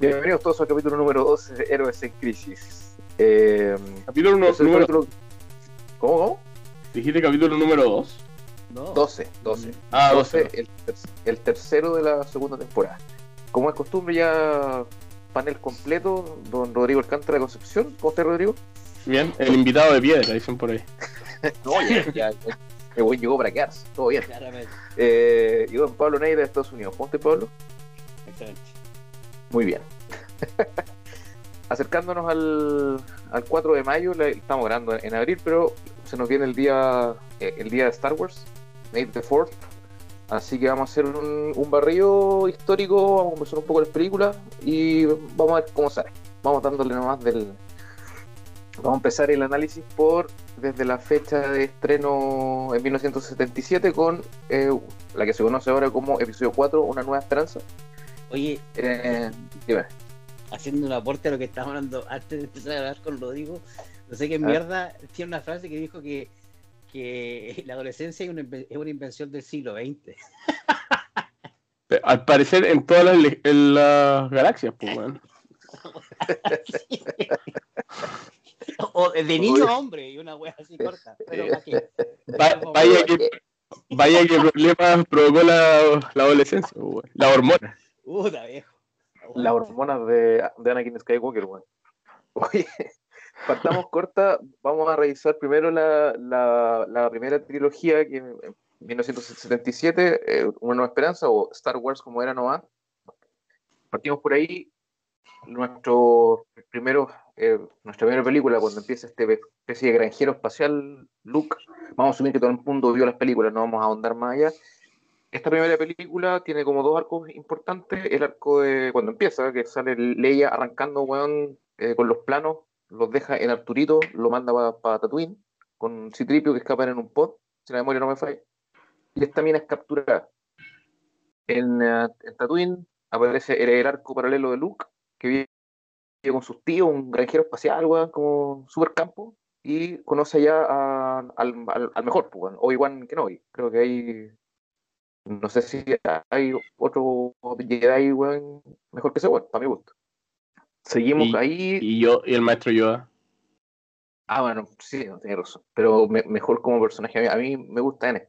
Bienvenidos todos al capítulo número 12 de Héroes en Crisis. Eh, Capítulo número. capítulo- ¿Cómo? ¿Cómo? Dijiste capítulo número 2. No. 12, 12. Ah, 12, 12. el, ter- el tercero de la segunda temporada. Como es costumbre, ya panel completo, don Rodrigo Alcántara de Concepción. ¿Cómo está, Rodrigo? Bien, el invitado de piedra, dicen por ahí. No, ya, ya, ya. El buen llegó para quedarse, todo bien. Claramente. Eh, y don Pablo Neira de Estados Unidos. ¿Cómo está, Pablo? Excelente. Muy bien. Acercándonos al, al 4 de mayo, la- estamos grabando en abril, pero se nos viene el día eh, el día de Star Wars, May the 4th. Así que vamos a hacer un, un barrido histórico, vamos a conversar un poco las películas y vamos a ver cómo sale. Vamos dándole nomás del. Vamos a empezar el análisis por desde la fecha de estreno en 1977 con eh, la que se conoce ahora como Episodio 4, Una Nueva Esperanza. Oye, Eh, dime. Haciendo un aporte a lo que estábamos hablando antes de empezar a hablar con Rodrigo, no sé qué A ver. mierda tiene una frase que dijo que, que la adolescencia es una, es una invención del siglo XX. Al parecer en todas las, le- en las galaxias, pues, weón. o de niño a hombre y una wea así corta. Pero. Va- vaya, que, vaya que problemas provocó la, la adolescencia, pues. La hormona. Puta viejo. Las hormonas de, de Anakin Skywalker, weón. Oye, partamos corta. Vamos a revisar primero la, la, la primera trilogía que en 1977, eh, Una Nueva Esperanza o Star Wars como era nomás. Partimos por ahí. Nuestro primero, eh, nuestra primera película, cuando empieza este especie de granjero espacial, Luke. Vamos a asumir que todo el mundo vio las películas, no vamos a ahondar más allá. Esta primera película tiene como dos arcos importantes. El arco de cuando empieza, que sale Leia arrancando, weón, eh, con los planos, los deja en Arturito, lo manda para Tatooine, con Citripio que escapan en un pod, si la memoria no me falla. Y esta mina es capturada. En, eh, en Tatooine aparece el, arco paralelo de Luke, que vive con sus tíos, un granjero espacial, weón, como super campo, y conoce allá a- al, al- al mejor, pues, Obi-Wan Kenobi. Creo que hay no sé si hay otro Jedi, weón, mejor que ese weón, para mi gusto. Seguimos Y- ahí. Y yo, y el maestro Yoda. Ah, bueno, sí, no tiene razón. Pero me- mejor como personaje. A mí, me gusta N.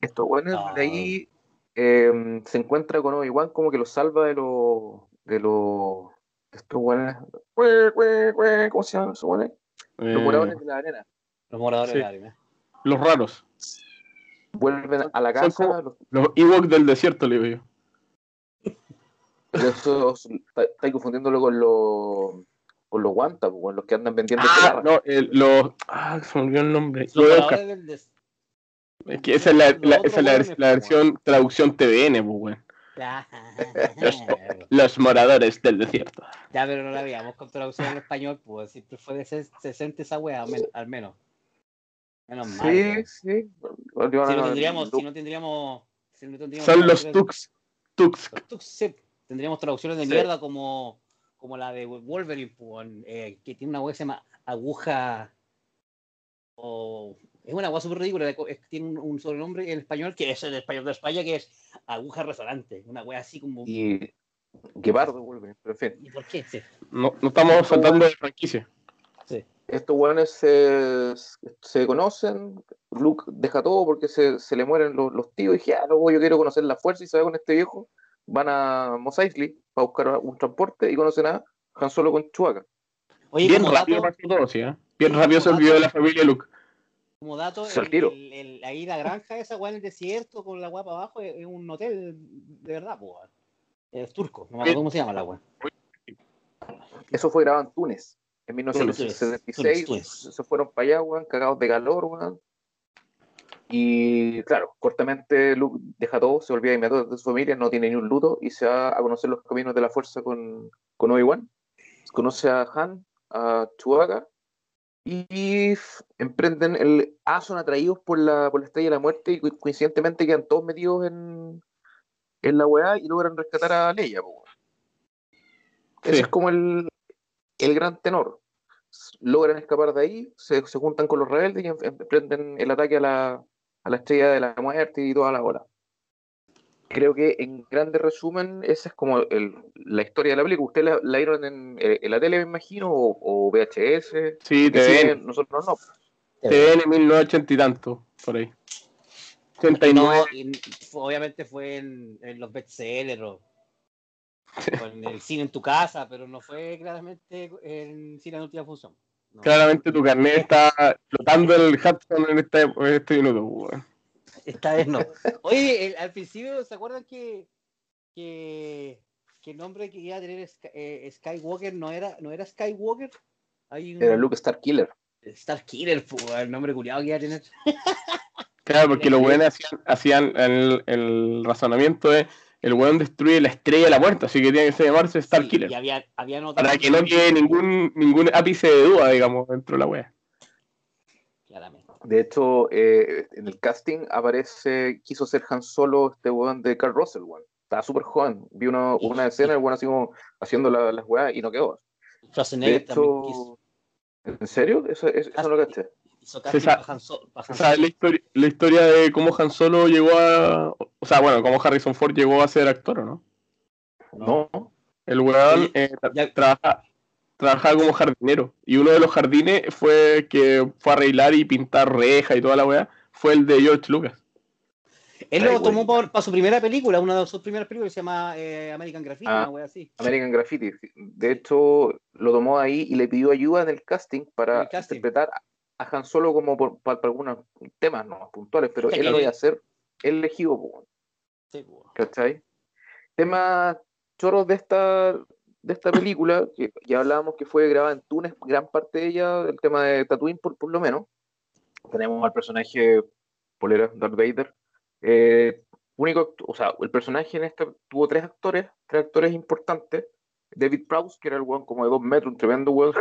Estos weones Ah. de ahí eh, se encuentra con Obi-Wan como que lo salva de los. de los. de estos weones. ¿Cómo se llaman esos weones? Los Eh, moradores de la arena. Los moradores Sí. de la arena. los raros. Vuelven a la casa. los- Los Ewoks del desierto, le digo yo. está- estáis confundiéndolo con los. con los guantas, pues, con los que andan vendiendo Ah, no, el- los. Ah, se me olvidó el nombre. Los Es que esa es la, Los la- otros esa es la, hueones, la pues, versión traducción TVN, pues. Ya, Los moradores del desierto. ya, pero no la habíamos con traducción en español, pues siempre fue de ses- 60 esa wea, al men- al menos. Menos mal. Sí, weón. sí. Si no tendríamos, si no tendríamos, si no tendríamos Son los Tux. Tux. los Tux, sí. Tendríamos traducciones de Sí. mierda como, como la de Wolverine, pues, eh, que tiene una wea que se llama aguja. O, es una wea súper ridícula, es- tiene un, un sobrenombre en español que es el español de España, que es aguja resonante. Una wea así como. ¿Y, Y Guepardo vuelve, pero en fin. por qué? Sí. No, no estamos saltando de franquicia. Estos weones se, se conocen, Luke deja todo porque se, se le mueren los, los tíos y dije, ah, luego yo quiero conocer la fuerza y se va con este viejo. Van a Mos Eisley para buscar un transporte y conocen a Han Solo con Chewbacca. Oye, Bien rápido dato, pasó todo, sí, ¿eh? Bien rápido se olvidó de la familia Luke. como dato el, tiro. el- el- ahí la granja esa wea en el desierto con la para abajo es, es un hotel de verdad, pues. weón. Es turco, no me acuerdo cómo se llama la wea. Eso fue grabado en Túnez. En Túnez, 1976 Túnez. se fueron para allá, weón, cagados de calor, weón. Y claro, cortamente Luke deja todo, se olvida inmediatamente de su familia, no tiene ni un luto y se va a conocer los caminos de la fuerza con, con Obi-Wan. Conoce a Han, a Chewbacca y emprenden el. Ah, son atraídos por la, por la estrella de la muerte y co- coincidentemente quedan todos metidos en, en la weá y logran rescatar a Leia. Ese es como el, el gran tenor. Logran escapar de ahí, se, se juntan con los rebeldes y em- emprenden el ataque a la, a la estrella de la muerte y toda la bola. creo que en grande resumen, esa es como el- la historia de la película. ¿Usted la, la vieron en, eh, en la tele, me imagino, o, o VHS? Sí, TVN, nosotros no. TVN 1980 y tanto, por ahí. 89. No, y obviamente fue en, en los bestsellers o, en el cine en tu casa, pero no fue claramente en cine en última función. No. Claramente tu carnet está flotando el Hudson en este, en este minuto. Esta vez no. Oye, el- al principio, ¿se acuerdan que, que, que el nombre que iba a tener eh, Skywalker no era, no era Skywalker? Hay un Era Luke Starkiller. Star Killer, pu, el nombre culiado que iba a tener. Claro, porque los weones hacían, hacían el, el razonamiento de el weón destruye la estrella de la muerte, así que tiene que llamarse Star Sí, Killer. Y había, Para que no quede ningún, ningún ápice de duda, digamos, dentro de la wea. Claramente. De hecho, eh, en el casting aparece, quiso ser Han Solo este weón de Carl Russell, weón. Estaba súper joven. Vi una, una escena, el weón así como haciendo la- las weas y no quedó. De Schwarzenegger también hecho, quiso, ¿en serio? Eso, eso, eso no lo caché. Han Solo- O sea, la Solo. historia, la historia de cómo Han Solo llegó a. O sea, bueno, cómo Harrison Ford llegó a ser actor, ¿o no? No. El weón eh, tra- trabaja, trabajaba como jardinero. Y uno de los jardines fue que fue a arreglar y pintar reja y toda la weá. Fue el de George Lucas. Él Ay, lo tomó para su primera película, una de sus primeras películas que se llama eh, American Graffiti, Ah. una wea así. American Graffiti. De hecho, lo tomó ahí y le pidió ayuda en el casting para En el casting. interpretar a Han Solo como por, para, para algunos temas no puntuales, pero él lo iba a hacer elegido. Sí. ¿cachai? Temas choros de esta, de esta película, que ya hablábamos que fue grabada en Túnez, gran parte de ella, el tema de Tatooine por, por lo menos. Tenemos al personaje Polera, Darth Vader. Eh, único, o sea, el personaje en esta tuvo tres actores, tres actores importantes. David Prowse, que era el weón como de dos metros, un tremendo weón,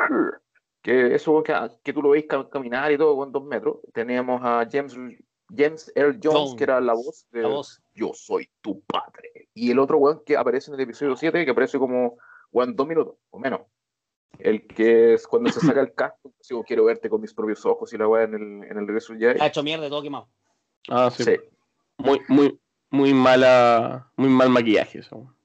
que eso que, que tú lo veis cam- caminar y todo, con dos metros. Teníamos a James, James Earl Jones, Jones. que era la voz de La voz. yo soy tu padre. Y el otro weón que aparece en el episodio 7, que aparece como, weón, dos minutos o menos. El que es cuando se saca el casco, así como quiero verte con mis propios ojos y la weá en el, en el regreso Jedi. Ha hecho mierda, todo quemado. Ah, sí. Sí. Muy, muy, muy mala, muy mal maquillaje eso.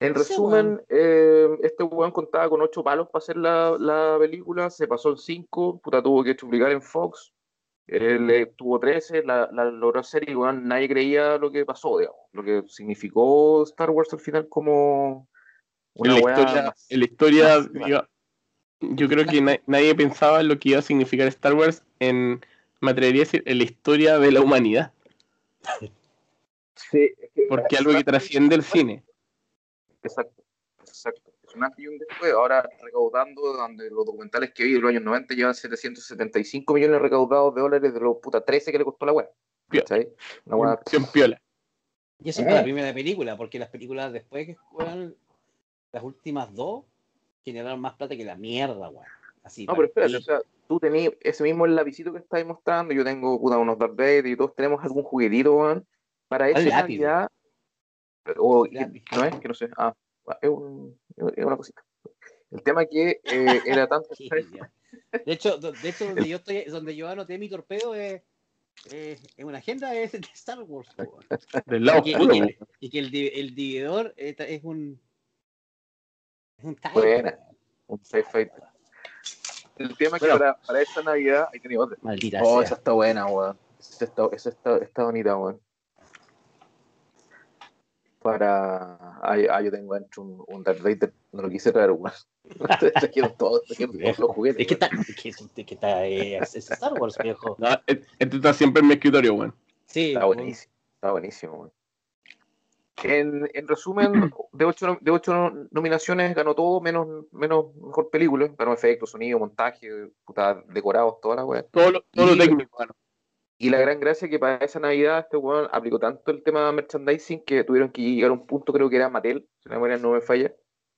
En Ese resumen, eh, este weón contaba con ocho palos para hacer la, la película, se pasó en cinco, puta tuvo que publicar en Fox, eh, le tuvo 13, la, la logró hacer y weón, nadie creía lo que pasó, digamos, lo que significó Star Wars al final como En una la weá historia, más- en la historia iba- yo creo que na- nadie pensaba en lo que iba a significar Star Wars en, me atrevería a decir, en la historia de la humanidad. Sí, es que- Porque algo que trasciende el cine. Exacto, exacto. Es un antes y un después. Ahora recaudando, donde los documentales que vi de los años 90 llevan 775 millones recaudados de dólares de los puta 13 que le costó la web. Piola. ¿Cachai? Una weá- Acción piola. Y eso fue la primera película, porque las películas después que fueron las últimas dos generaron más plata que la mierda, weón. Así. No, pero espérate, o sea, tú tenías ese mismo lapicito que estáis mostrando, yo tengo puta, unos Darth Vader y todos tenemos algún juguetito, weón, para esa Navidad. O, Lápiz. no es, que no sé, ah, es, un- es una cosita. El tema que eh, era tanto... De hecho, de hecho donde yo estoy, donde yo anoté mi torpedo es, es- en una agenda es de Star Wars. Del lado Y que, oscuro. y que- y que el, el divididor es, es un es un Buena. un Fighter. El tema que Bueno. para, para esta Navidad, ahí tenía otra. Maldita Oh, sea. esa está buena, weón. Esa está, esa está, está bonita, weón. Para. Ah, yo- tengo dentro un, un Darth Vader, no lo quise traer, weón. Trajeron todos, trajeron todos los juguetes. Es que está, es que, es que está eh, es, es Star Wars, viejo. No, e- este está siempre en mi escritorio, weón. Sí, Está buenísimo, está buenísimo, weón. En, en resumen, de ocho, de ocho nom- nominaciones ganó todo, menos, menos mejor película. Ganó efectos, sonido, montaje, puta, decorados, toda la weá. Todo lo, todo lo técnico, mano. Y la gran gracia es que para esa Navidad este weón aplicó tanto el tema de merchandising que tuvieron que llegar a un punto, creo que era Mattel, si la memoria no me falla.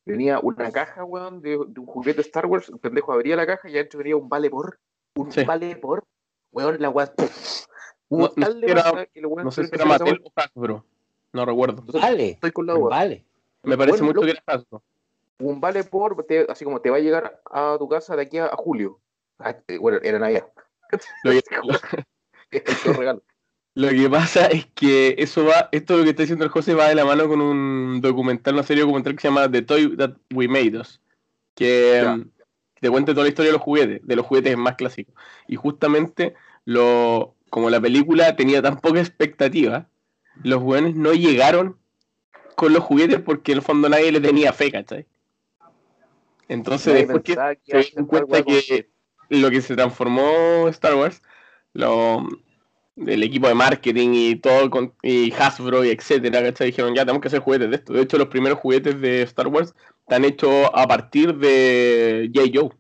Venía una caja, weón, de, de un juguete de Star Wars. El pendejo abría la caja y adentro venía un vale por. Un Sí. vale por. Weón, la weá. No- Hubo no tal sé era- que el weón No sé si era Mattel o Hasbro. No recuerdo. Entonces, Vale, Estoy con la duda. vale. Me parece Bueno, mucho loco. que era Hasbro. Un vale por, te- así como te va a llegar a tu casa de aquí a, a julio. Ah, eh, bueno, era Navidad. Lo- Es el peor regalo. Lo que pasa es que eso va, esto lo que está diciendo el José va de la mano con un documental, una serie documental que se llama The Toy That We Made Us, que um, te cuenta toda la historia de los juguetes, de los juguetes más clásicos. Y justamente lo, como la película tenía tan poca expectativa, los juguetes no llegaron con los juguetes porque en el fondo nadie le tenía fe, ¿cachai? Entonces después que pensaba que se dieron cuenta que lo que se transformó Star Wars, lo, el equipo de marketing y todo, con, y Hasbro y etcétera, ¿cachai? Dijeron, ya tenemos que hacer juguetes de esto. De hecho, los primeros juguetes de Star Wars están hechos a partir de J. Joe.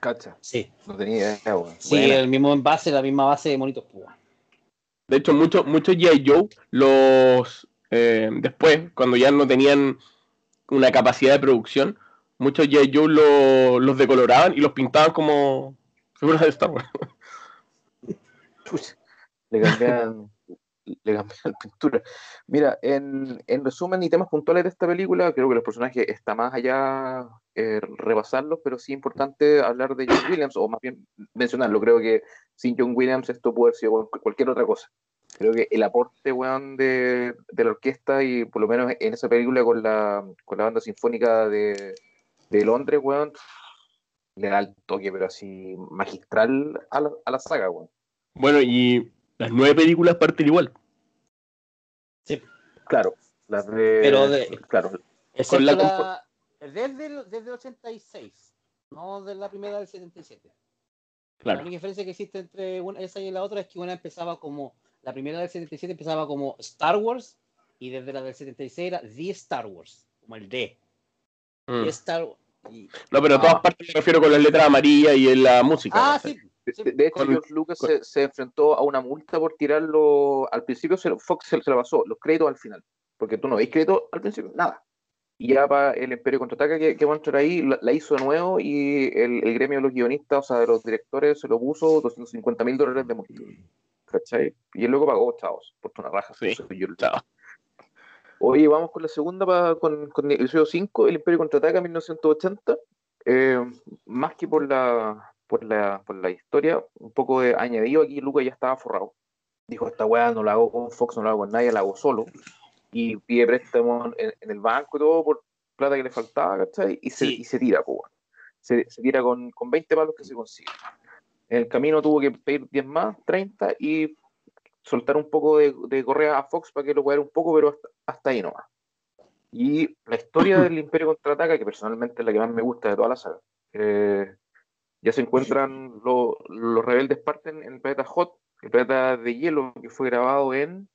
Cacha, Sí, no tenía idea, weón. sí, el mismo envase, la misma base de monitos, pues. De hecho, muchos muchos J. Joe los eh, después, cuando ya no tenían una capacidad de producción, muchos J. Joe lo- los decoloraban y los pintaban como figuras de Star Wars. Chucha, le cambian, le cambian pintura. Mira, en, en resumen y temas puntuales de esta película, creo que los personajes está más allá eh, pero sí importante hablar de John Williams, o más bien mencionarlo. Creo que sin John Williams esto puede haber sido cual- cualquier otra cosa. Creo que el aporte, weón, de, de la orquesta y por lo menos en esa película con la, con la banda sinfónica de, de Londres, weón, le da el toque, pero así magistral a la, a la saga, weón. Bueno, y las nueve películas parten igual. Claro, las de. Pero de- Claro, Excepto la la, desde, el, desde el 86, no de la primera del 77. La Claro. única diferencia que existe entre una, esa y la otra es que una empezaba como, la primera del 77 empezaba como Star Wars y desde la del 76 era The Star Wars, como el D. Mm. The Star y- No, pero a todas Ah. partes me refiero con las letras amarillas y en la música. Ah, sí. De, sí. de- de hecho, George Lucas con- se, se enfrentó a una multa por tirarlo. Al principio, se, Fox se, se la pasó, los créditos al final. Porque tú no veis créditos al principio, nada. Y ya para el Imperio Contraataca que, que a entrar ahí, la, la hizo de nuevo y el, el gremio de los guionistas, o sea, de los directores, se lo puso 250 mil dólares de multa. ¿Cachai? Y el loco pagó, chavos, por una raja. Sí. Oye, vamos con la segunda, pa- con, con el episodio 5, El Imperio Contraataca 1980. Eh, más que por la, por, la, por la historia, un poco de añadido aquí, Lucas ya estaba forrado. Dijo, esta weá no la hago con Fox, no la hago con nadie, la hago solo. Y pide préstamo en, en el banco y todo por plata que le faltaba, ¿cachai? Y se, Sí. y se tira, pues, se, se tira con, con 20 palos que se consigue. En el camino tuvo que pedir 10 más, 30, y soltar un poco de, de correa a Fox para que lo pudiera un poco, pero hasta, hasta ahí nomás. Y la historia del Imperio Contraataca, que personalmente es la que más me gusta de toda la saga, eh, ya se encuentran lo- los rebeldes parten en el planeta Hot, el planeta de hielo que fue grabado en,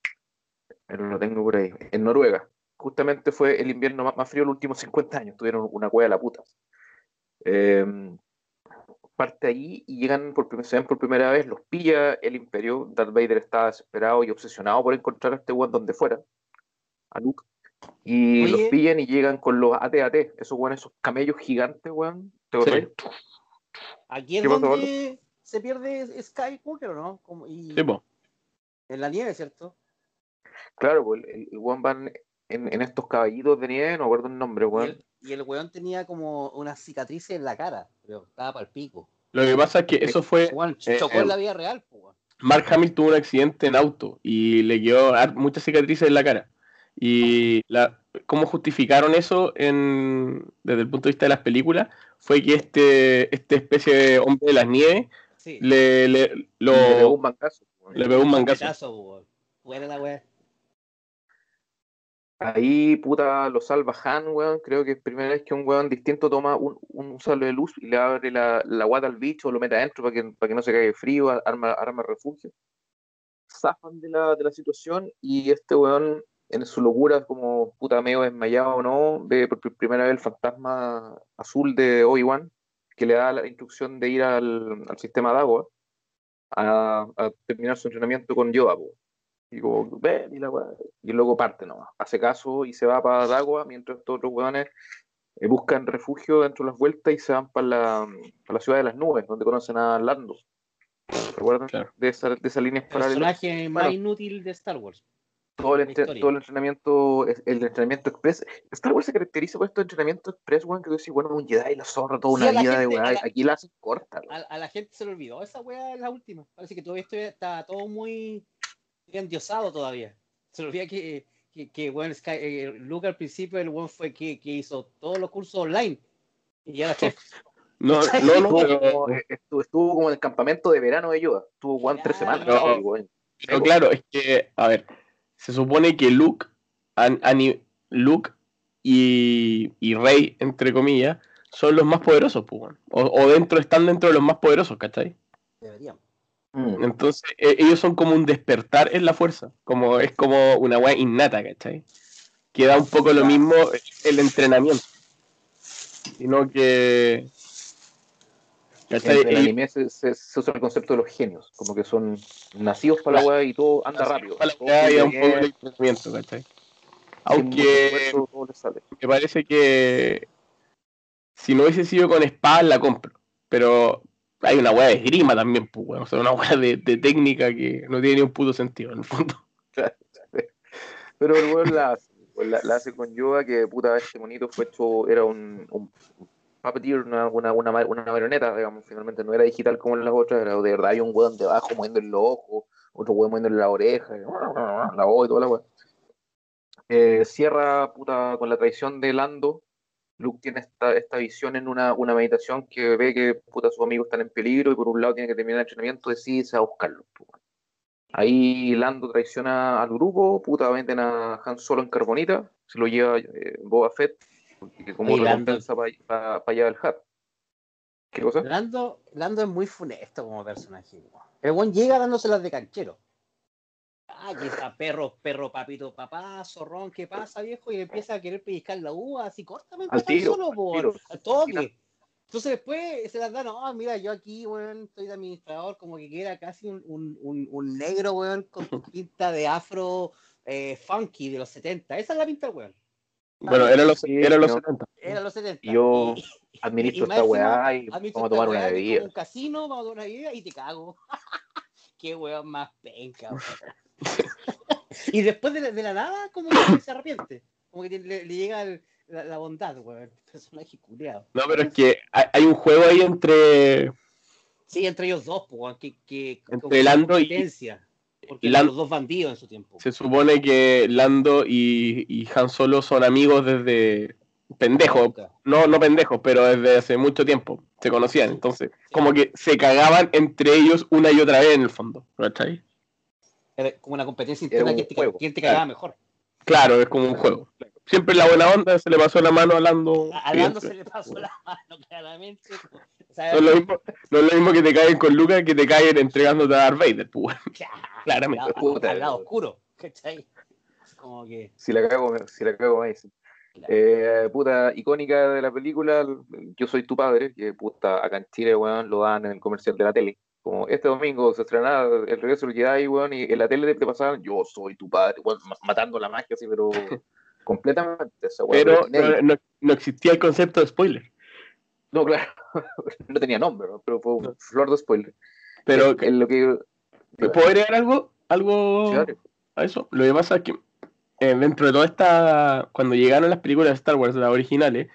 eh, lo tengo por ahí, en Noruega. Justamente fue el invierno más, más frío de los últimos 50 años, tuvieron una cueva de la puta. Eh, parte allí y llegan por, se ven por primera vez, los pilla el imperio, Darth Vader está desesperado y obsesionado por encontrar a este weón donde fuera, a Luke, y Oye. los pillan y llegan con los AT-AT, esos weones, esos camellos gigantes, weón, ¿te Sí. Aquí es ¿Qué pasó, donde se pierde Skywalker, ¿o no? Como, y Sí, po. en la nieve, ¿cierto? Claro, pues el, el weón van en, en estos caballitos de nieve, no me acuerdo el nombre, Y weón. el, y el weón tenía como unas cicatrices en la cara, pero estaba para el pico. Lo que pasa es que eso fue. Weón, eh, chocó eh, en la vida real, pues, weón. Mark Hamill tuvo un accidente en auto y le quedó muchas cicatrices en la cara. Y la, cómo justificaron eso en, desde el punto de vista de las películas fue que este, este especie de hombre de las nieves Sí. le, le- lo, le pegó un weón. le pegó un mangazo. La. Ahí, puta, lo salva Han, weón. Creo que es primera vez que un weón distinto toma un, un sable de luz y le abre la, la guata al bicho, lo mete adentro para que, para que no se caiga de frío, arma, arma refugio. Zafan de la, de la situación y este weón, en su locura, como puta medio desmayado o no, ve por pri- primera vez el fantasma azul de Obi-Wan, que le da la instrucción de ir al, al sistema de agua a, a terminar su entrenamiento con Yoda, po. Y como, ven, y la weá. Y luego parte nomás. Hace caso y se va para Dagua, mientras estos otros weones eh, buscan refugio dentro de las vueltas y se van para la, para la ciudad de las nubes, donde conocen a Lando. ¿Recuerdan? Claro. De, esa, de esa línea El personaje más Bueno. inútil de Star Wars. Todo el, entre- todo entrenamiento, el entrenamiento express. Star Wars se caracteriza por estos entrenamientos express, weón, que tú decís, bueno, un Jedi la zorra toda Sí, una vida de gente- weá. a la- Aquí la hacen corta, weón. A, a la gente se le olvidó esa weá es la última. Parece que todavía estoy- está todo muy endiosado todavía. Se lo olvida que, que, que bueno, Sky, eh, Luke al principio, el buen fue que, que hizo todos los cursos online. Y ahora chef. No, no, no, pero, eh, estuvo, estuvo como en el campamento de verano de Yoda. Estuvo weón, tres semanas. No. weón. pero claro, es que, a ver, se supone que Luke, an- ani- Luke y, y Rey, entre comillas, son los más poderosos, pues, o, o dentro, están dentro de los más poderosos, ¿cachai? Deberíamos. Mm. Entonces, e- ellos son como un despertar en la fuerza, como es como una weá innata, ¿cachai? Que da un poco lo mismo el entrenamiento, sino que... En el anime se, se- se usa el concepto de los genios, como que son nacidos para la weá y todo anda rápido. para la y un poco de bien, entrenamiento, ¿cachai? Aunque me parece que si no hubiese sido con espada la compro, pero hay una weá de esgrima también, pues, o sea, una weá de, de técnica que no tiene ni un puto sentido en el fondo. Pero el weón la hace, weón, la, la hace con Yoda, que puta, este monito fue hecho, era un, un puppeteer, una, una, una, una marioneta, digamos, finalmente no era digital como las otras, era de verdad, hay un weón debajo moviéndole los ojos, otro weón moviéndole la oreja, la voz y toda la weá. Eh, cierra puta con la traición de Lando. Luke tiene esta, esta visión en una, una meditación que ve que puta, sus amigos están en peligro y por un lado tiene que terminar el entrenamiento, decide irse a buscarlos. weón. Ahí Lando traiciona al grupo, puta, venden a Han Solo en Carbonita, se lo lleva eh, Boba Fett, porque como recompensa para allá del Hat. ¿Qué cosa? Lando, Lando es muy funesto como personaje. El buen llega dándoselas de canchero. Ah, aquí está perro, perro, papito, papá, zorrón, ¿qué pasa, viejo? Y empieza a querer pellizcar la uva así cortamente Al tiro, solo, al por, tiro. al toque. Entonces después se las da, no, mira, yo aquí, weón, estoy de administrador, como que era casi un, un, un, un negro, weón, con pinta de afro eh, funky de los 70. Esa es la pinta weón. Bueno, eran los, Sí, eran los no. 70. Era los 70. Yo Administro y esta weá y vamos a tomar una bebida. Un casino, vamos a tomar una bebida y te cago. Qué weón más penca, weón. y después de la, de la nada, como que se arrepiente. Como que le, le llega el- la, la bondad, weón. Personaje culiado. No, pero es que hay, hay un juego ahí entre Sí, entre ellos dos, pues, weón, que, que Entre como Lando y- Porque eran los dos bandidos en su tiempo. Se supone que Lando y, y Han Solo son amigos desde pendejos, no, no pendejos, pero desde hace mucho tiempo se conocían, entonces como que se cagaban entre ellos una y otra vez en el fondo, ¿cachai? Era como una competencia interna. un ¿Quién te, quién te cagaba mejor? Claro, es como un juego. Siempre la buena onda se le pasó la mano a Lando. A a Lando se le pasó la mano, claramente. No es, lo mismo, no es lo mismo que te caen con Lucas que te caen entregándote a Darth Vader, pues, weón. Claramente. Al, al lado weón. oscuro, ¿cachai? Como que. Si la cago, me- si la cago, me dicen. Eh, puta, icónica de la película, el- Yo soy tu padre, que puta, acá en Chile, weón, lo dan en el comercial de la tele. Como este domingo se estrenaba El regreso del Jedi, weón, y en la tele te pasaban Yo soy tu padre, weón, ma- matando la magia así, pero completamente. esa weá, Pero no, no- no existía el concepto de spoiler. No, claro, no tenía nombre, ¿no? pero fue un flor de spoiler. Pero, en lo que. ¿puedo agregar algo? Algo a eso. Lo que pasa es que eh, dentro de toda esta. Cuando llegaron las películas de Star Wars, las originales,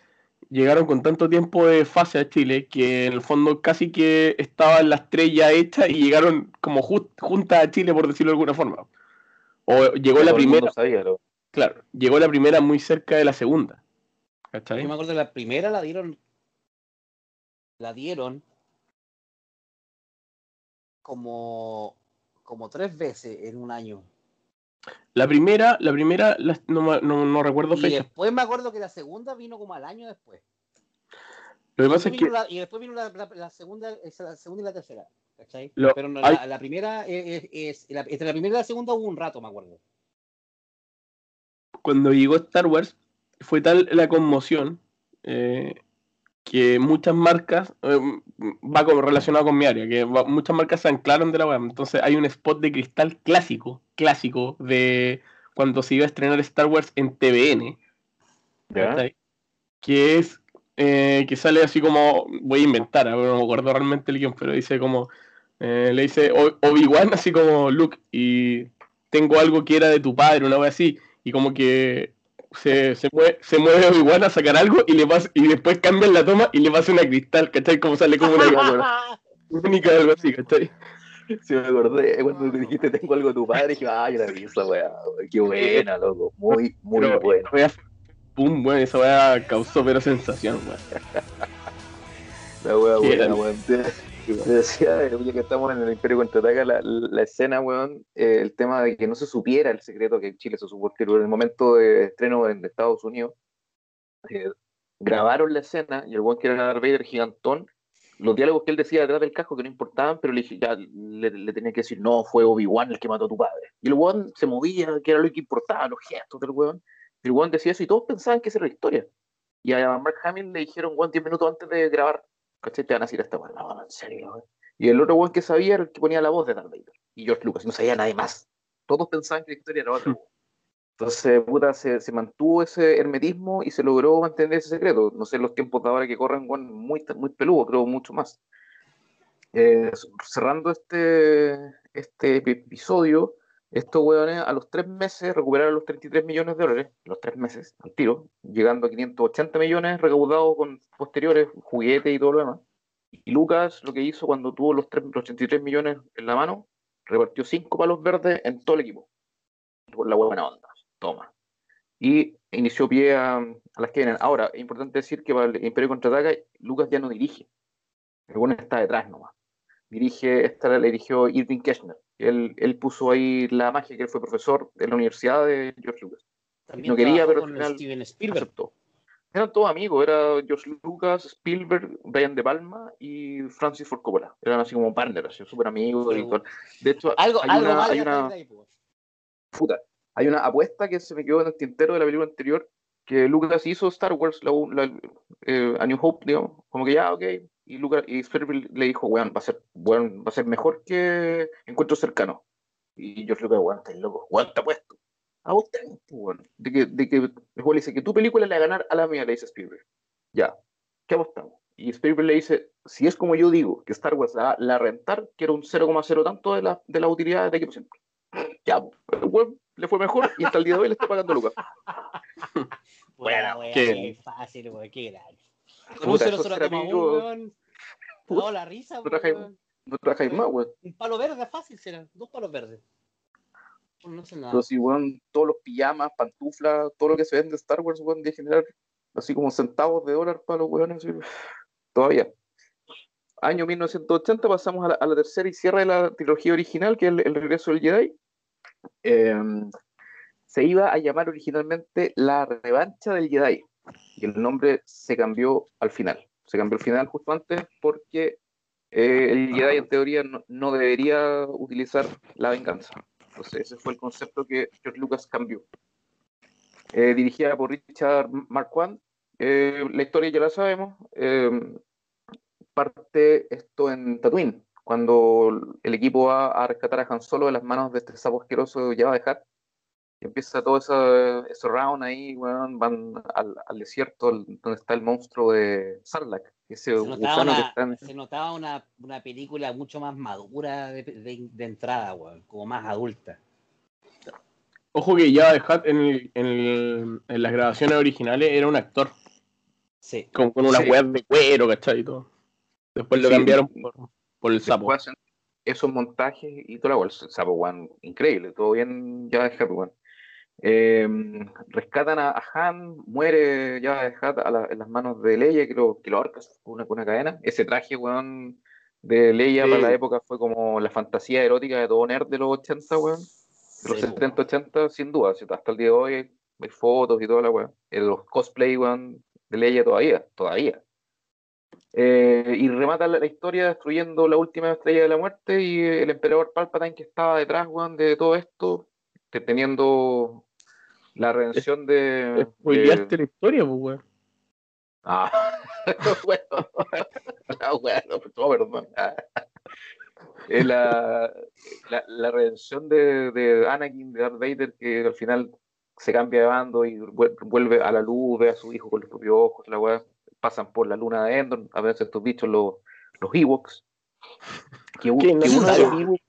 llegaron con tanto tiempo de fase a Chile que en el fondo casi que estaban las tres ya hechas y llegaron como ju- juntas a Chile, por decirlo de alguna forma. O llegó la primera, sabía, lo- claro, llegó la primera muy cerca de la segunda. ¿Cachai? Yo me acuerdo de la primera la dieron. La dieron. Como. Como tres veces en un año. La primera, la primera, la- no, no, no recuerdo Y fecha. después me acuerdo que la segunda vino como al año después. Lo que pasa es que la- y después vino la, segunda, esa, la segunda y la tercera. ¿cachai? Lo- Pero no, hay- la, primera es, es- es- la- entre la primera y la segunda hubo un rato, me acuerdo. cuando llegó Star Wars, fue tal la conmoción eh, que muchas marcas, eh, va como relacionado con mi área, que va- muchas marcas se anclaron de la web. Entonces hay un spot de cristal clásico, clásico, de cuando se iba a estrenar Star Wars en TVN, que es eh, que sale así como, voy a inventar, ahora no me acuerdo realmente el guion, pero dice como, eh, le dice Obi-Wan así como Luke, y tengo algo que era de tu padre, una vez así, y como que se, se mueve, se mueve Obi-Wan a sacar algo y le pasa, y después cambian la toma y le pasa una cristal, ¿cachai? Como sale como una única algo así, ¿cachai? Sí, me acordé cuando me dijiste tengo algo de tu padre, dije, ay, la vi esa weá, qué buena, loco, muy, muy Pero buena. fue- Pum, weón, esa weá causó pero sensación, weón. La weá buena, weón. Te decía, eh, ya que estamos en el Imperio Contraataca, la, escena, weón, eh, el tema de que no se supiera el secreto que en Chile se supo que en el momento de estreno en Estados Unidos, eh, grabaron la escena y el weón que era Darth Vader gigantón, los diálogos que él decía detrás del casco que no importaban, pero le, ya, le, le tenía que decir, no, fue Obi-Wan el que mató a tu padre. Y el weón se movía, que era lo que importaba, los gestos del weón. Y el weón decía eso y todos pensaban que esa era la historia. Y a Mark Hamill le dijeron, weón, 10 minutos antes de grabar, ¿cachai? Te van a decir esta weón, no, en serio, weón. Y el otro weón que sabía era el que ponía la voz de Darth Vader. Y George Lucas, no sabía nadie más. Todos pensaban que la historia era otra. Entonces, puta, se, se mantuvo ese hermetismo y se logró mantener ese secreto. No sé, los tiempos de ahora que corren, weón, muy, muy peludo, creo mucho más. Eh, cerrando este, este episodio, estos weones a los tres meses recuperaron los 33 millones de dólares, los tres meses, al tiro, llegando a 580 millones recaudados con posteriores, juguetes y todo lo demás. Y Lucas lo que hizo cuando tuvo los, tres- los 83 millones en la mano, repartió cinco palos verdes en todo el equipo. Por la buena onda, toma. Y inició pie a, a las que vienen. Ahora, es importante decir que para el Imperio Contraataca, Lucas ya no dirige. El bueno está detrás nomás dirige, esta la dirigió Irving Kirchner. Él, él puso ahí la magia, que él fue profesor de la Universidad de George Lucas. También No quería, pero al final Steven Spielberg. Aceptó. Eran todos amigos, era George Lucas, Spielberg, Brian De Palma y Francis Ford Coppola. Eran así como partners, súper amigos. De hecho, Algo, hay, algo una, hay, una, ahí, pues. puta, hay una apuesta que se me quedó en el tintero de la película anterior, que Lucas hizo Star Wars, la, la- eh, A New Hope, digamos, como que ya, ok, y Lucas y Spielberg le dijo, weón, va a ser, weón, va a ser mejor que Encuentro Cercano. Y George Lucas, weón, está loco, weón, está puesto. A vos te weón. De que, de que, le dice que tu película le va a ganar a la mía, le dice Spielberg. Ya, ¿qué apostamos? Y Spielberg le dice, si es como yo digo, que Star Wars la, la va a rentar, quiero un 0,0 tanto de la, de la utilidad de equipo siempre. Ya, el weón le fue mejor y hasta el día de hoy le está pagando Lucas. Buena, weón, qué- fácil, weón, qué grande. Un cero esos cero ser toma amigos- uno, weón. No, la risa, No. No trabajáis más, weón. Un palo verde fácil será, dos palos verdes. No sé nada. Pero si, weón, todos los pijamas, pantuflas, todo lo que se vende de Star Wars, weón, de generar así como centavos de dólar para los weones, todavía. Año 1980 pasamos a la, a la tercera y cierre de la trilogía original, que es el, el regreso del Jedi. Eh, se iba a llamar originalmente La Revancha del Jedi, y el nombre se cambió al final. Se cambió al final justo antes porque eh, el Jedi en teoría no, no debería utilizar la venganza. Entonces ese fue el concepto que George Lucas cambió. Eh, dirigida por Richard Marquand. Eh, la historia ya la sabemos. Eh, parte esto en Tatooine, cuando el equipo va a rescatar a Han Solo de las manos de este sapo asqueroso ya de Hat. Y empieza todo ese, ese round ahí, weón, van al, al desierto donde está el monstruo de Sarlacc, ese se notaba, gusano que una, está en... se notaba una, una película mucho más madura de, de- de entrada, weón, como más adulta. Ojo que ya de Hat en, el- en, el- en las grabaciones originales era un actor, Sí. con, con unas Sí. weas de cuero, ¿cachai? Y todo. Después lo Sí. cambiaron por, por el sapo. Después esos montajes y toda la weá, el sapo, weón, increíble, todo bien ya de Hat, weón. Eh, rescatan a, a Han, muere ya de Hat a la- en las manos de Leia, que lo, que lo ahorca con una, cadena. Ese traje, weón, de Leia Sí. para la época fue como la fantasía erótica de todo nerd de los 80, weón. De los Sí, 70, 80, sin duda, hasta el día de hoy hay fotos y toda la. Eh, Los cosplay, weón, de Leia todavía, todavía. Eh, y remata la, la historia destruyendo la última estrella de la muerte y el emperador Palpatine que estaba detrás, weón, de todo esto, te- teniendo la redención de... Spoileaste de- la historia, pues, weón. Ah, bueno, ah, bueno, pues, oh, perdón. Ah. Eh, la, la, la redención de, de Anakin, de Darth Vader, que al final se cambia de bando y vuel- vuelve a la luz, ve a su hijo con los propios ojos, la weá, pasan por la luna de Endor, a veces estos bichos, los, los Ewoks. Que, que uno de los necesario. Ewoks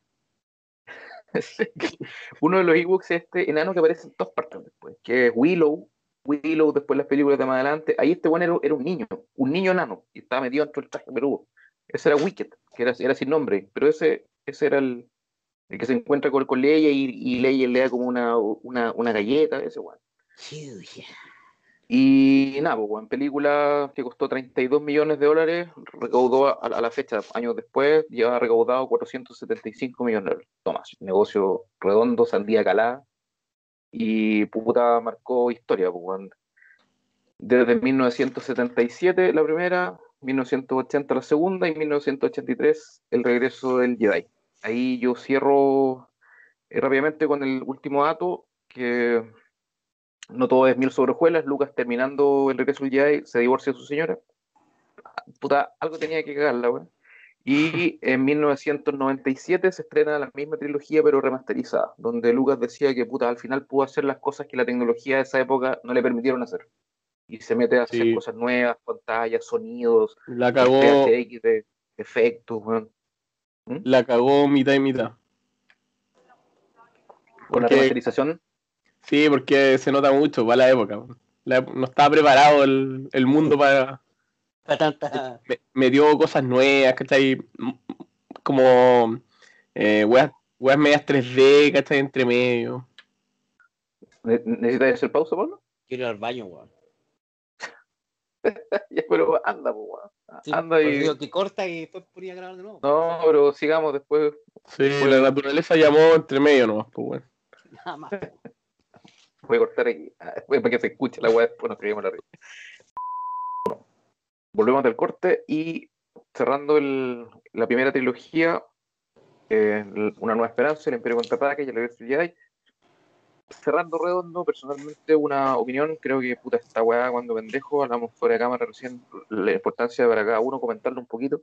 uno de los Ewoks es este enano que aparece en todas partes después, que es Willow. Willow, después las películas de más adelante. Ahí este bueno era, era un niño, un niño enano, y estaba metido dentro del traje peludo. Ese era Wicked, que era, era sin nombre, pero ese ese era el, el que se encuentra con, con Leia y, y le da como una, una, una galleta, ese. Chuya. Y nada, pues, weón, película que costó 32 millones de dólares, recaudó a, la fecha, años después, ha recaudado 475 millones de dólares. Toma, negocio redondo, sandía calada. Y puta marcó historia, pues. Desde 1977 la primera, 1980 la segunda y 1983 el regreso del Jedi. Ahí yo cierro eh, rápidamente con el último dato, que no todo es mil sobre hojuelas. Lucas terminando el regreso del Jedi se divorcia de su señora. Puta, algo tenía que cagarla, weón. Y en 1997 se estrena la misma trilogía pero remasterizada, donde Lucas decía que puta, al final pudo hacer las cosas que la tecnología de esa época no le permitieron hacer. Y se mete a hacer Sí. cosas nuevas, pantallas, sonidos, La cagó, de efectos, weón. la cagó mitad y mitad. Con la remasterización, Sí, porque se nota mucho para la época. La no estaba preparado el, el mundo para... Para tanta. Me, me dio cosas nuevas, ¿cachai? Como eh, weas, weas medias 3D, ¿cachai? Entre medio. ¿ne- ¿necesitas hacer pausa, Pablo? Quiero ir al baño, weón. Ya, pero anda, pues, weón. Sí, Anda por eso y. digo que corta y después ponía a grabar de nuevo. No, pero sigamos después. Sí, la naturaleza llamó entre medio nomás, pues bueno. Nada más. Voy a cortar aquí. Ah, para que se escuche la weá, después nos creemos la. Bueno, volvemos del corte y cerrando el- la primera trilogía, eh, Una Nueva Esperanza, El Imperio Contraataque y El Regreso Jedi. Cerrando redondo, personalmente una opinión, creo que puta esta weá cuando pendejo, hablamos fuera de cámara recién, la importancia para cada uno comentarlo un poquito.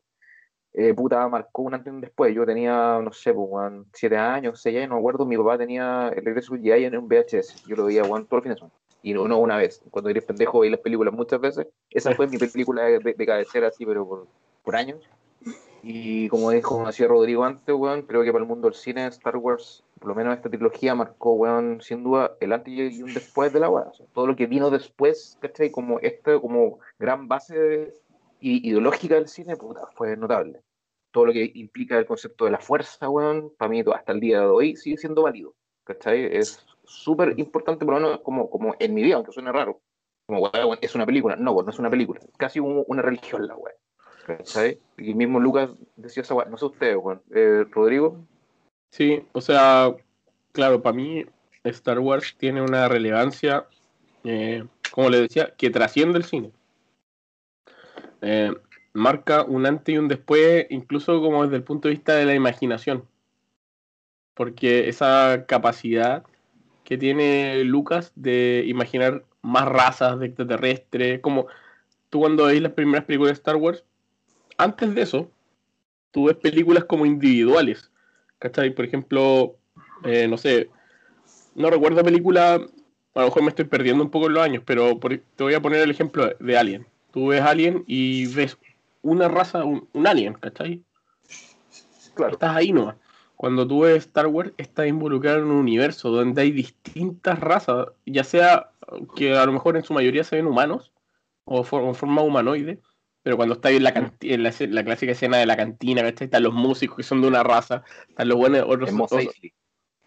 Eh, puta, marcó un antes y un después. Yo tenía, no sé, pues, siete años, seis años, no me acuerdo. Mi papá tenía el regreso del Jedi en un VHS. Yo lo veía, weón, todos los fines de semana. Y no, no una vez. Cuando eres pendejo, veía las películas muchas veces. Esa fue mi película de, de cabecera, así, pero por, años. Y como dijo, decía Rodrigo antes, creo que para el mundo del cine, Star Wars, por lo menos esta trilogía, marcó, weón, sin duda, el antes y un después de la weá. Todo lo que vino después, ¿cachai? Como esta, como gran base i- ideológica del cine, puta, fue notable todo lo que implica el concepto de la fuerza, weón, para mí hasta el día de hoy sigue siendo válido. ¿Cachai? Es súper importante, por lo menos como, como en mi vida, aunque suene raro. Como, weón, es una película. No, weón, no es una película. Casi un- una religión la weón. ¿Cachai? Y mismo Lucas decía esa weón. No sé ustedes, weón. Eh, Rodrigo, Sí, o sea, claro, para mí Star Wars tiene una relevancia, eh, como le decía, que trasciende el cine. Eh, marca un antes y un después, incluso como desde el punto de vista de la imaginación. Porque esa capacidad que tiene Lucas de imaginar más razas de extraterrestres, como tú cuando veis las primeras películas de Star Wars, antes de eso, tú ves películas como individuales. ¿Cachai? Por ejemplo, eh, no sé, no recuerdo película, a lo mejor me estoy perdiendo un poco en los años, pero por- te voy a poner el ejemplo de Alien. Tú ves Alien y ves una raza, un, un alien, ¿cachai? claro. Estás ahí nomás. Cuando tú ves Star Wars, estás involucrado en un universo donde hay distintas razas, ya sea que a lo mejor en su mayoría se ven humanos o for- en forma humanoide, pero cuando estás en la, en la, la clásica escena de la cantina, ¿cachai? Están los músicos que son de una raza, están los buenos, otros, otros-.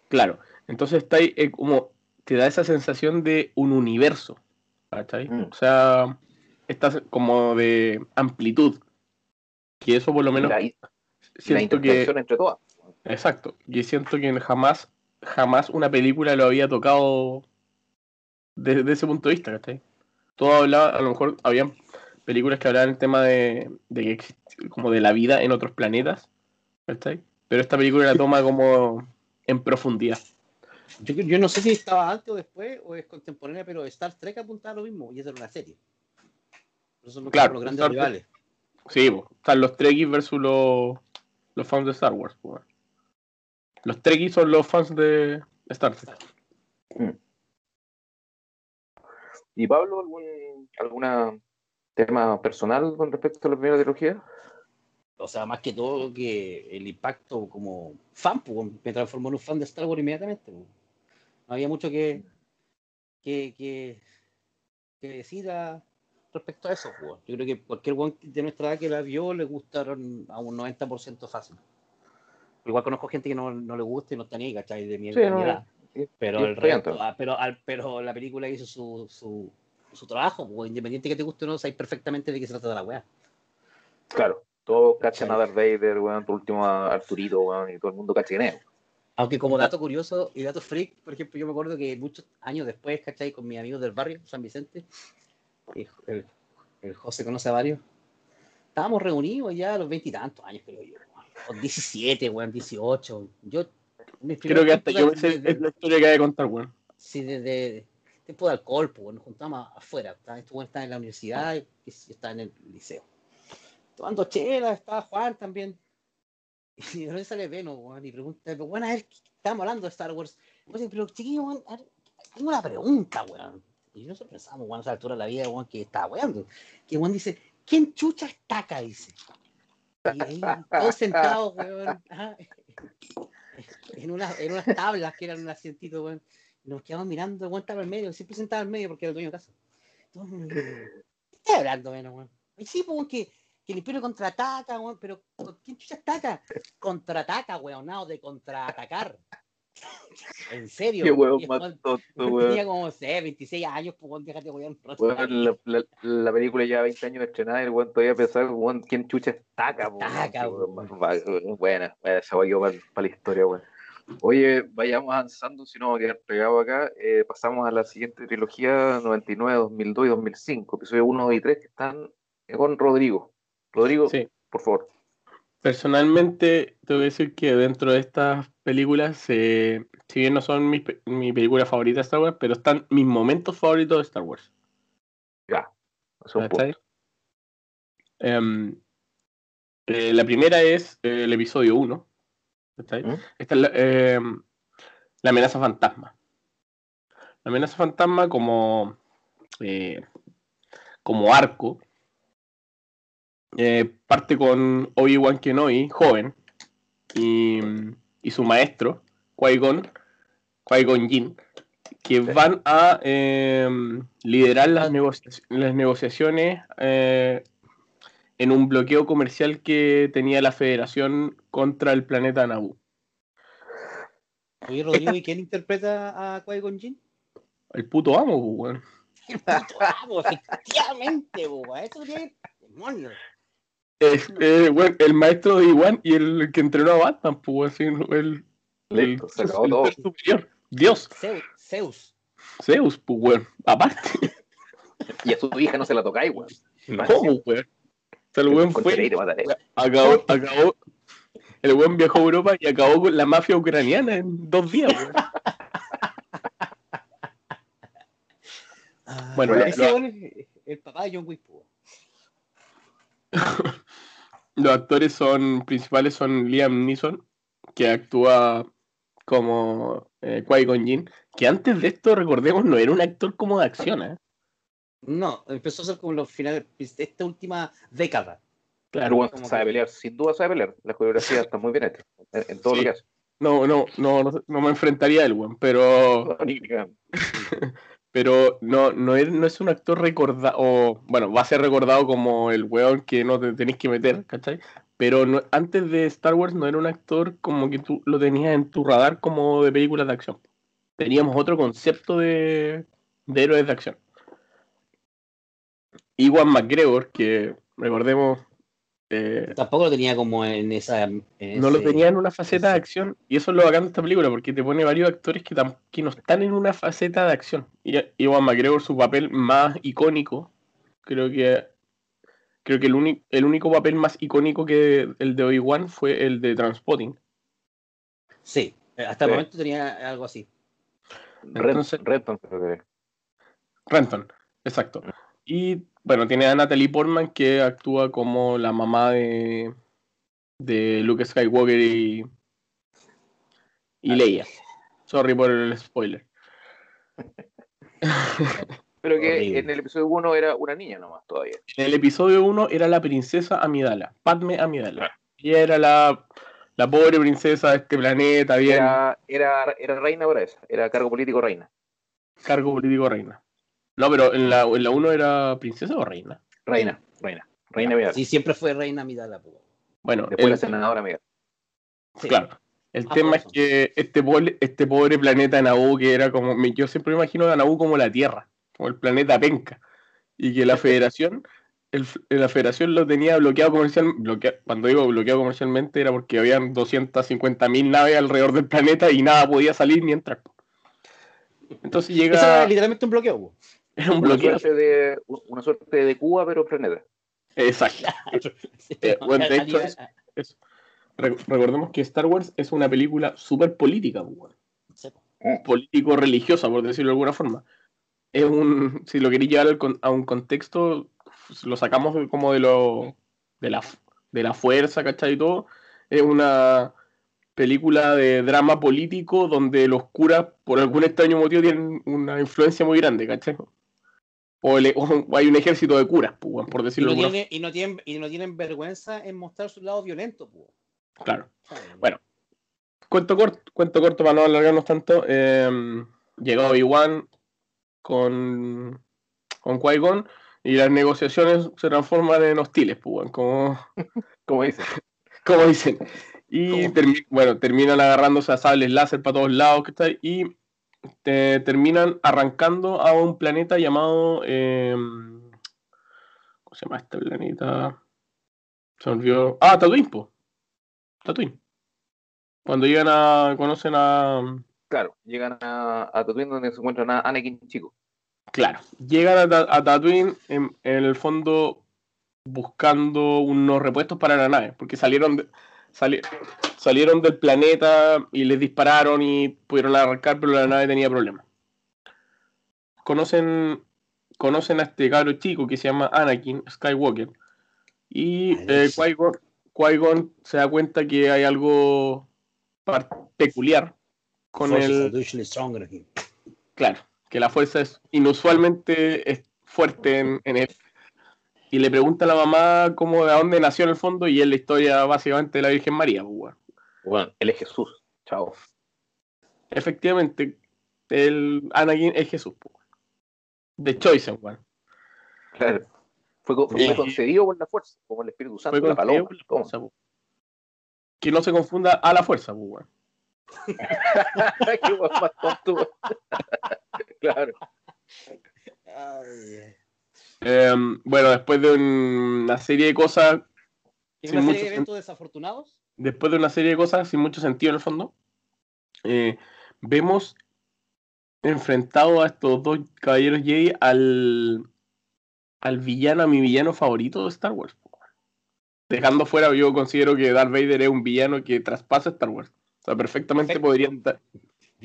Claro, entonces está ahí, eh, como te da esa sensación de un universo, ¿cachai? Mm. O sea, estás como de amplitud, que eso por lo menos La, y la siento que... entre todas. Exacto, y siento que jamás, jamás una película lo había tocado desde ese punto de vista, ¿cachai? Todo hablaba, a lo mejor habían películas que hablaban el tema de, de como de la vida en otros planetas, ¿cachai? Pero esta película la toma como en profundidad. Yo, yo no sé si estaba antes o después o es contemporánea, pero Star Trek apuntaba a lo mismo y esa era una serie. Son los, Claro, los grandes Star rivales. Sí, po, están los Trekkies versus los, los fans de Star Wars. po. Los Trekkies son los fans de Star Trek. ¿Y Pablo, algún alguna tema personal con respecto a la primera trilogía? O sea, más que todo que el impacto como fan, pues, me transformó en un fan de Star Wars inmediatamente. pues. No había mucho que, que, que, que decir a- respecto a eso. Yo creo que cualquier one de nuestra edad que la vio le gustaron a un 90% fácil. Igual conozco gente que no, no le gusta y no está ni. De mi, Sí, de no, mi edad. Pero el está ah, pero, al- pero la película hizo su, su, su trabajo, pues, independiente que te guste o no, sabes perfectamente de qué se trata la weá. Claro, todos cachan a Darth Vader, weón, por último a Arturito, weón, y todo el mundo cacha. Aunque como dato curioso y dato freak, por ejemplo, yo me acuerdo que muchos años después, ¿cachai? Con mis amigos del barrio, San Vicente, el, el José conoce a varios, estábamos reunidos ya a los veintitantos años, creo yo. O 17, weón, 18. Yo, Creo que hasta yo sé de- es la historia que hay que contar, weón. Sí, desde tiempo de alcohol, pues, nos juntábamos afuera. Estos güeyes estaban en la universidad y yo estaba en el liceo. Tomando chela, estaba Juan también. Y de sale Veno, weón, y pregunta, pero bueno, a ver, estábamos hablando de Star Wars. Digo, pero chiquillo, weón, tengo una pregunta, weón. Y nosotros pensamos, weón, a esa altura de la vida, weón, que está weón. Que weón dice, ¿quién chucha es Taca? Dice. Y ahí, todos sentados, weón, en, una, en unas tablas que eran un asientito, weón. Nos quedamos mirando, weón estaba en medio, siempre sentaba en medio porque era el dueño de casa. Weón, ¿Qué estás hablando, weón? weón? Y sí, pues, que, que el imperio contraataca, weón, pero ¿con ¿quién chucha ataca? Contraataca, weón, no, de contraatacar. En serio. Qué el más tonto, weón. Tenía como, sé, 26 años, pues, déjate, weón. la, la, la película lleva 20 años estrenada y el weón todavía pensaba, weón, ¿quién chucha es Taca, po, weón? Taca, Qué weón va- Buena, esa quedó para la historia, weón. Oye, vayamos avanzando, si no vamos a quedar pegado acá. Eh, pasamos a la siguiente trilogía, 99, 2002 y 2005, episodio 1, 2 y 3, que están con Rodrigo. Rodrigo, Sí. por favor. Personalmente, tengo que decir que dentro de estas películas, eh, si bien no son mis pe- mi película favorita de Star Wars, pero están mis momentos favoritos de Star Wars. Ya, es un punto. ¿cachai? Em, eh, la primera es eh, el episodio 1. ¿cachai? ¿Mm? Esta es la, em, la amenaza fantasma. La amenaza fantasma como, eh, como arco eh, parte con Obi-Wan Kenobi, joven, y, y su maestro, Qui-Gon, Qui-Gon Jinn, que Sí. van a em, liderar las, negocia- las negociaciones eh, en un bloqueo comercial que tenía la Federación contra el planeta Naboo. Oye, Rodrigo, ¿y quién interpreta a Qui-Gon Jinn? El puto amo, pues, weón. El puto amo, efectivamente, weón. Eso tiene. Es, eh, weón, el maestro de Iwan y el que entrenó a Batman, pues, así, el, el, Listo, se acabó el todo. ser superior. Dios, Zeus. Zeus. Zeus, pues, weón. Aparte, Y a su hija no se la tocáis, weón. ¿cómo, weón? O sea, el weón fue, acabó, acabó, el weón viajó a Europa y acabó con la mafia ucraniana en dos días, weón. Bueno, Bueno, ese lo- es el papá de John Wick, po. Los actores son principales son Liam Neeson, que actúa como eh, Qui-Gon Jinn, que antes de esto, recordemos, no era un actor como de acción, ¿eh? No, empezó a ser como los finales de esta última década. El Claro, como sabe que- pelear, sin duda sabe pelear. La coreografía está muy bien hecha. En, en todo Sí. lo que hace. no, no, no, no, no me enfrentaría a él, weón, pero. pero no, no, es, no es un actor recordado, o, bueno, va a ser recordado como el weón que no te tenéis que meter, ¿cachai? Pero no- antes de Star Wars no era un actor como que tú lo tenías en tu radar como de películas de acción. Teníamos otro concepto de, de héroes de acción. Iwan McGregor, que recordemos, eh, Tampoco lo tenía como en esa. en no lo tenía en una faceta de acción, y eso es lo bacán de esta película, porque te pone varios actores que, que no están en una faceta de acción. Y Iwan McGregor, su papel más icónico, creo que creo que el, único el único papel más icónico que el de Obi-Wan fue el de Transpotting. Sí, hasta el Sí. momento tenía algo así. Redton, creo que es. Renton, exacto. Y bueno, tiene a Natalie Portman que actúa como la mamá de, de Luke Skywalker y, y Leia. Sorry por el spoiler. Pero que Horrible. en el episodio 1 era una niña nomás todavía. En el episodio 1 era la princesa Amidala, Padme Amidala. Ella era la, la pobre princesa de este planeta, bien Era, era, era reina ahora esa. Era cargo político reina. cargo político reina. No, pero en la, en la 1 era princesa o reina. Reina, reina. Reina Vidal. Sí, siempre fue reina Midala, po. Bueno, Después el- la senadora Miguel. Sí. Claro. El Ah, tema es que este pobre, este pobre planeta Naboo, que era como. Yo siempre me imagino a Naboo como la Tierra, como el planeta penca. Y que la federación, el, la federación lo tenía bloqueado comercial, bloquea- cuando digo bloqueado comercialmente era porque habían 250.000 naves alrededor del planeta y nada podía salir ni entrar. Entonces Eso era llega. literalmente un bloqueo. Era un Una bloqueo. suerte, de, una suerte de Cuba, pero planeta. Exacto. Sí, Eh, bueno, de a hecho es- recordemos que Star Wars es una película súper política. Sí, po. político-religiosa, por decirlo de alguna forma. Es un, si lo queréis llevar a un contexto, pues, lo sacamos como de lo de la, de la fuerza, ¿cachai? Y todo. Es una película de drama político donde los curas, por algún extraño motivo, tienen una influencia muy grande, ¿cachai? O, el- o hay un ejército de curas, weón, por Y decirlo no, tiene, y, no tienen, y no tienen vergüenza en mostrar su lado violento. forma. Claro. Bueno. Cuento corto, cuento corto para no alargarnos tanto. Eh, llegó Obi-Wan con, con Qui-Gon y las negociaciones se transforman en hostiles, weón, como, Como dice. como dicen. Y bueno, terminan agarrándose a sables láser para todos lados, ¿cachai? Y eh, terminan arrancando a un planeta llamado. eh, ¿Cómo se llama este planeta? Se olvidó. Ah, Tatooine, po. Tatooine. Cuando llegan a. conocen a. Claro, llegan a, a Tatooine donde se encuentran a Anakin chico. Claro, llegan a, a Tatooine en, en el fondo buscando unos repuestos para la nave, porque salieron de- sali- salieron del planeta y les dispararon y pudieron arrancar, pero la nave tenía problemas. Conocen conocen a este cabro chico que se llama Anakin Skywalker y eh. Qui-Gon Qui-Gon se da cuenta que hay algo peculiar con el. Claro, que la fuerza es inusualmente fuerte en, en él. Y le pregunta a la mamá cómo de dónde nació en el fondo y es la historia básicamente de la Virgen María. pues, weón. Bueno, él es Jesús. Chao. Efectivamente, el Anakin es Jesús. pues, weón. The Chosen One. Claro. Fue, concedido por la fuerza, como el Espíritu Santo, Fue la paloma. por la ¿Cómo? fuerza, pues. Que no se confunda a la fuerza, pues. Qué más tonto. claro. Ay, Eh, bueno, después de un- una serie de cosas, ¿Es Sin una serie de eventos desafortunados? después de una serie de cosas sin mucho sentido en el fondo, eh, vemos enfrentado a estos dos caballeros Jedi al, al villano, a mi villano favorito de Star Wars. Dejando fuera, yo considero que Darth Vader es un villano que traspasa Star Wars. O sea, perfectamente Perfecto. podría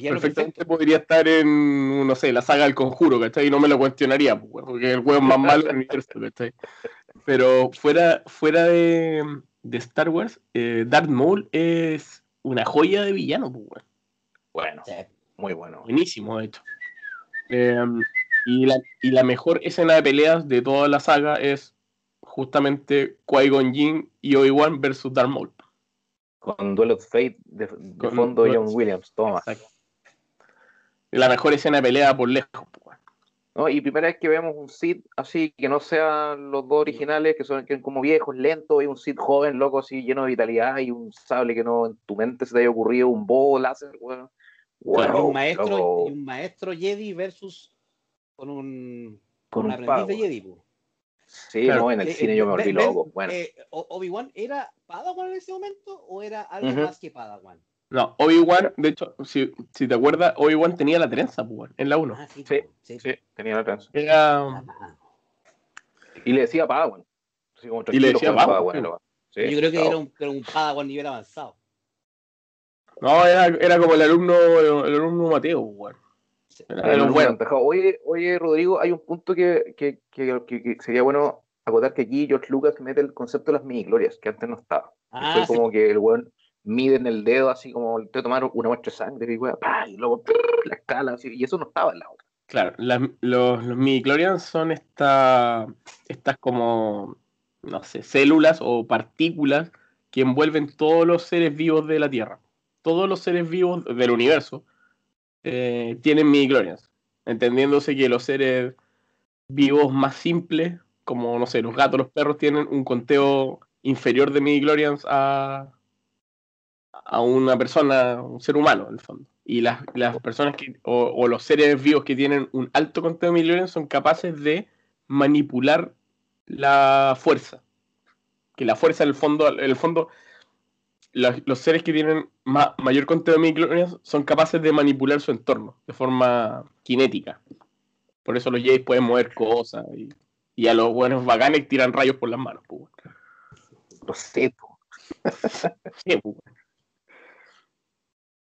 perfectamente perfecto. podría estar en, no sé, la saga del conjuro, ¿cachai? Y no me lo cuestionaría, weón, porque el juego es más malo del universo, ¿cachai? Pero fuera, fuera de, de Star Wars, eh, Darth Maul es una joya de villano, weón. Bueno, Sí. muy bueno. buenísimo, de hecho. Eh, y, la, y la mejor escena de peleas de toda la saga es justamente Qui-Gon Jinn y Obi-Wan versus Darth Maul. Con Duel of Fate de, fondo John Williams. Toma. Exacto. La mejor escena de pelea por lejos. ¿no? Y primera vez que vemos un Sith así, que no sean los dos originales, que son que son como viejos, lentos, y un Sith joven, loco, así, lleno de vitalidad, y un sable que no en tu mente se te haya ocurrido, un bow láser, Wow, un maestro, loco, y un maestro Jedi versus con un, con un un aprendiz pavo. de Jedi. po. Sí, Claro. no, en el Eh, cine eh, yo me volví loco. Bueno, eh, Obi-Wan era Padawan en ese momento o era algo más que Padawan? No, Obi-Wan, de hecho, si, si te acuerdas, Obi-Wan tenía la trenza, weón, en la 1. Ah, sí, Sí, po, sí. sí, tenía la trans. Era. Y le decía Padawan. Así como Y le decía Padawan, Yo creo que era un, era un Padawan nivel avanzado. No, era, era como el alumno, el, alumno Mateo. Sí. Era buenos. aventajado. Oye, oye, Rodrigo, hay un punto que, que, que- que- que sería bueno acotar que aquí George Lucas mete el concepto de las mini glorias, que antes no estaba. Ah, Fue sí. como que el weón mide en el dedo, así como te tomar una muestra de sangre y, ¡pah! y luego la escala, y eso no estaba en la otra. Claro, las- los, los son esta, estas como, no sé, células o partículas que envuelven todos los seres vivos de la Tierra. Todos los seres vivos del universo eh, tienen midi-chlorians, entendiéndose que los seres vivos más simples, como, no sé, los gatos, los perros, tienen un conteo inferior de midi-chlorians a, a una persona, un ser humano, en el fondo. Y las, las personas que, o, o los seres vivos que tienen un alto contenido de microclorians son capaces de manipular la fuerza. Que la fuerza, en el fondo, en el fondo los, los seres que tienen ma- mayor contenido de microclorians son capaces de manipular su entorno de forma cinética. Por eso los Jays pueden mover cosas y, y a los buenos bacanes tiran rayos por las manos. pues, sé. Sí, pues.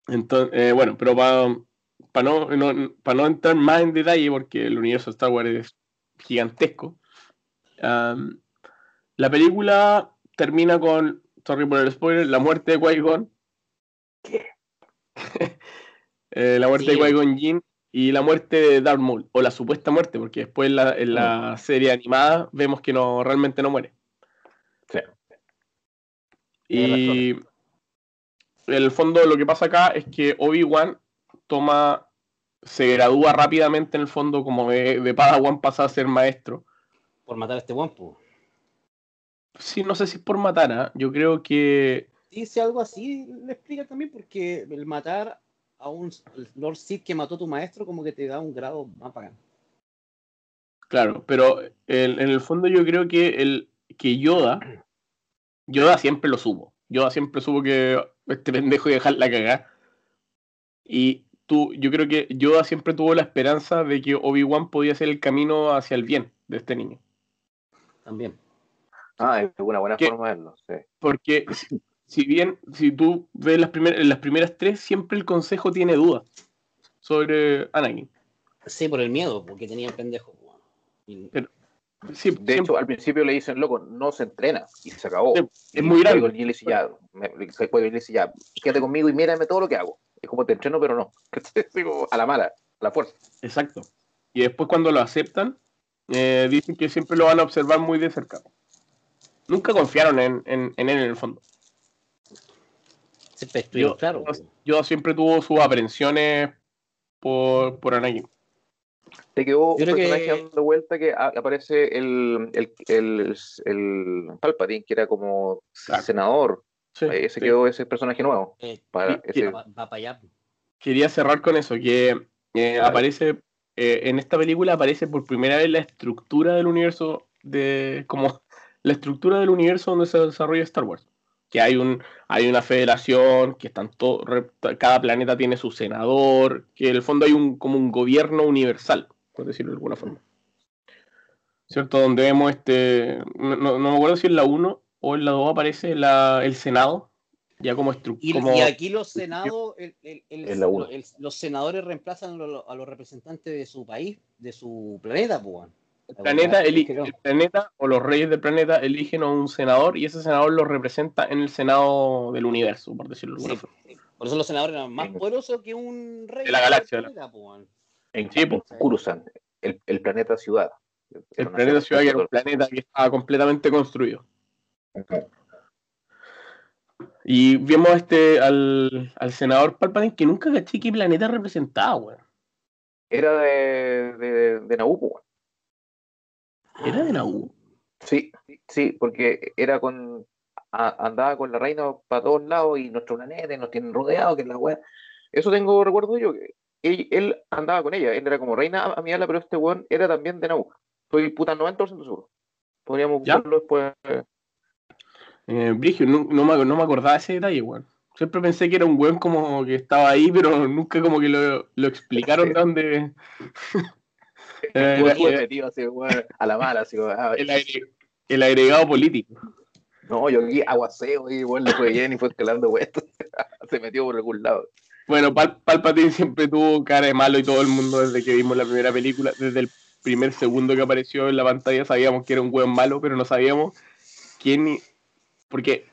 Entonces, eh, bueno, pero para no, no, pa no entrar más en detalle, porque el universo de Star Wars es gigantesco, la película termina con, sorry por el spoiler, la muerte de Qui-Gon. ¿Qué? Eh, la muerte Sí. de Qui-Gon Jinn y la muerte de Darth Maul, o la supuesta muerte, porque después en la, en la serie animada vemos que no realmente no muere. Sí. Y el fondo lo que pasa acá es que Obi-Wan toma, se gradúa rápidamente en el fondo como de, de Padawan pasa a ser maestro. Por matar a este guampo. Sí, no sé si es por matar, ¿ah? yo creo que Dice algo así, le explica también, porque el matar a un Lord Sith que mató a tu maestro, como que te da un grado más bacán. Claro, pero el- en el fondo yo creo que el que Yoda, Yoda siempre lo supo. Yoda siempre supo que este pendejo a dejar la cagada. Y tú, yo creo que Yoda siempre tuvo la esperanza de que Obi-Wan podía ser el camino hacia el bien de este niño. También. Ah, es una buena forma de verlo, sí. Porque si, si bien, si tú ves las, primeras las primeras tres, siempre el consejo tiene dudas sobre Anakin. Sí, por el miedo, porque tenía el pendejo. weón. Y- Sí, De siempre- hecho, al principio le dicen, loco, no se entrena y se acabó. Sí, Y es muy grande. luego él dice, ya, me, dice, ya, quédate conmigo y mírame todo lo que hago. Es como te entreno, pero no. Digo, a la mala, a la fuerza. Exacto. Y después cuando lo aceptan, eh, dicen que siempre lo van a observar muy de cerca. Nunca confiaron en, en- en él en el fondo. Siempre Yo- claro. yo- siempre tuvo sus aprensiones por, por Anakin. Te quedó Yo un que- personaje dando vuelta que aparece el, el, el, el Palpatine, que era como Claro. senador. Sí, Ahí se sí. quedó ese personaje nuevo. Eh, Para Y- ese, va, va para allá. Quería cerrar con eso, que eh, aparece, eh, en esta película aparece por primera vez la estructura del universo, de como la estructura del universo donde se desarrolla Star Wars. Que hay un, hay una federación, que están todo, cada planeta tiene su senador, que en el fondo hay un como un gobierno universal, por decirlo de alguna forma. ¿Cierto? Donde vemos este. No, me acuerdo si en la 1 o en la 2 aparece la, el Senado, ya como Y, estructura. y aquí los senados, el- los senadores reemplazan a los, a los representantes de su país, de su planeta, pues. El planeta, Es eli- que no. el planeta o los reyes del planeta eligen a un senador y ese senador lo representa en el Senado del universo, por decirlo de alguna Sí, forma. Por eso los senadores eran más Sí. poderosos que un rey De la galaxia, pues, en pues. Coruscant, el, el planeta ciudad. El planeta ciudad que era un planeta que estaba completamente construido. Y vimos este al, al senador Palpatine que nunca caché qué planeta representaba, weón. Era de, de, de Naboo, weón. Era de Naboo. Sí, sí, porque era con. a- andaba con la reina para todos lados y nuestro planeta y nos tienen rodeados, que es la weá. Eso tengo recuerdo yo, que él, él andaba con ella, él era como reina a mi ala, pero este weón era también de Naboo. Estoy puta 90% seguro. Podríamos buscarlo después. Eh, Brigio, no, no me, no me acordaba ese detalle, weón. Siempre pensé que era un weón como que estaba ahí, pero nunca como que lo, lo explicaron de dónde. Eh, metido así, weón, a la mala, así, weón, ah, el, agre- el agregado político. No, yo aquí aguaceo y bueno, le fue bien y fue escalando weón. Se metió por algún lado. Bueno, Pal Palpatine siempre tuvo cara de malo y todo el mundo desde que vimos la primera película, desde el primer segundo que apareció en la pantalla sabíamos que era un weón malo, pero no sabíamos quién... Porque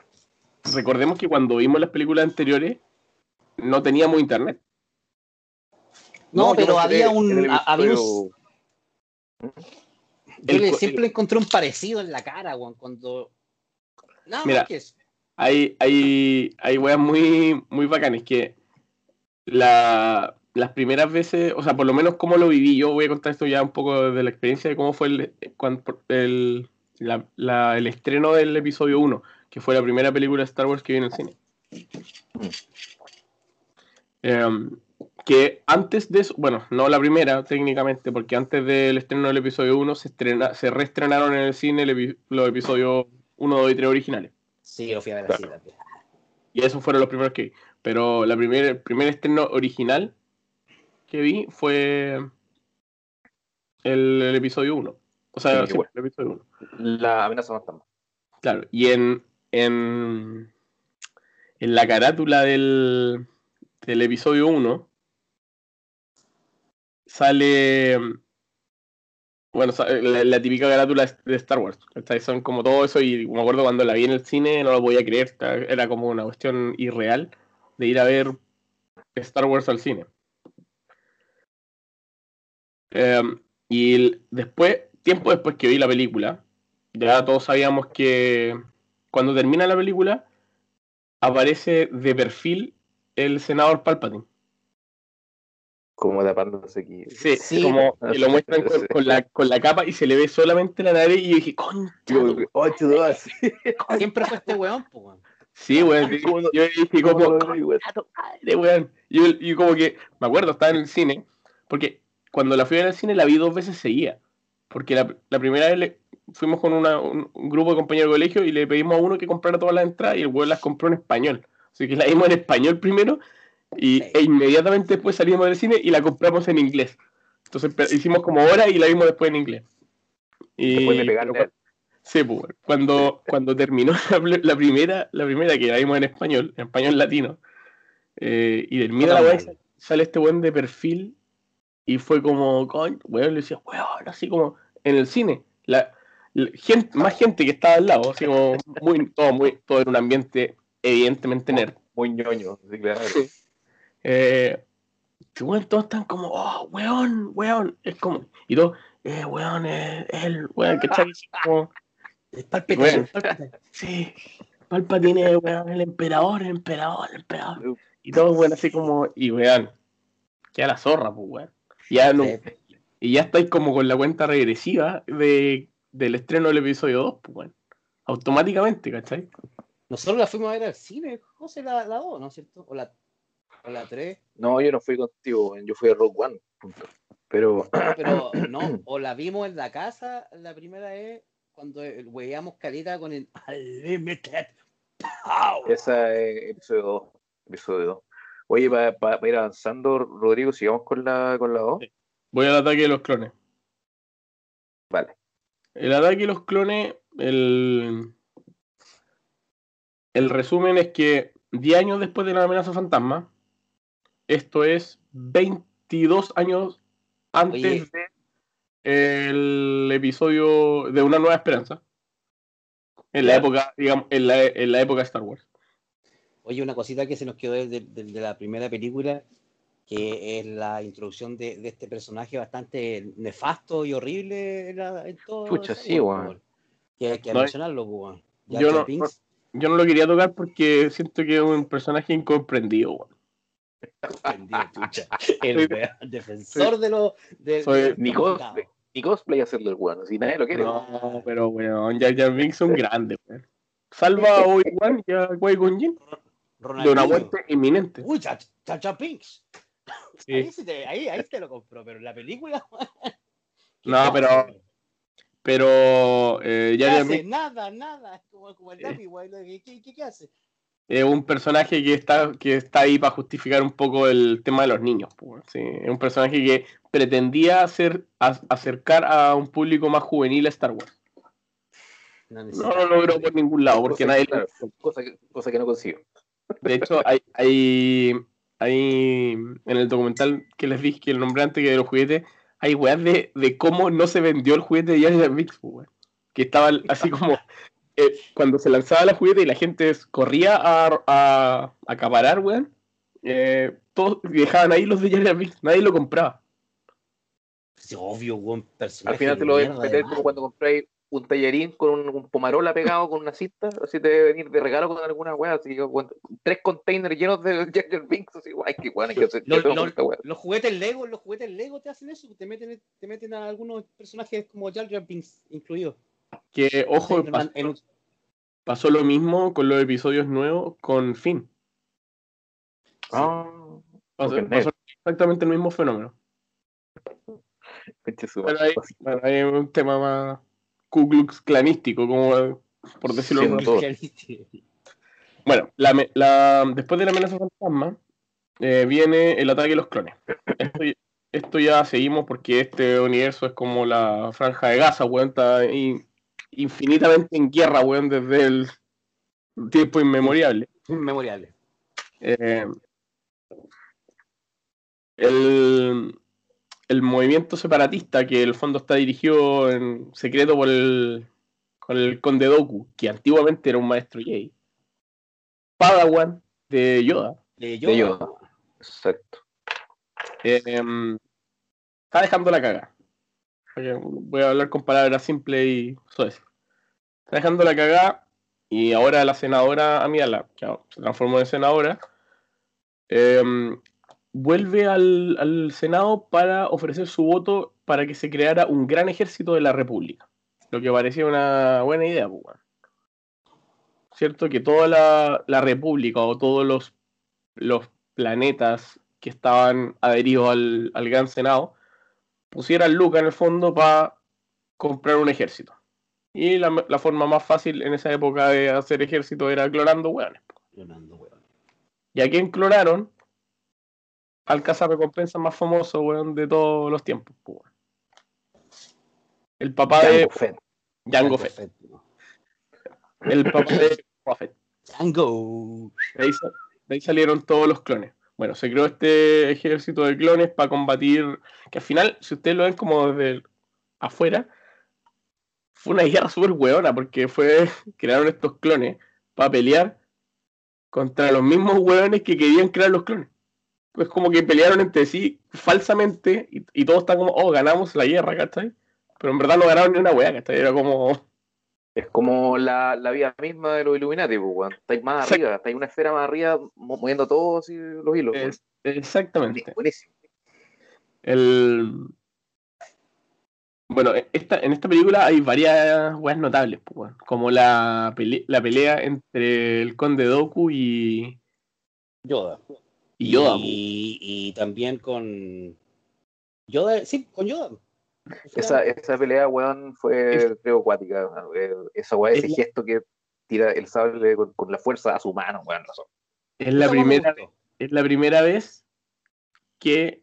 recordemos que cuando vimos las películas anteriores no teníamos internet. No, pero había un- había un- Yo El siempre encontré un parecido en la cara, weón, cuando. Nada Mira. más que eso. hay, hay, hay weas muy, muy bacanes que la- las primeras veces, o sea, por lo menos cómo lo viví, yo voy a contar esto ya un poco de la experiencia de cómo fue el, el, la- la- el estreno del episodio 1, que fue la primera película de Star Wars que vi en el cine. Em, que antes de eso, bueno, no la primera técnicamente, porque antes del estreno del episodio 1 se, estrena, se reestrenaron en el cine el epi- los episodios 1, 2 y 3 originales. Sí, lo fui a ver así Claro. también. Y esos fueron los primeros que vi. Pero la primer, el primer estreno original que vi fue el, el episodio 1. O sea, Sí, sí, el episodio 1. La amenaza fantasma. Claro, y en, en, en la carátula del, del episodio 1 sale, bueno, sa- la, la típica carátula de Star Wars. Son como todo eso y me acuerdo cuando la vi en el cine no lo podía creer, era como una cuestión irreal de ir a ver Star Wars al cine. Em, y después, tiempo después que vi la película, ya todos sabíamos que cuando termina la película aparece de perfil el senador Palpatine. Como tapándose aquí. Sí, Sí. como que lo muestran con, la, con la capa y se le ve solamente la nariz y yo dije, concha. Yo, ocho, dos, así. Siempre fue este weón, pues, weón. Sí, weón. ¿Cómo no- Yo dije, cómo como, no lo vi, weón? "Concha tu madre, weón". Y, yo- y como que, me acuerdo, estaba en el cine, porque cuando la fui a ver al cine la vi dos veces seguida. Porque la, la primera vez le- fuimos con una- un, un grupo de compañeros de colegio y le pedimos a uno que comprara todas las entradas y el weón las compró en español. Así que la vimos en español primero y, Sí. e inmediatamente después salimos del cine y la compramos en inglés. Entonces hicimos como hora y la vimos después en inglés. Y, Después de pegarle pero Sí, pues, cuando, cuando terminó la, primera, la primera que la vimos en español, en español latino, eh, y termina la mal. sale este buen de perfil y fue como, coño, weón, le decía, weón, así como en el cine. La, la gente, más gente que estaba al lado, así como muy, todo, muy, todo en un ambiente evidentemente nerd. Muy ñoño. Sí, claro. Eh, que, todos están como, oh, weón, weón, es como, y todos, eh, weón, es el, weón, ¿cachai? Así como, Es Palpatine. Sí, Palpatine, weón, el emperador, el emperador, el emperador. Y todo, weón, así como, y weón, queda la zorra, pues, weón. Ya no, y ya estáis como con la cuenta regresiva de, del estreno del episodio 2, pues, weón. Automáticamente, ¿cachai? Nosotros la fuimos a ver al cine, José, la, la 2, ¿no es cierto? O la, o la 3. No, yo no fui contigo, yo fui a Rogue One. punto. Pero Pero no, o la vimos en la casa la primera vez cuando veíamos calita con el Unlimited Power. esa es episodio 2. Episodio 2. Oye, para ir avanzando, Rodrigo, sigamos con la con la 2. Voy al ataque de los clones. Vale. El ataque de los clones, el, el resumen es que 10 años después de la amenaza fantasma, esto es 22 años antes Oye. de el episodio de Una Nueva Esperanza. En la época, digamos, en la, en la época de Star Wars. Oye, una cosita que se nos quedó de, de- de la primera película, que es la introducción de, de este personaje bastante nefasto y horrible en, la- en todo. Chucha, Star sí, weón. Que hay que No, mencionarlo, weón. Yo no- Yo no lo quería tocar porque siento que es un personaje incomprendido. weón. El defensor de los. De, Soy- de- los cosplay, ni cosplay hacerlo el weón, si nadie lo quiere. No, pero weón, Binks es un grande, weón. Salva a Obi-Wan y a Qui-Gon Jinn de una muerte inminente. Uy, Jar Jar Jar Binks. Sí. Ahí, sí te, ahí, ahí te lo compró, pero en la película. ¿qué No, pero? Pero eh, ¿Qué Jar Jar hace? Binks Nada, nada. Es como, como el Sí. Dappy, weón. ¿Qué, qué, qué hace? Es un personaje que está, que está ahí para justificar un poco el tema de los niños. sí. Es un personaje que pretendía hacer, a- acercar a un público más juvenil a Star Wars. No, No lo logró por ningún lado, porque Cosa nadie que, claro, cosa, que, cosa que no consigo. De hecho, hay, hay, hay en el documental que les dije que el nombre antes que de los juguetes, hay weas de, de cómo no se vendió el juguete de Jar Jar Binks. Que estaba así como eh, cuando se lanzaba la juguete y la gente corría a, a acaparar, weón. eh, todos dejaban ahí los de Binks, nadie lo compraba. Sí, obvio, weón. Al final te lo voy a meter como cuando compráis un tallarín con un, un pomarola pegado con una cinta, así te debe venir de regalo con alguna wea, así yo, weón, tres containers llenos de Jar Binks, así, guay, qué weón, hay que hacer Lo- ¿qué tengo lo- con esta wea? Los juguetes Lego, los juguetes Lego te hacen eso, te meten, te meten a algunos personajes como Jar Binks incluidos. Que, ojo, pasó, en pasó lo mismo con los episodios nuevos con Finn. Ah, Pasó- porque pasó exactamente el mismo fenómeno. Pero hay, un tema más Ku Klux clanístico, como por decirlo de Sí. Bueno, la, me- la- después de la amenaza fantasma, eh, viene el ataque de los clones. Esto, ya- esto ya seguimos porque este universo es como la franja de Gaza, weón, está in- infinitamente en guerra, weón, desde el tiempo inmemorial. Memoriales. Eh, el, el movimiento separatista, que en el fondo está dirigido en secreto por el, con el conde Doku, que antiguamente era un maestro Jedi, Padawan de Yoda, De De Yoda. Exacto. eh, em, está dejando la caga. Voy a hablar con palabras simples y suaves. Está dejando la cagada y ahora la senadora Amiala, que se transformó en senadora, em, vuelve al, al Senado para ofrecer su voto para que se creara un gran ejército de la República. Lo que parecía una buena idea, pues. ¿Cierto? Que toda la, la República o todos los, los planetas que estaban adheridos al, al Gran Senado pusieran lucas en el fondo para comprar un ejército. Y la, la forma más fácil en esa época de hacer ejército era clonando hueones. Leonardo, weón. ¿Y a quién clonaron? Al cazarrecompensas más famoso, weón, de todos los tiempos. weón. El papá de Fett. Jango Fett. Fett, ¿no? El papá de Fett. Django. De ahí, de ahí salieron todos los clones. Bueno, se creó este ejército de clones para combatir. Que al final, si ustedes lo ven como desde afuera, fue una guerra súper hueona, porque fue. crearon estos clones para pelear contra los mismos hueones que querían crear los clones. Pues como que pelearon entre sí falsamente y, y todos están como, oh, ganamos la guerra, ¿cachai? Pero en verdad no ganaron ni una hueá, ¿cachai? Era como. Es como la, la vida misma de los Illuminati, pues, weón. Estáis más Exacto. arriba, estáis una esfera más arriba, mo- moviendo todos y los hilos. es- exactamente. Buenísimo. El... Bueno, e-, esta, en esta película hay varias weas notables, pues, weón. como la, pele- la pelea entre el conde Doku y, Yoda. y Yoda. Y, y también con. Yoda, sí, con Yoda. Esa, esa pelea, weón, fue, Es- creo, acuática. weón. Eh, Esa weá, ese Es la- gesto que tira el sable con, con la fuerza a su mano, weón. razón. Es la, primera, es la primera vez que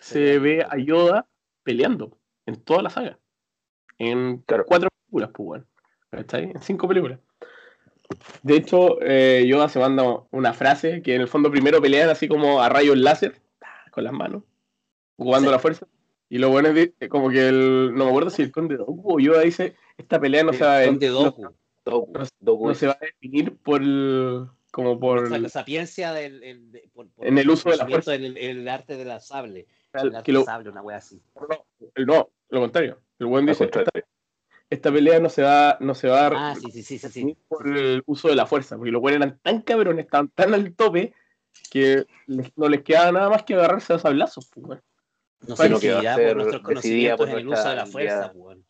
se ve a Yoda peleando en toda la saga. En Claro. cuatro películas, pues, weón. ¿Cachai? En cinco películas. De hecho, eh, Yoda se manda una frase que en el fondo primero pelean así como a rayos láser, con las manos, jugando Sí. la fuerza. Y lo bueno es de- como que el, no me acuerdo si el conde Doku o Yoda dice, esta pelea no, se va, a- Con de no- Doku. No- Doku no se va a definir por el- como por la sapiencia del, el- de- por- por En el uso de la fuerza. En el, arte de la sable. el- arte del sable, una wea así. no, lo contrario. El buen dice, esta, esta pelea no se va, no se va a Ah, sí, sí, sí, por el uso de la fuerza, porque los buenos eran tan cabrones, estaban tan al tope, que les- no les quedaba nada más que agarrarse a sablazos. pues, weón. No sé si ya por nuestros decidida por conocimientos en el nuestra uso de la habilidad. fuerza, weón.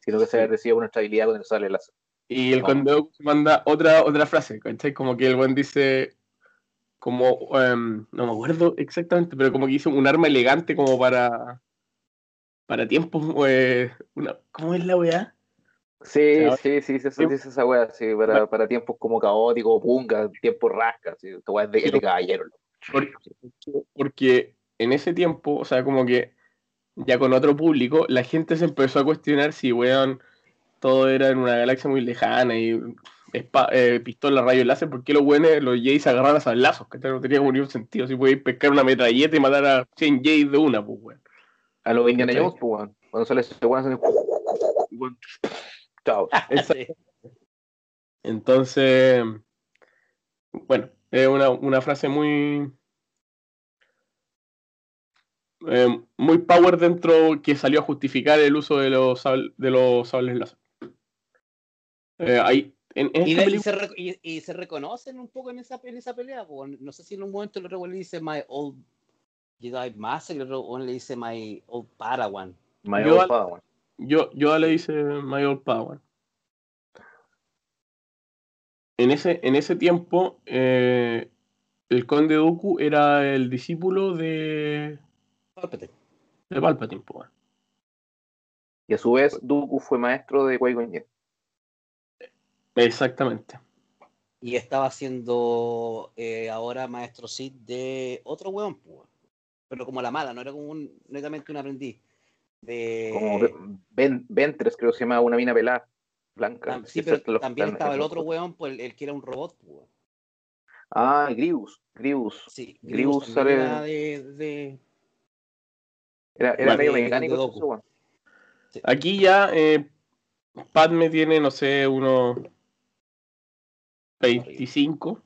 Sino que se recibe una estabilidad con el sable láser. Y el No. conde Doku manda otra, otra frase, ¿cachai? Como que el buen dice, como, em, no me acuerdo exactamente, pero como que hizo un arma elegante como para, para tiempos, eh, una, ¿cómo es la weá? Sí, sí, sí, sí, Sí. esa weá, sí, para, para tiempos como caóticos, punga, tiempos rasca, sí, esta weá es de, de caballero. Porque, porque en ese tiempo, o sea, como que ya con otro público, la gente se empezó a cuestionar si, weón, todo era en una galaxia muy lejana y eh, pistola, rayos láser, ¿por qué los weones, los Jays se agarraban a sablazos? Que no tenía ningún sentido. Si podéis pescar una metralleta y matar a 100 Jays de una, pues, weón. A los Indiana. Jones, pues, weón. Cuando sale ese weón, hacen Chao. Sí. Entonces, bueno, es una, una frase muy. Eh, muy power dentro que salió a justificar el uso de los, de los sables láser. Eh, ahí, en, en Y, película- se re- y- y se reconocen un poco en esa, en esa pelea. po. No sé si en un momento el otro le dice My Old Jedi Master y el otro le dice My Old Padawan. Mayor Yo al- Padawan. yo, yo le hice Mayor Power. En ese, en ese tiempo, eh, el conde Dooku era el discípulo de, Palpatine. de Palpatine, weón. Y a su vez, Dooku fue maestro de Qui-Gon. Exactamente. Y estaba siendo eh, ahora maestro Sid de otro weón, pues, pero como la mala, no era como un, netamente un aprendiz. De... Como Ben, Ventres, creo que se llama una mina pelada, blanca. Sí, pero los- también estaba el otro weón, pues el, el que era un robot, pues. Ah, Grievous. Grievous. Sí, Grievous Grievous también sale- era de, de- Era, era Bueno, medio mecánico ese Dooku. weón. Aquí ya eh, Padme tiene, no sé, unos 25.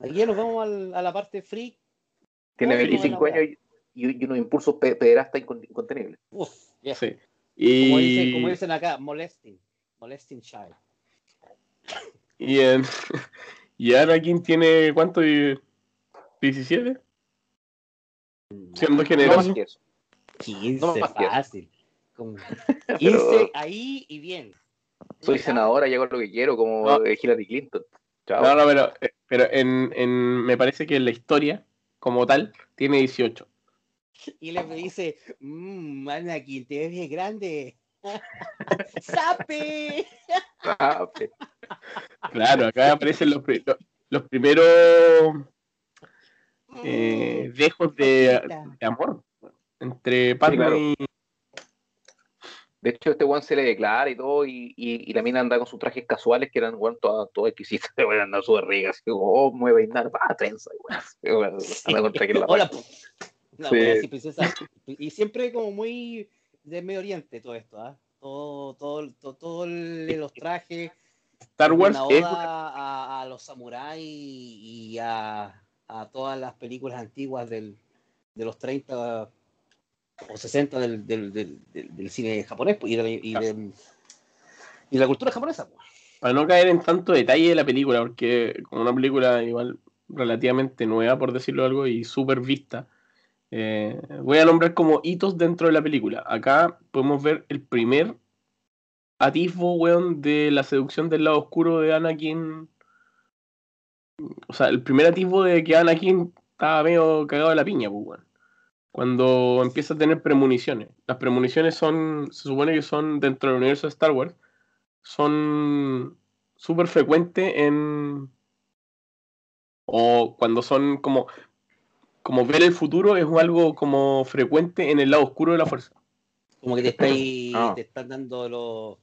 Aquí ya nos vamos al- a la parte freak. Tiene Uy, no, 25 la años y, y unos impulsos pe- pederastas incon- incontenibles. Uf, ya. Sí. Como, Y, dice- como dicen acá, molesting. Molesting child. y, en- y Anakin tiene, ¿cuánto? ¿17? Siendo No más generoso. eso. 15, No más que eso. fácil. Como 15 Pero ahí y bien. soy senadora, llego a lo que quiero, como No. eh, Hillary Clinton. Chao. No, no, pero, eh, pero en, en, me parece que en la historia, como tal, tiene 18. Y le dice, mmm, Anakin, te ves bien grande. ¡Sape! Ah, pe- Claro, acá aparecen los, los primeros eh, dejos de, Cosita. de amor entre Padme claro. y, De hecho, este weón se le declara y todo, y, y, y la mina anda con sus trajes casuales que eran, weón, todas todas exquisitas, weón, anda súper rica, así como, oh, mueve y nada, pa, trenza, y weón, weón, anda con traje en la Hola. Una Sí. wea así, princesa. Y siempre como muy de Medio Oriente todo esto, ¿ah? Todo, todo, todo, todo el- los trajes. Star Wars una es oda a, a los samuráis y a, a todas las películas antiguas del, de los 30 o 60 del, del, del, del- del cine japonés pues, y, de, y, de- y la cultura japonesa. pues. para no caer en tanto detalle de la película, porque como una película igual relativamente nueva, por decirlo algo, y súper vista, eh, voy a nombrar como hitos dentro de la película. Acá podemos ver el primer atisbo, weón, de la seducción del lado oscuro de Anakin. O sea, el primer atisbo de que Anakin estaba medio cagado de la piña, pues. Cuando empieza a tener premoniciones. Las premoniciones son, se supone que son dentro del universo de Star Wars, son súper frecuentes en... O cuando son como... Como ver el futuro es algo como frecuente en el lado oscuro de la fuerza. Como que te, estáis- Ah. te están dando los.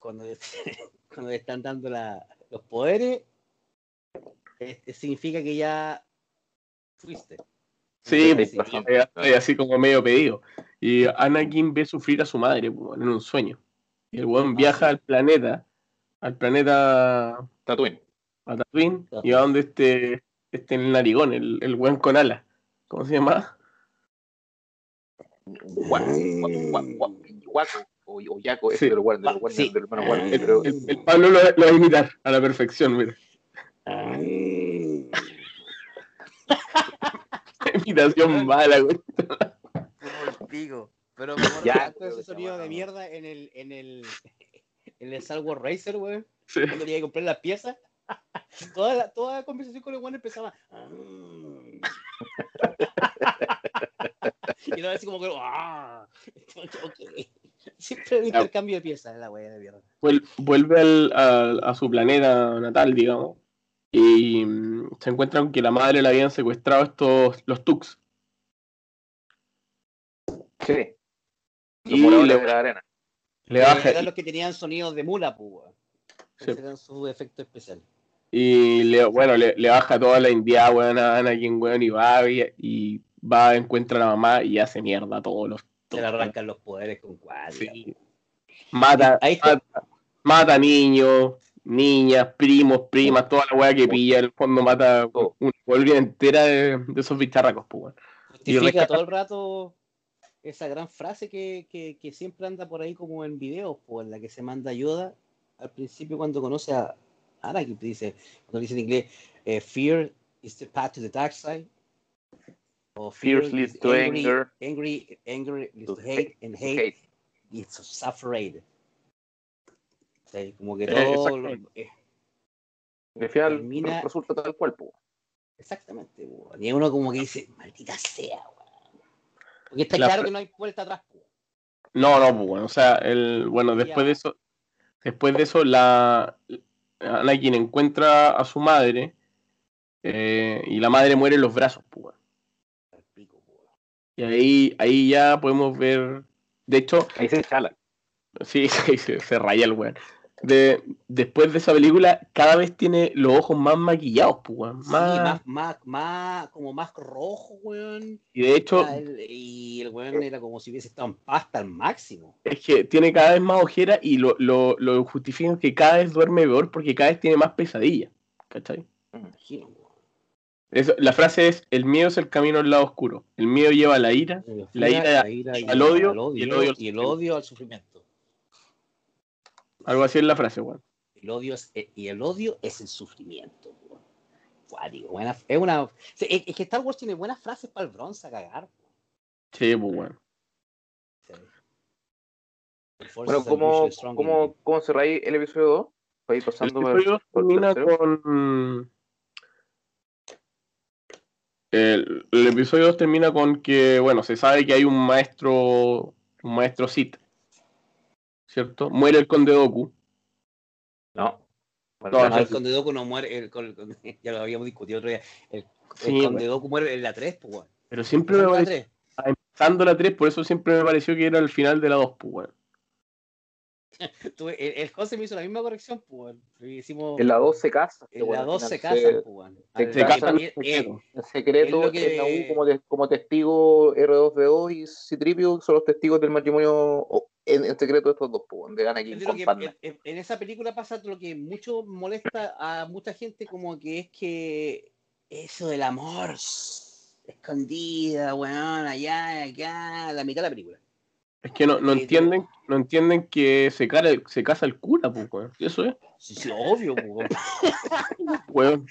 Cuando, cuando te están dando la- los poderes, este, significa que ya fuiste. Sí, Sí, pues, sí, sí. es es así como medio pedido. Y Anakin ve sufrir a su madre pues, en un sueño. Y el weón Ah, viaja sí. al planeta, al planeta Tatooine. a Tatooine, Ajá. y a donde este, este el narigón, el, el weón con alas. ¿Cómo se llama? Guaco, guaco, o, o Yaco, ese del hermano el Pablo lo, lo va a imitar a la perfección, mira. Imitación mala, güey. Como el pico. Pero acuerdo Ya, ese sonido de mierda en el, en el, en el Star Wars Racer, weón. Sí. Cuando tenía que comprar las piezas. Toda la, toda la conversación con el weón empezaba. y era así como que. "Ah". Ok. Siempre un intercambio de piezas, la wea de mierda. Vuel- vuelve al- a, a su planeta natal, digamos, y mm, se encuentran que la madre la habían secuestrado estos, los Tux. sí, los Y le, de la arena. le baja, Eran los que tenían sonidos de mula, pues. Sí. Ese era su efecto especial. y le, bueno, le, le baja toda la india, weón, a Anakin, weón, y va, y, y va, encuentra a la mamá y hace mierda a todos los Se le arrancan los poderes con cuadras. Sí. Mata, Ahí está. mata, mata niños, niñas, primos, primas, toda la weá que pilla, en el fondo mata una bolivia entera de, de esos bicharracos, pues, weón. Justifica todo el rato esa gran frase que, que, que siempre anda por ahí como en videos, pues, en la que se manda ayuda al principio cuando conoce a Anakin, te dice, cuando dice en inglés, eh, fear is the path to the dark side. O Fear leads to angry, anger. Angry, anger leads To to hate, and hate Hate. leads to suffering. O sea, como que Eh, todo, exactamente. eh, Y al final Termina- resulta tal cual, po. Exactamente, weón. Y uno como que dice, maldita sea, weón. Porque está La claro que no hay vuelta atrás. No, no, pues bueno, o sea, el, bueno, después de eso, después de eso, la Anakin encuentra a su madre eh, y la madre muere en los brazos, pues. Y ahí, ahí ya podemos ver, de hecho, Ahí se chala. sí, sí, se, se raya el weón. De, después de esa película, cada vez tiene los ojos más maquillados, pues, weón. Sí, Más- más, más, más, como más rojo, weón. Y de hecho, el- y el weón era como si hubiese estado en pasta al máximo. es que tiene cada vez más ojera y lo, lo, lo justifican que cada vez duerme peor porque cada vez tiene más pesadillas. ¿Cachai? Me imagino, weón. Eso- la frase es, el miedo es el camino al lado oscuro. El miedo lleva a la ira. La ira al odio, al y el odio al y el odio al sufrimiento. Algo así es la frase, weón. El odio es, eh, y el odio es el sufrimiento, weón. Digo, buena, es una. Es, es que Star Wars tiene buenas frases para el bronce a cagar. Sí, pues, weón. Sí. Bueno, ¿cómo, cómo, cómo cerráis el episodio 2? Para ir El pasando por- episodio por el termina tercero. con... El, el episodio 2 termina con que, bueno, se sabe que hay un maestro, un maestro Sith, ¿cierto? Muere el conde Doku. No. Bueno, No, No, el. Conde Doku no muere, el, con- con- ya lo habíamos discutido otro día. El, el Sí, Conde Doku muere en la 3, pues, weón. Pero siempre me ¿En la pareció, 3? empezando la 3, por eso siempre me pareció que era el final de la 2, pues, weón. Tuve- el, el José me hizo la misma corrección, pues, hicimos. En la 2 se casa. en la bueno, al 2 final se casan, se- pues, se Al- casan en secreto. En secreto, que- en la U como, te- como testigo R2D2 y Citripio son los testigos del matrimonio en, en secreto de estos dos, pues, donde gana King de lo con que Padme. en, esa película pasa lo que mucho molesta a mucha gente, como que es que eso del amor escondida, weón, allá, acá, la mitad de la película. Es que no, no entienden, no entienden que se, cara, se casa el cura, pues, weón. Eso es, Sí, sí, obvio, weón. weón.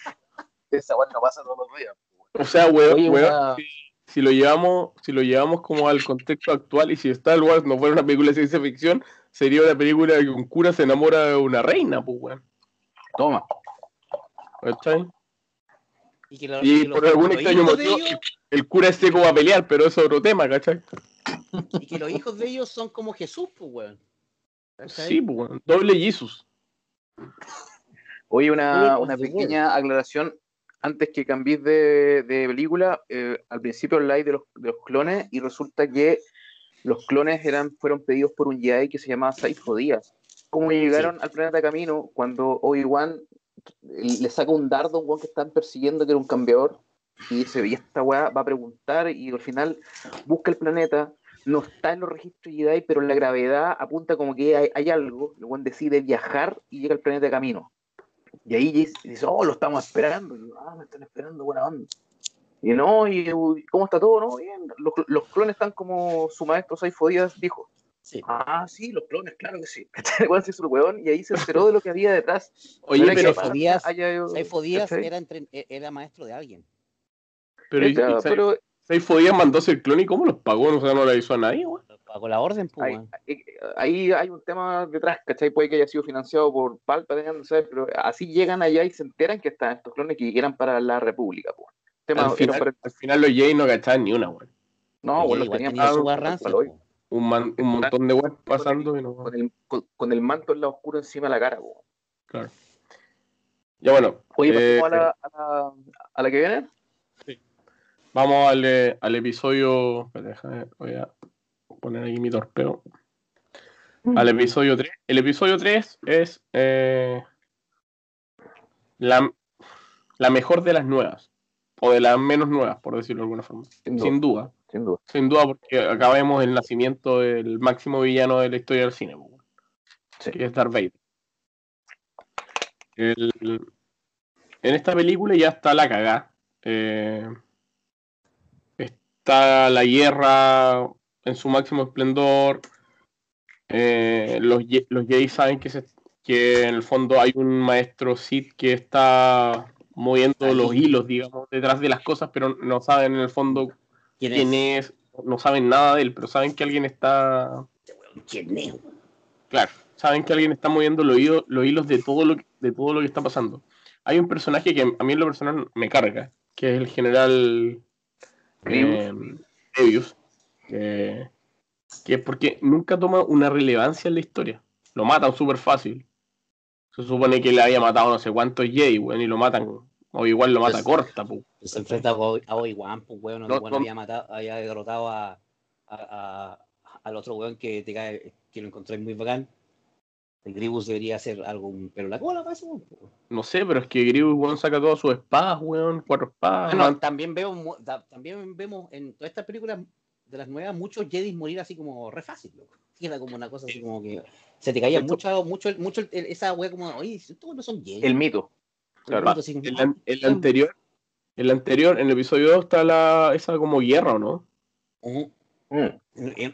Esa weón no pasa todos los días. O sea, weón, Oye, weón, una- si lo llevamos, si lo llevamos como al contexto actual y si Star Wars no fuera una película de ciencia ficción, sería una película de que un cura se enamora de una reina, pues weón. Toma. ¿Cachai? Y, que lo- Y que los- por algún extraño motivo, ellos- El cura es seco va a pelear, pero eso es otro tema, ¿cachai? y que los hijos de ellos son como Jesús, pues, weón. ¿Cachai? Sí, pues weón. Doble Jesus. Oye, una, una pequeña aclaración antes que cambies de, de película. eh, al principio habláis de los, de los clones y resulta que los clones eran, fueron pedidos por un Jedi que se llamaba Saifo Díaz. ¿Cómo llegaron al planeta Camino cuando Obi-Wan le saca un dardo a un weón que están persiguiendo que era un cambiador? Y dice, y esta weá va a preguntar y al final busca el planeta, no está en los registros Jedi, pero la gravedad apunta como que hay, hay algo, el weón decide viajar y llega al planeta Camino. Y ahí dice, oh, lo estamos esperando. Y yo, ah, me están esperando, buena onda. Y no, y uy, ¿cómo está todo? No, bien. Los, los clones están como su maestro Saifo Díaz dijo. Sí. Ah, sí, los clones, claro que sí. Weón se hizo el weón y ahí se enteró de lo que había detrás. Oye, No pero, Saifo Díaz- haya- Saifo Díaz ¿cachai? era, entre- e, era maestro de alguien. pero, Este, y Saif- pero Saifo Díaz mandó a hacer clon y cómo los pagó, o sea, no le avisó a nadie, weón. Pagó la orden, pues, ahí, weón. ahí- ahí hay un tema detrás, ¿cachai? Puede que haya sido financiado por Palpatine, no sé, pero así llegan allá y se enteran que están estos clones que eran para la República. Pues. Tema, Al final, para- al final los Jays no cachaban ni una, weón. no, bueno, los tenían Paloy. po. Un, man- un montón de weón pasando y no. con el, con, con el manto en la oscuro encima de la cara. po. Claro. Ya bueno, Oye, eh, a, la, a, la, a la que viene. vamos al, eh, al episodio. espérate, déjame- voy a poner aquí mi torpeo. Al episodio 3. El episodio 3 es eh, la, la mejor de las nuevas. O de las menos nuevas, por decirlo de alguna forma. Sin duda. Sin duda. Sin duda. Sin duda, porque acá vemos el nacimiento del máximo villano de la historia del cine, Sí. que es Darth Vader. El- en esta película ya está la cagá. Eh, está la guerra en su máximo esplendor. Eh, los, los Jedi saben que, se- que en el fondo hay un maestro Sith que está moviendo Ahí. los hilos, digamos, detrás de las cosas, pero no saben en el fondo ¿Quién, quién es? es, no saben nada de él, pero saben que alguien está, ¿Quién es? claro, saben que alguien está moviendo los hilos, los hilos de todo lo que, de todo lo que está pasando. hay un personaje que a mí en lo personal me carga, que es el general eh, que, que es porque nunca toma una relevancia en la historia. Lo matan súper fácil. Se supone que le había matado no sé cuántos Jay, weón, y lo matan. O igual lo mata Pues- corta, pu. Se enfrenta a Obi- a Obi-Wan, pues, weón. No, no. había, matado, había derrotado a, a- a- al otro weón que, te cae, que lo encontré muy bacán. El Gribus debería hacer algo, en la cola pues. No sé, pero es que Grievous, weón, saca todas sus espadas, weón, cuatro espadas. Bueno, man- también, veo, también vemos en todas estas películas de las nuevas muchos Jedi morir así como re fácil, loco. Sí, Era como una cosa así como que se te caía mucho, mucho, mucho el- esa wea como, oye, estos no son Jedi. El mito. claro. Así como, el, ah, an- el anterior, el anterior, en el episodio 2 está la, esa como guerra, ¿no? Mm.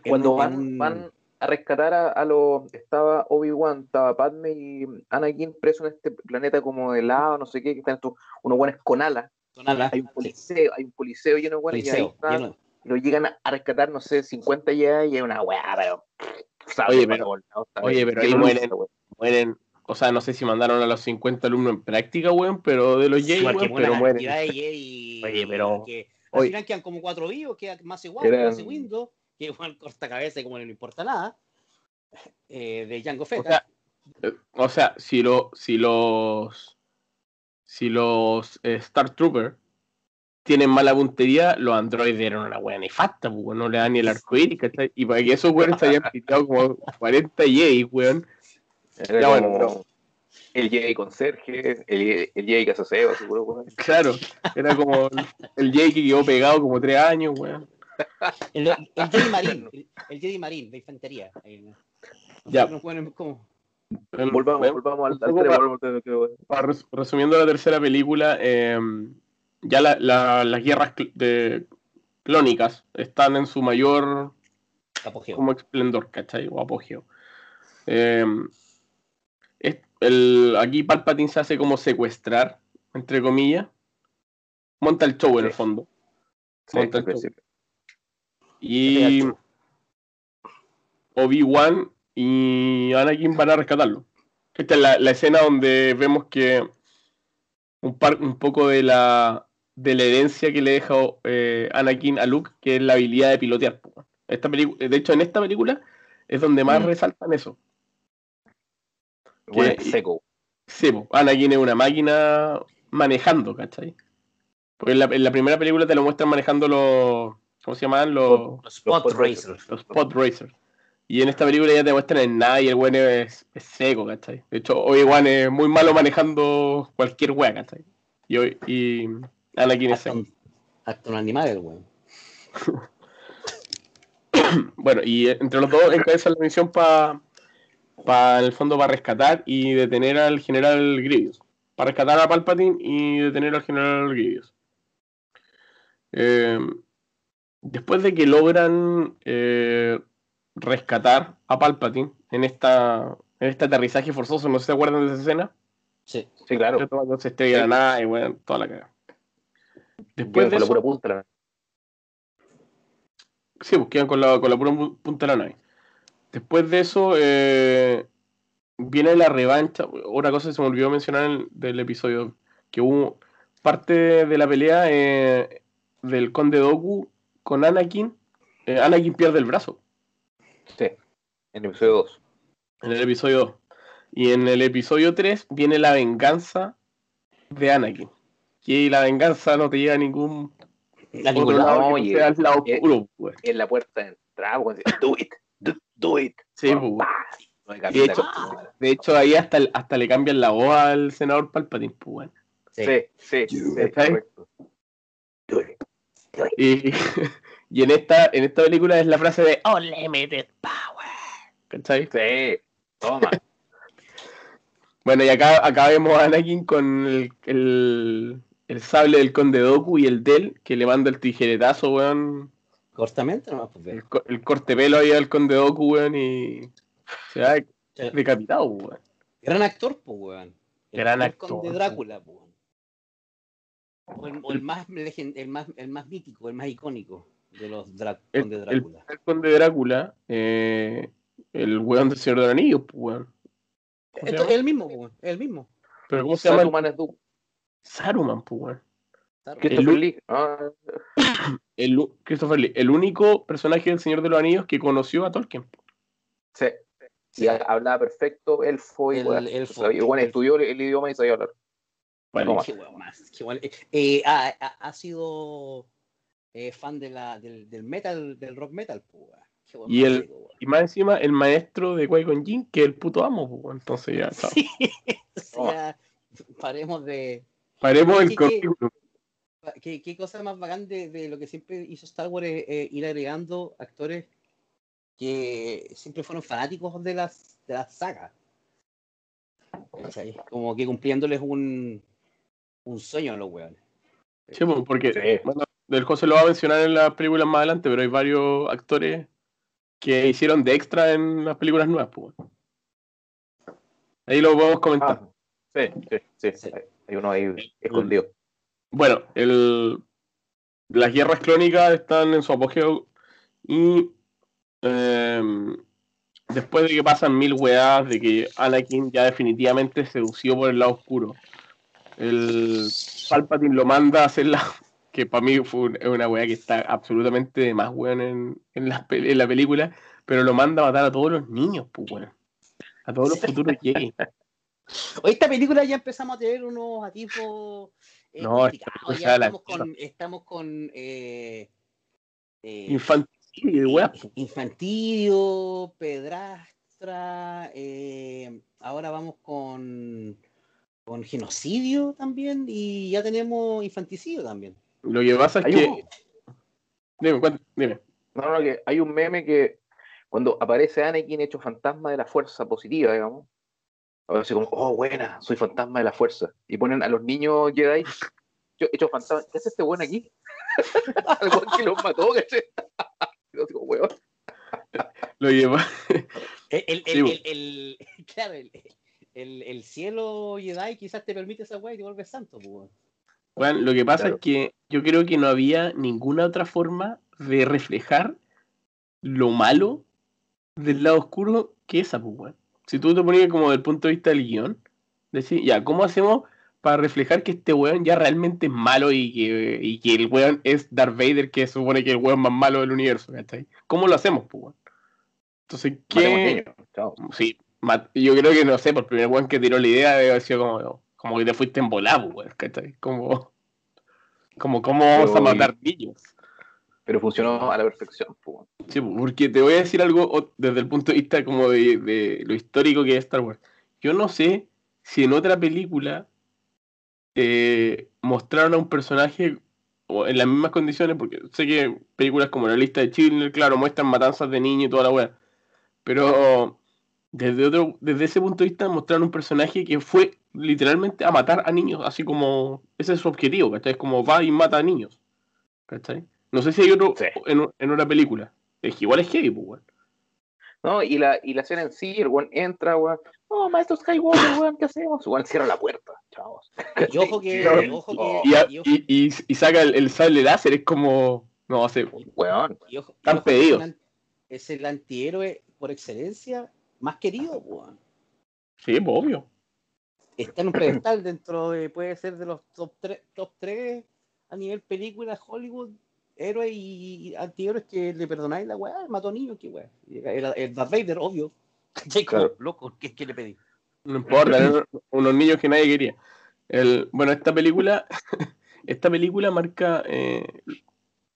Cuando van, van a rescatar a, a los. Estaba Obi-Wan, estaba Padme y Anakin presos en este planeta como de lava, no sé qué, que están estos, unos buenos con alas. con alas, Hay un sí, coliseo, hay un coliseo lleno de buenos y ahí está, lleno- lo llegan a, rescatar, no sé, 50 ya y es una weá, pero. sabe, Oye, pero- sabe, oye, pero ahí mueren. weá. Mueren, o sea, no sé si mandaron a los 50 alumnos en práctica, weón, pero de los Jay, Igual que weón, pero mueren. de Jedi Oye, pero- que al oye. final quedan como cuatro vivos, queda más igual, Eran- más Windows, que igual corta cabeza y como no importa nada. Eh, de Django O Fett. sea, eh, o sea, si, lo, si los si los eh, Star Troopers tienen mala puntería, los androides eran una wea nefasta, pues, weón, no le dan ni el arco iris, ¿cachai? Y para que esos weones se hayan piteado como 40 Jay, weón. Era Ya, bueno, pero- el Jedi conserje, el, el Jedi casaseo, seguro, weón. Claro, era como el, Jay que quedó pegado como 3 años, weón. El, el Jedi Marín, el, el Jedi Marín de infantería. El- Ya. unos buenos como- Volvamos, volvamos al, al tres, tres, para res- resumiendo la tercera película, eh, ya la- la- las guerras de, clónicas están en su mayor apogeo. como esplendor, ¿cachai? O apogeo. Eh, es- el, aquí Palpatine se hace como secuestrar, entre comillas. Monta el show en el fondo. Sí, Monta el show. Y Obi-Wan y Anakin van a rescatarlo. Esta es la, la escena donde vemos que un, par, un poco de la, de la herencia que le deja eh, Anakin a Luke, que es la habilidad de pilotear. Esta pelicu- de hecho, en esta película es donde más Mm. resaltan eso. Bueno, Que- seco. Sí, po, Anakin es una máquina manejando, ¿cachai? Porque en la, en la primera película te lo muestran manejando los. ¿Cómo se llaman? Los, Los Spot Pod Racers. los pod racers. Y en esta película ya te muestran en nada y el weón es, es seco, ¿cachai? De hecho, Obi-Wan es muy malo manejando cualquier wea, ¿cachai? Y, hoy- y Anakin es Hasta seco. un, hasta un animal, el weón. Bueno, y eh, entre los dos encabezan la misión para, pa, en el fondo, para rescatar y detener al general Grievous. Para rescatar a Palpatine y detener al general Grievous. Eh, después de que logran eh, rescatar a Palpatine en esta en este aterrizaje forzoso, no sé si se acuerdan de esa escena, Sí. Sí, claro. se estrella la nave y bueno, toda la caga. Después de con la eso, pura punta. la- Sí, pues quedan con la, con la pura pu- punta de la nave. Después de eso, eh, viene la revancha. Otra cosa que se me olvidó mencionar en- del episodio, que hubo parte de la pelea eh, del Conde Doku con Anakin. eh, Anakin pierde el brazo Sí, en el episodio 2. en el episodio 2. Y en el episodio 3 viene la venganza de Anakin. Y la venganza no te llega a ningún A ningún lado. lado que no oye, sea el lado eh, oscuro, pues. En la puerta de entrada, dice, do it, do, do it. Sí, pues. No De hecho, de hecho, ahí hasta, hasta le cambian la voz al senador Palpatine, pues, bueno. Sí. Sí, sí, sí. Do it. Y, y en esta en esta película es la frase de Unlimited Power. ¿Cachai? Sí, toma. Bueno, y acá, acá vemos a Anakin con el, el, el sable del Conde Doku y el Del, que le manda el tijeretazo, weón. Cortamente nomás, pues. El, el corte pelo ahí al Conde Doku, weón, y se va Sí. decapitado, weón. Gran actor, pues, weón. El Gran actor, Conde. Drácula, pues. O el, o el más el más el más mítico, el más icónico de los Drá- El, Conde el Drácula. primer Conde Drácula, eh, el weón del Señor de los Anillos, pues, weón. ¿Cómo se Esto es llama? el mismo, pues, el mismo. Pero ¿cómo se llama? el- Saruman pues, weón. Christopher El- Lee. Ah, El, u- Christopher Lee, el único personaje del Señor de los Anillos que conoció a Tolkien. sí. Y ha- hablaba perfecto elfo y El weón. elfo. Y bueno, estudió el, el idioma y sabía hablar. Toma. Qué más. qué huevo. Eh, ha, ha- ha sido eh, fan de la, del, del metal, del rock metal, pues, Y más el-. Y más encima, el maestro de Qui-Gon Jinn, que es el puto amo, pues. Entonces ya, chao. Sí, o sea, paremos de. Paremos el currículum. ¿Qué, qué cosa más bacán de, de lo que siempre hizo Star Wars es eh, ir agregando actores que siempre fueron fanáticos de las, de las sagas. Como que cumpliéndoles un, un sueño a los weones. Sí, pues, porque Sí. bueno, del José lo va a mencionar en las películas más adelante, pero hay varios actores que hicieron de extra en las películas nuevas, pues. Ahí lo podemos comentar. Ah, sí, sí, sí, Sí. Hay, uno ahí escondido. Bueno, el, las guerras clónicas están en su apogeo y em, después de que pasan mil weas, de que Anakin ya definitivamente seducido por el lado oscuro, el Palpatine lo manda a hacer la... que para mí fue un- es una wea que está absolutamente de más weón en, en, la, en la película, pero lo manda a matar a todos los niños, pues weón. A todos los futuros Jedi. Hoy esta película ya empezamos a tener unos atisbos eh, No, Ya estamos con, estamos con eh, eh. Infantilio, pedrastra, eh, ahora vamos con, con genocidio también y ya tenemos infanticidio también. Lo que pasa es Hay que... un- Dime, dime. No, no, que hay un meme que cuando aparece Anakin hecho fantasma de la fuerza positiva, digamos, así como, oh, buena, soy fantasma de la fuerza. Y ponen a los niños Jedi yo- hechos fantasma. ¿Qué hace este weón aquí? Algo que los mató, ¿cachai? Yo digo, weón. Lo que pa- El, el, Sí, el- bo. el- el- claro, el, el- el cielo Jedi quizás te permite esa weá y te vuelves santo. pues, weón. Bueno, lo que pasa Claro. es que yo creo que no había ninguna otra forma de reflejar lo malo del lado oscuro que esa, pues, weón. Si tú te ponías como del punto de vista del guion, decir, ya, ¿cómo hacemos para reflejar que este weón ya realmente es malo y que, y que el weón es Darth Vader, que supone que es el weón más malo del universo, ¿cachai? ¿Cómo lo hacemos, pues, weón? Entonces, ¿qué...? Chao. Sí, yo creo que no sé, por el primer weón que tiró la idea debe haber sido como, como que te fuiste en volado, weón, ¿cachai? Como, como, ¿cómo vamos a matar niños? Pero funcionó a la perfección. Sí, porque te voy a decir algo desde el punto de vista como de, lo histórico que es Star Wars. Yo no sé si en otra película eh, mostraron a un personaje en las mismas condiciones, porque sé que películas como la lista de Schindler, claro, muestran matanzas de niños y toda la weá. Pero desde otro, desde ese punto de vista mostraron un personaje que fue literalmente a matar a niños, así como ese es su objetivo, ¿cachai? Es como va y mata a niños. ¿Cachai? No sé si hay otro Sí. en, en una película. Es que igual es heavy, pues, weón. No, y la, y la escena en sí, el weón entra, weón. No, maestro Skywalker, weón, ¿qué hacemos? Weón cierra la puerta, chavos. Y ojo que, ojo Oh. que, Y, a- y ojo- y, y- y saca el, el sable láser, es como. No sé. Weón. ojo- Están es pedidos. el Es el antihéroe por excelencia más querido, weón. Sí, pues, obvio. Está en un pedestal dentro de, puede ser de los top 3, top 3 a nivel película, Hollywood, héroes y antihéroes que le perdonáis la weá, mató niños, qué weá. Era el Darth Vader, obvio. ¿Cachai? Como, Claro. loco, ¿qué, qué le pedí? No importa, eran unos niños que nadie quería. El, bueno, esta película, esta película marca, eh,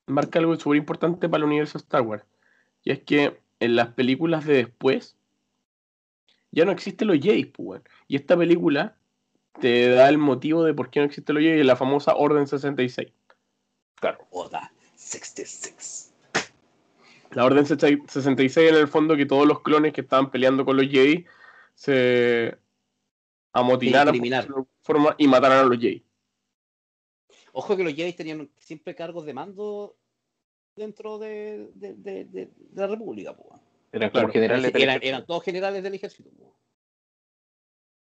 marca algo súper importante para el universo Star Wars. Y es que en las películas de después ya no existen los Jedi, pues. Y esta película te da el motivo de por qué no existen los Jedi, la famosa Orden 66. Oda 66. La Orden 66 en el fondo que todos los clones que estaban peleando con los Jedi se amotinaron por forma, y mataron a los Jedi. Ojo que los Jedi tenían siempre cargos de mando dentro de, de, de- de- de la República, po. Eran Claro. como generales del eran, ejército. eran todos generales del ejército. po.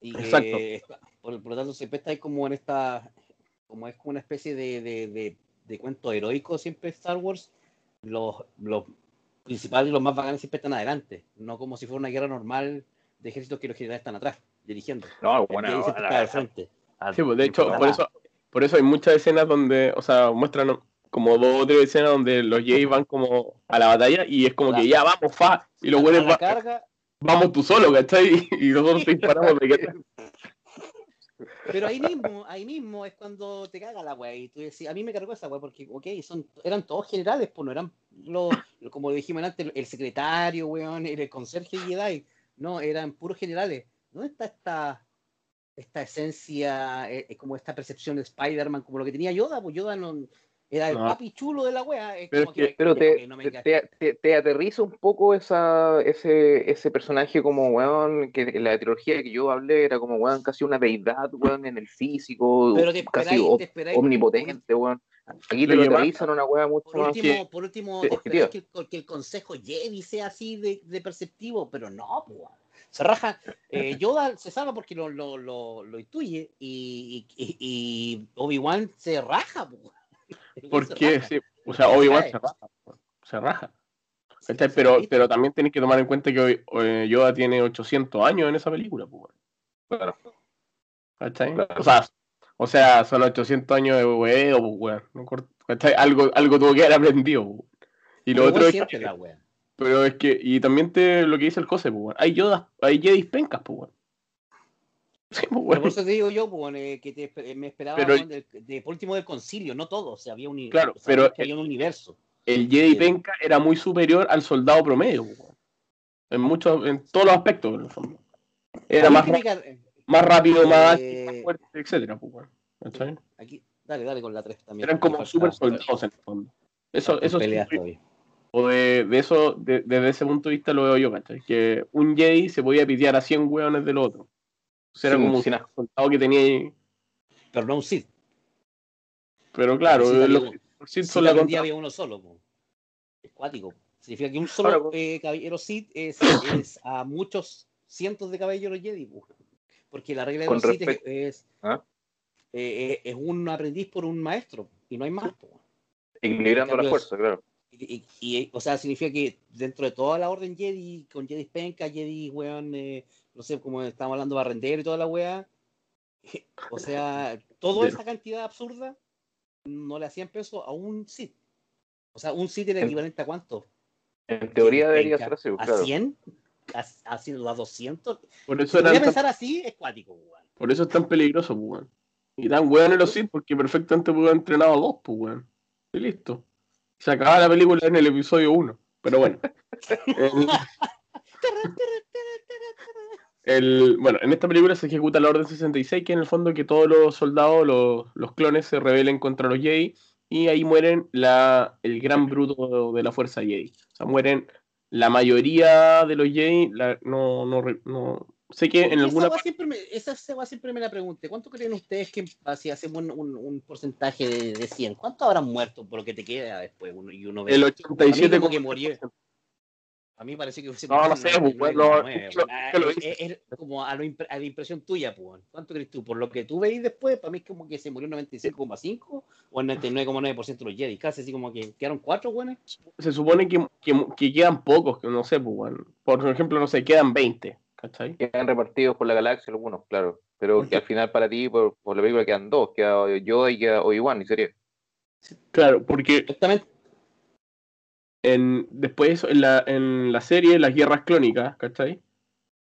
Y Exacto. está- por, por lo tanto, siempre está ahí como en esta, como es como una especie de, de, cuento heroico siempre Star Wars, los, los principales y los más bacanes siempre están adelante, no como si fuera una guerra normal de ejércitos que los generales están atrás, dirigiendo. No, bueno, la- está al frente. Sí, pues, de hecho, por eso por eso hay muchas escenas donde, o sea, muestran como dos o tres escenas donde los Jedi van como a la batalla y es como que ya vamos, fa, y los güeyes van, carga, vamos tú solo, ¿cachai? Y nosotros te disparamos de que pero ahí mismo, ahí mismo es cuando te caga la wea y tú decís, a mí me cargó esa wea porque, ok, son, eran todos generales, pues no eran los, como dijimos antes, el secretario, weón, el conserje Jedi, no, eran puros generales. ¿Dónde está esta, esta esencia, eh, eh, como esta percepción de Spider-Man, como lo que tenía Yoda? Pues Yoda no, era el No. papi chulo de la wea. Es Pero como que- Pero te, no me te, te- te- te aterriza un poco esa, ese, ese personaje como, weón, que en la trilogía que yo hablé era como, weón, casi una deidad, weón, en el físico, Pero te casi esperáis, te esperáis- omnipotente, weón. Aquí te Lo aterrizan una weá mucho Por más último, por último, te esperas que el, que el consejo Jedi sea así de, de perceptivo, pero no, pues, weón. Se raja. eh, Yoda se salva porque lo, lo, lo, lo intuye y, y, y Obi-Wan se raja, pues. Weón. ¿Por Se qué? raja. Sí, o sea, Obi-Wan cae. se raja. Se raja. Sí, ¿cachai? sí, Pero, pero también tienes que tomar en cuenta que hoy, Yoda tiene 800 años en esa película, pues. Claro. ¿Cachai? Claro. O, sea, o sea, son 800 años de huevo, pues. Algo, algo tuvo que haber aprendido, pues. Y lo Pero otro igual es que, la pero es que, y también te, lo que dice el Cose, pues, weón. Hay Yoda, hay Jedi pencas, pues, weón. Sí, pues, Pero weón. por eso te digo yo, pues, eh, que te espe- me esperaba Pero- weón, del- de, por último del concilio, no todo, o sea, había un, Claro, o sea, pero- había un universo. El Jedi Sí. penca era muy superior al soldado promedio, pues. En muchos, en todos los aspectos, en el fondo. Era más, más rápido, más, Eh, más fuerte, etcétera, pues. Aquí, dale, dale con la 3 también. Eran como super soldados en el fondo. Eso, eso sí, o de, de eso, de- desde ese punto de vista lo veo yo, ¿cachai? Que un Jedi se podía pitear a 100 hueones del otro. O sea, era como un asco. soldado que tenía ahí. Pero no un Sith. Pero claro, Sí, había los son la contra- había uno solo. po. Cuático. Significa que un solo Ahora, po. eh, caballero Sith es, es a muchos cientos de caballeros Jedi. po. Porque la regla de los Sith es, ¿Ah? eh, eh, es un aprendiz por un maestro. Y no hay más. po. equilibrando la fuerza, claro. Y, y- y, o sea, significa que dentro de toda la orden Jedi, con Jedi penca, Jedi, weón, eh, no sé, como estamos hablando de barrendero y toda la weá, o sea, toda esa cantidad absurda no le hacían peso a un Sith. O sea, un Sith era En- equivalente a cuánto? En teoría debería ser así, ¿A claro. 100? ¿A, a, 100, a 200? Por eso, Si a tan- pensar así, es cuático, weón. por eso es tan peligroso, pues, weón. Y tan hueones los Sith porque perfectamente pudo haber entrenado a dos, pues, weón. Y listo. Se acaba la película en el episodio 1. Pero bueno. el- bueno, en esta película se ejecuta la Orden 66, que en el fondo que todos los soldados, los, los clones, se rebelen contra los Jedi y ahí mueren la, el gran bruto de la fuerza Jedi. O sea, mueren la mayoría de los Jedi. la- no, no, no- sé que en Esa alguna weá siempre me, esa esa siempre me la pregunté. ¿Cuánto creen ustedes que si hacemos un, un, un porcentaje de, de 100? ¿Cuántos habrán muerto por lo que te queda después? Uno, y uno ve. el A mí 87 como que moría. A mí parece que hubiese No, no sé, un pues, bueno, 99, lo- que lo es- dice. es- es como a, la impresión tuya, pues. ¿Cuánto crees tú? Por lo que tú veis después, para mí es como que se murió un 95,5 o el 99,9% de los Jedi. Casi así como que quedaron cuatro, buenos. se supone que, que, que quedan pocos, que no sé, pues, bueno, por ejemplo, no sé, quedan 20, ¿cachai? Quedan repartidos por la galaxia algunos, claro. Pero que al final para ti, por, por la película, quedan dos. Queda yo y queda Obi-Wan, y sería. Claro, porque Exactamente. En, después en la, en la serie Las Guerras Clónicas, ¿cachai?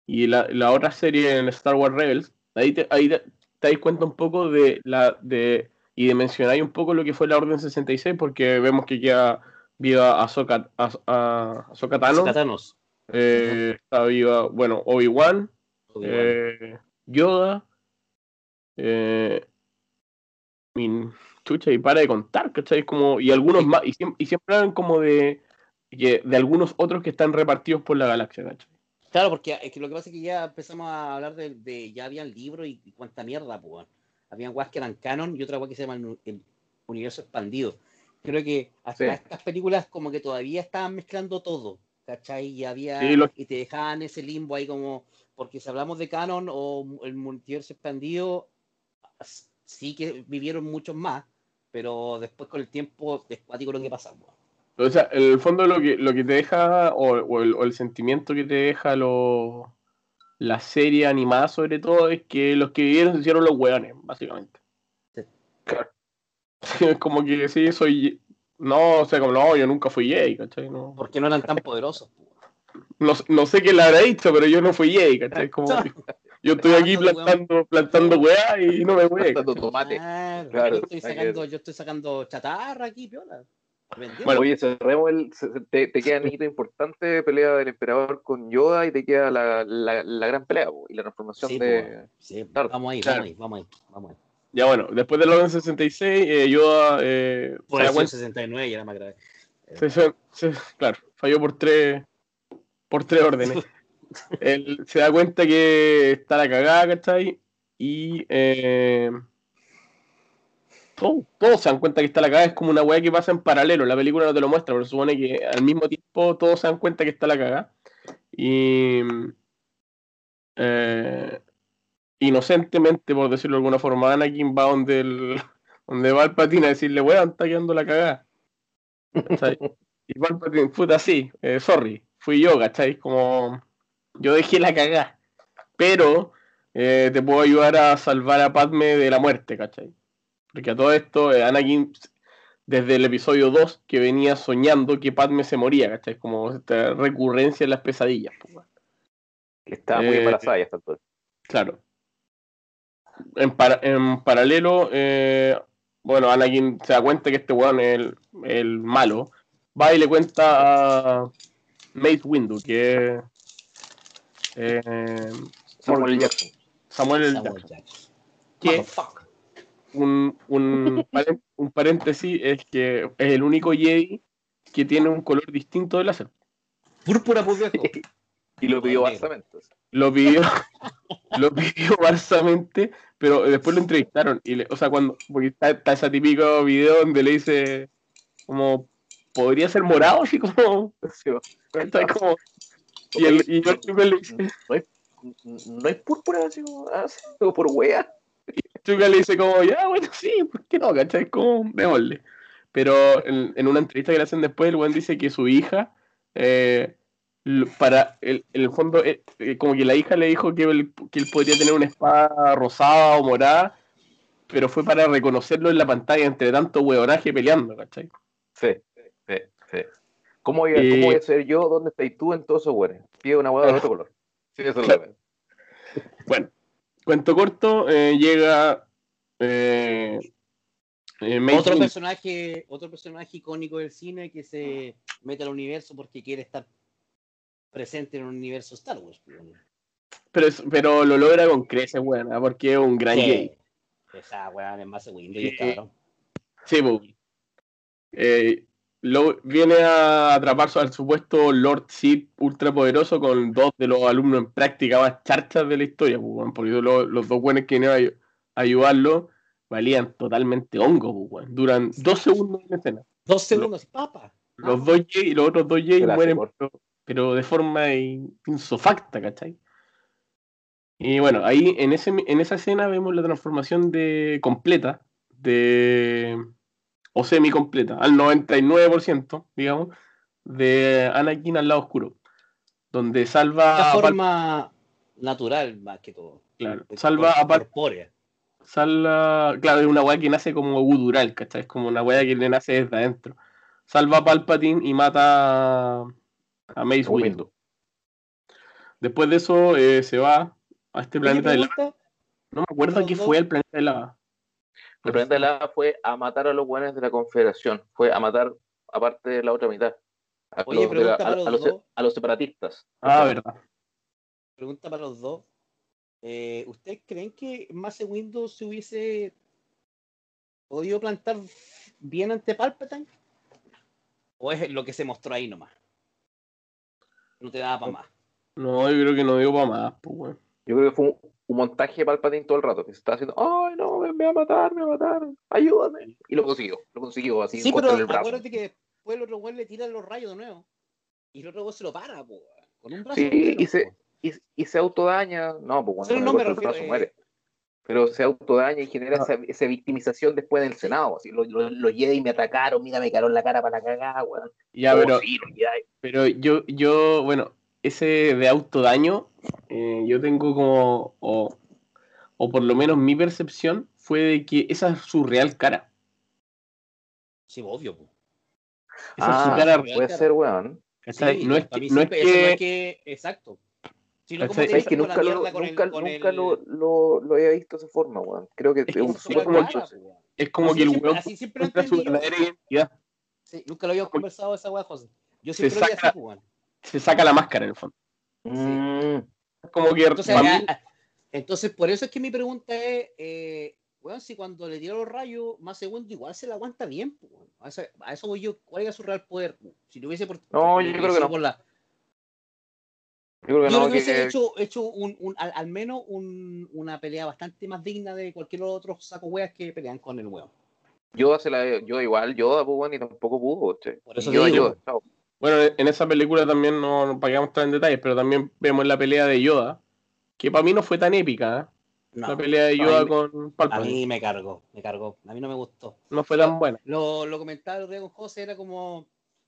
Y la, la otra serie en Star Wars Rebels, ahí te, ahí te, te das cuenta un poco de la de y de mencionar un poco lo que fue la Orden 66, porque vemos que queda viva Ahsoka, a, a, Ahsoka Catanos. eh, está viva, bueno, Obi-Wan, Eh, Yoda. Eh, min- chucha, y para de contar, ¿cachai? Como, y algunos más, y siempre, y siempre hablan como de, que- de algunos otros que están repartidos por la galaxia, ¿cachai? Claro, porque es que lo que pasa es que ya empezamos a hablar de, de- ya habían libros y, y cuánta mierda, pues. Habían weas que eran canon y otra wea que se llama el, el universo expandido. Creo que hasta Sí. estas películas como que todavía estaban mezclando todo, ¿cachai? Y había, Sí, lo- y te dejaban ese limbo ahí como, porque si hablamos de canon o el multiverso expandido, sí que vivieron muchos más, pero después con el tiempo es lo que pasa, weón. O sea, en el fondo lo que, lo que te deja, o, o el, o el sentimiento que te deja lo, la serie animada sobre todo, es que los que vivieron se hicieron los hueones, básicamente. Claro. Es como que sí, soy. No, o sea, como no, yo nunca fui Jedi, ¿cachai? No, ¿Por qué no eran tan poderosos? po? no, no sé quién le habrá dicho, pero yo no fui Jedi, ¿cachai? Como, yo estoy aquí plantando, plantando weá y no me voy. Plantando tomate. Claro, Claro, yo, estoy sacando, yo estoy sacando chatarra aquí, piola. Bueno. Oye, cerremos el. Te, te queda un hito importante, pelea del emperador con Yoda y te queda la, la, la gran pelea po, y la transformación Sí, de. Sí, claro, vamos ahí, claro. vamos ahí, vamos ahí, vamos ahí. Ya bueno, después del orden 66, eh, Yoda eh, Por se da eso el cuenta- 69 y era más grave. se- se- se- claro, falló por tres por tres órdenes. Él se da cuenta que está la cagada, ¿cachai? Y eh, todo- todos se dan cuenta que está la cagada, es como una weá que pasa en paralelo, la película no te lo muestra, pero supone que al mismo tiempo todos se dan cuenta que está la cagada. Y eh, inocentemente, por decirlo de alguna forma, Anakin va donde, el, donde va el patín a decirle, weón, está quedando la cagada. Y Palpatine, puta, sí, eh, sorry, fui yo, ¿cachai? Como yo dejé la cagada, pero eh, te puedo ayudar a salvar a Padme de la muerte, ¿cachai? Porque a todo esto, eh, Anakin, desde el episodio 2, que venía soñando que Padme se moría, ¿cachai? Como esta recurrencia en las pesadillas, pues, que estaba muy Eh, embarazada ya hasta entonces. Claro. En, para- en paralelo, eh, bueno, Anakin se da cuenta que este weón es el, el malo. Va y le cuenta a Mace Windu, que es eh, Samuel Jackson. Samuel L. Samuel Jackson. Jackson. Que. Un, un, un paréntesis es que es el único Jedi que tiene un color distinto del láser. Púrpura, pues. Y lo pidió bastante. Lo pidió, lo pidió barsamente, pero después lo entrevistaron. Y le- o sea, cuando, porque está, está ese típico video donde le dice como podría ser morado, así como, está como y el y Lucas le dice, No hay, no hay púrpura así como, así como por wea. Lucas le dice como, ya, bueno, sí, ¿por qué no? ¿Cachai? Como, démosle. Pero en, en una entrevista que le hacen después, el buen dice que su hija, eh, para el, en el fondo, eh, eh, como que la hija le dijo que él, que él podría tener una espada rosada o morada, pero fue para reconocerlo en la pantalla entre tanto huevonaje peleando, ¿cachai? Sí, sí, sí. ¿Cómo voy, a, Eh, ¿Cómo voy a ser yo? ¿Dónde estás tú en todos esos weones? Pide una hueá de otro color. Sí, eso es lo que Bueno, cuento corto, eh, llega eh, eh, Otro personaje, otro personaje icónico del cine que se mete al universo porque quiere estar presente en un universo Star Wars. pues. pero, pero lo logra con creces, buena, porque es un gran. Sí. Esa weá es más Windows y cabrón. Sí, po. Eh, lo, viene a atrapar al supuesto Lord Sith ultrapoderoso con dos de los alumnos en práctica más charchas de la historia, po, weón, porque lo- los dos buenos que vinieron a ayu- a ayudarlo valían totalmente hongo, weón. duran dos segundos en escena. Dos segundos, papa. Los dos Jedi y los otros dos Jedi mueren, por- pero, pero de forma in- insofacta, ¿cachai? Y bueno, ahí en, ese, en esa escena vemos la transformación de completa, de o semi completa, al 99%, digamos, de Anakin al lado oscuro, donde De salva Pal- forma natural, más que todo. claro, salva a Pal- corpórea. salva, claro, es una weá que nace como gudural, ¿cachai? Es como una weá que le nace desde adentro. Salva a Palpatine y mata a, Mace Windu. Después de eso eh, se va a este planeta de lava. No me acuerdo ¿Los qué dos? fue el planeta de lava. De lava fue a matar a los buenos de la Confederación. Fue a matar, aparte de la otra mitad. A, Oye, los, de la- pregunta a- para los a los, dos. a los separatistas. Ah, verdad. pregunta para los dos. Eh, ¿Ustedes creen que Mace Windows se hubiese podido plantar bien ante Palpatine? ¿O es lo que se mostró ahí nomás? No te daba para más. No, yo creo que no dio para más, pues, weón. Yo creo que fue un, un montaje de Palpatine todo el rato, que se estaba haciendo, ay no, me, va a matar, me va a matar, ayúdame. Y lo consiguió, lo consiguió así Sí, pero el brazo. acuérdate que después el otro güey le tira los rayos de nuevo. Y el otro güey se lo para, po, con un brazo. Sí, entero, y se, y, y se autodaña, no, pues cuando no me corta el refiero, brazo eh, muere. Pero se autodaña y genera No. esa, esa victimización después en el Senado. Así, los, los, los Jedi me atacaron, mira, me cagaron la cara para la cagada, weón. Ya, Oh, pero, sí, pero yo, yo, bueno, ese de autodaño, eh, yo tengo como, o, o por lo menos mi percepción fue de que esa es su real cara. Sí, obvio, po. Esa es su Ah, cara real, puede cara. ser, weón. Sí, no es que, no es eso no que, es que- Exacto. Sí, dicen que nunca, lo, mierda con el- nunca, con nunca el- lo, lo, lo había visto de esa forma, weón. Creo que es, Es un weón. es como Así que el siempre- weón así siempre lo su verdadera identidad. Sí, nunca lo habíamos Como- conversado esa weá, José. Yo Se siempre lo vi saca- así, weón. Se saca la máscara en el fondo. Mm, Es como que Entonces, ah, mí- ah, entonces, por eso es que mi pregunta es, eh, weón, si cuando le tiró los rayos, más segundo, igual se la aguanta bien, pues, a, eso, a eso voy yo, ¿cuál era su real poder? pues? Si lo hubiese por, No, yo creo que hubiese no. por la- yo creo que yo no, creo que hubiese que, hecho, hecho un, un- al, al menos un- una pelea bastante más digna de cualquier otro saco weas que pelean con el weón. Yoda se la yo igual, Yoda, pues, weón, y tampoco pudo, che. Por eso Yoda, digo. Yoda, chao. Bueno, en esa película también no, no para que entrar en detalles, pero también vemos la pelea de Yoda, que para mí no fue tan épica, ¿eh? No, la pelea de Yoda a con a Palpatine. mí me cargó, me cargó. A mí no me gustó. No fue tan buena. Lo, lo comentaba el con José, era como,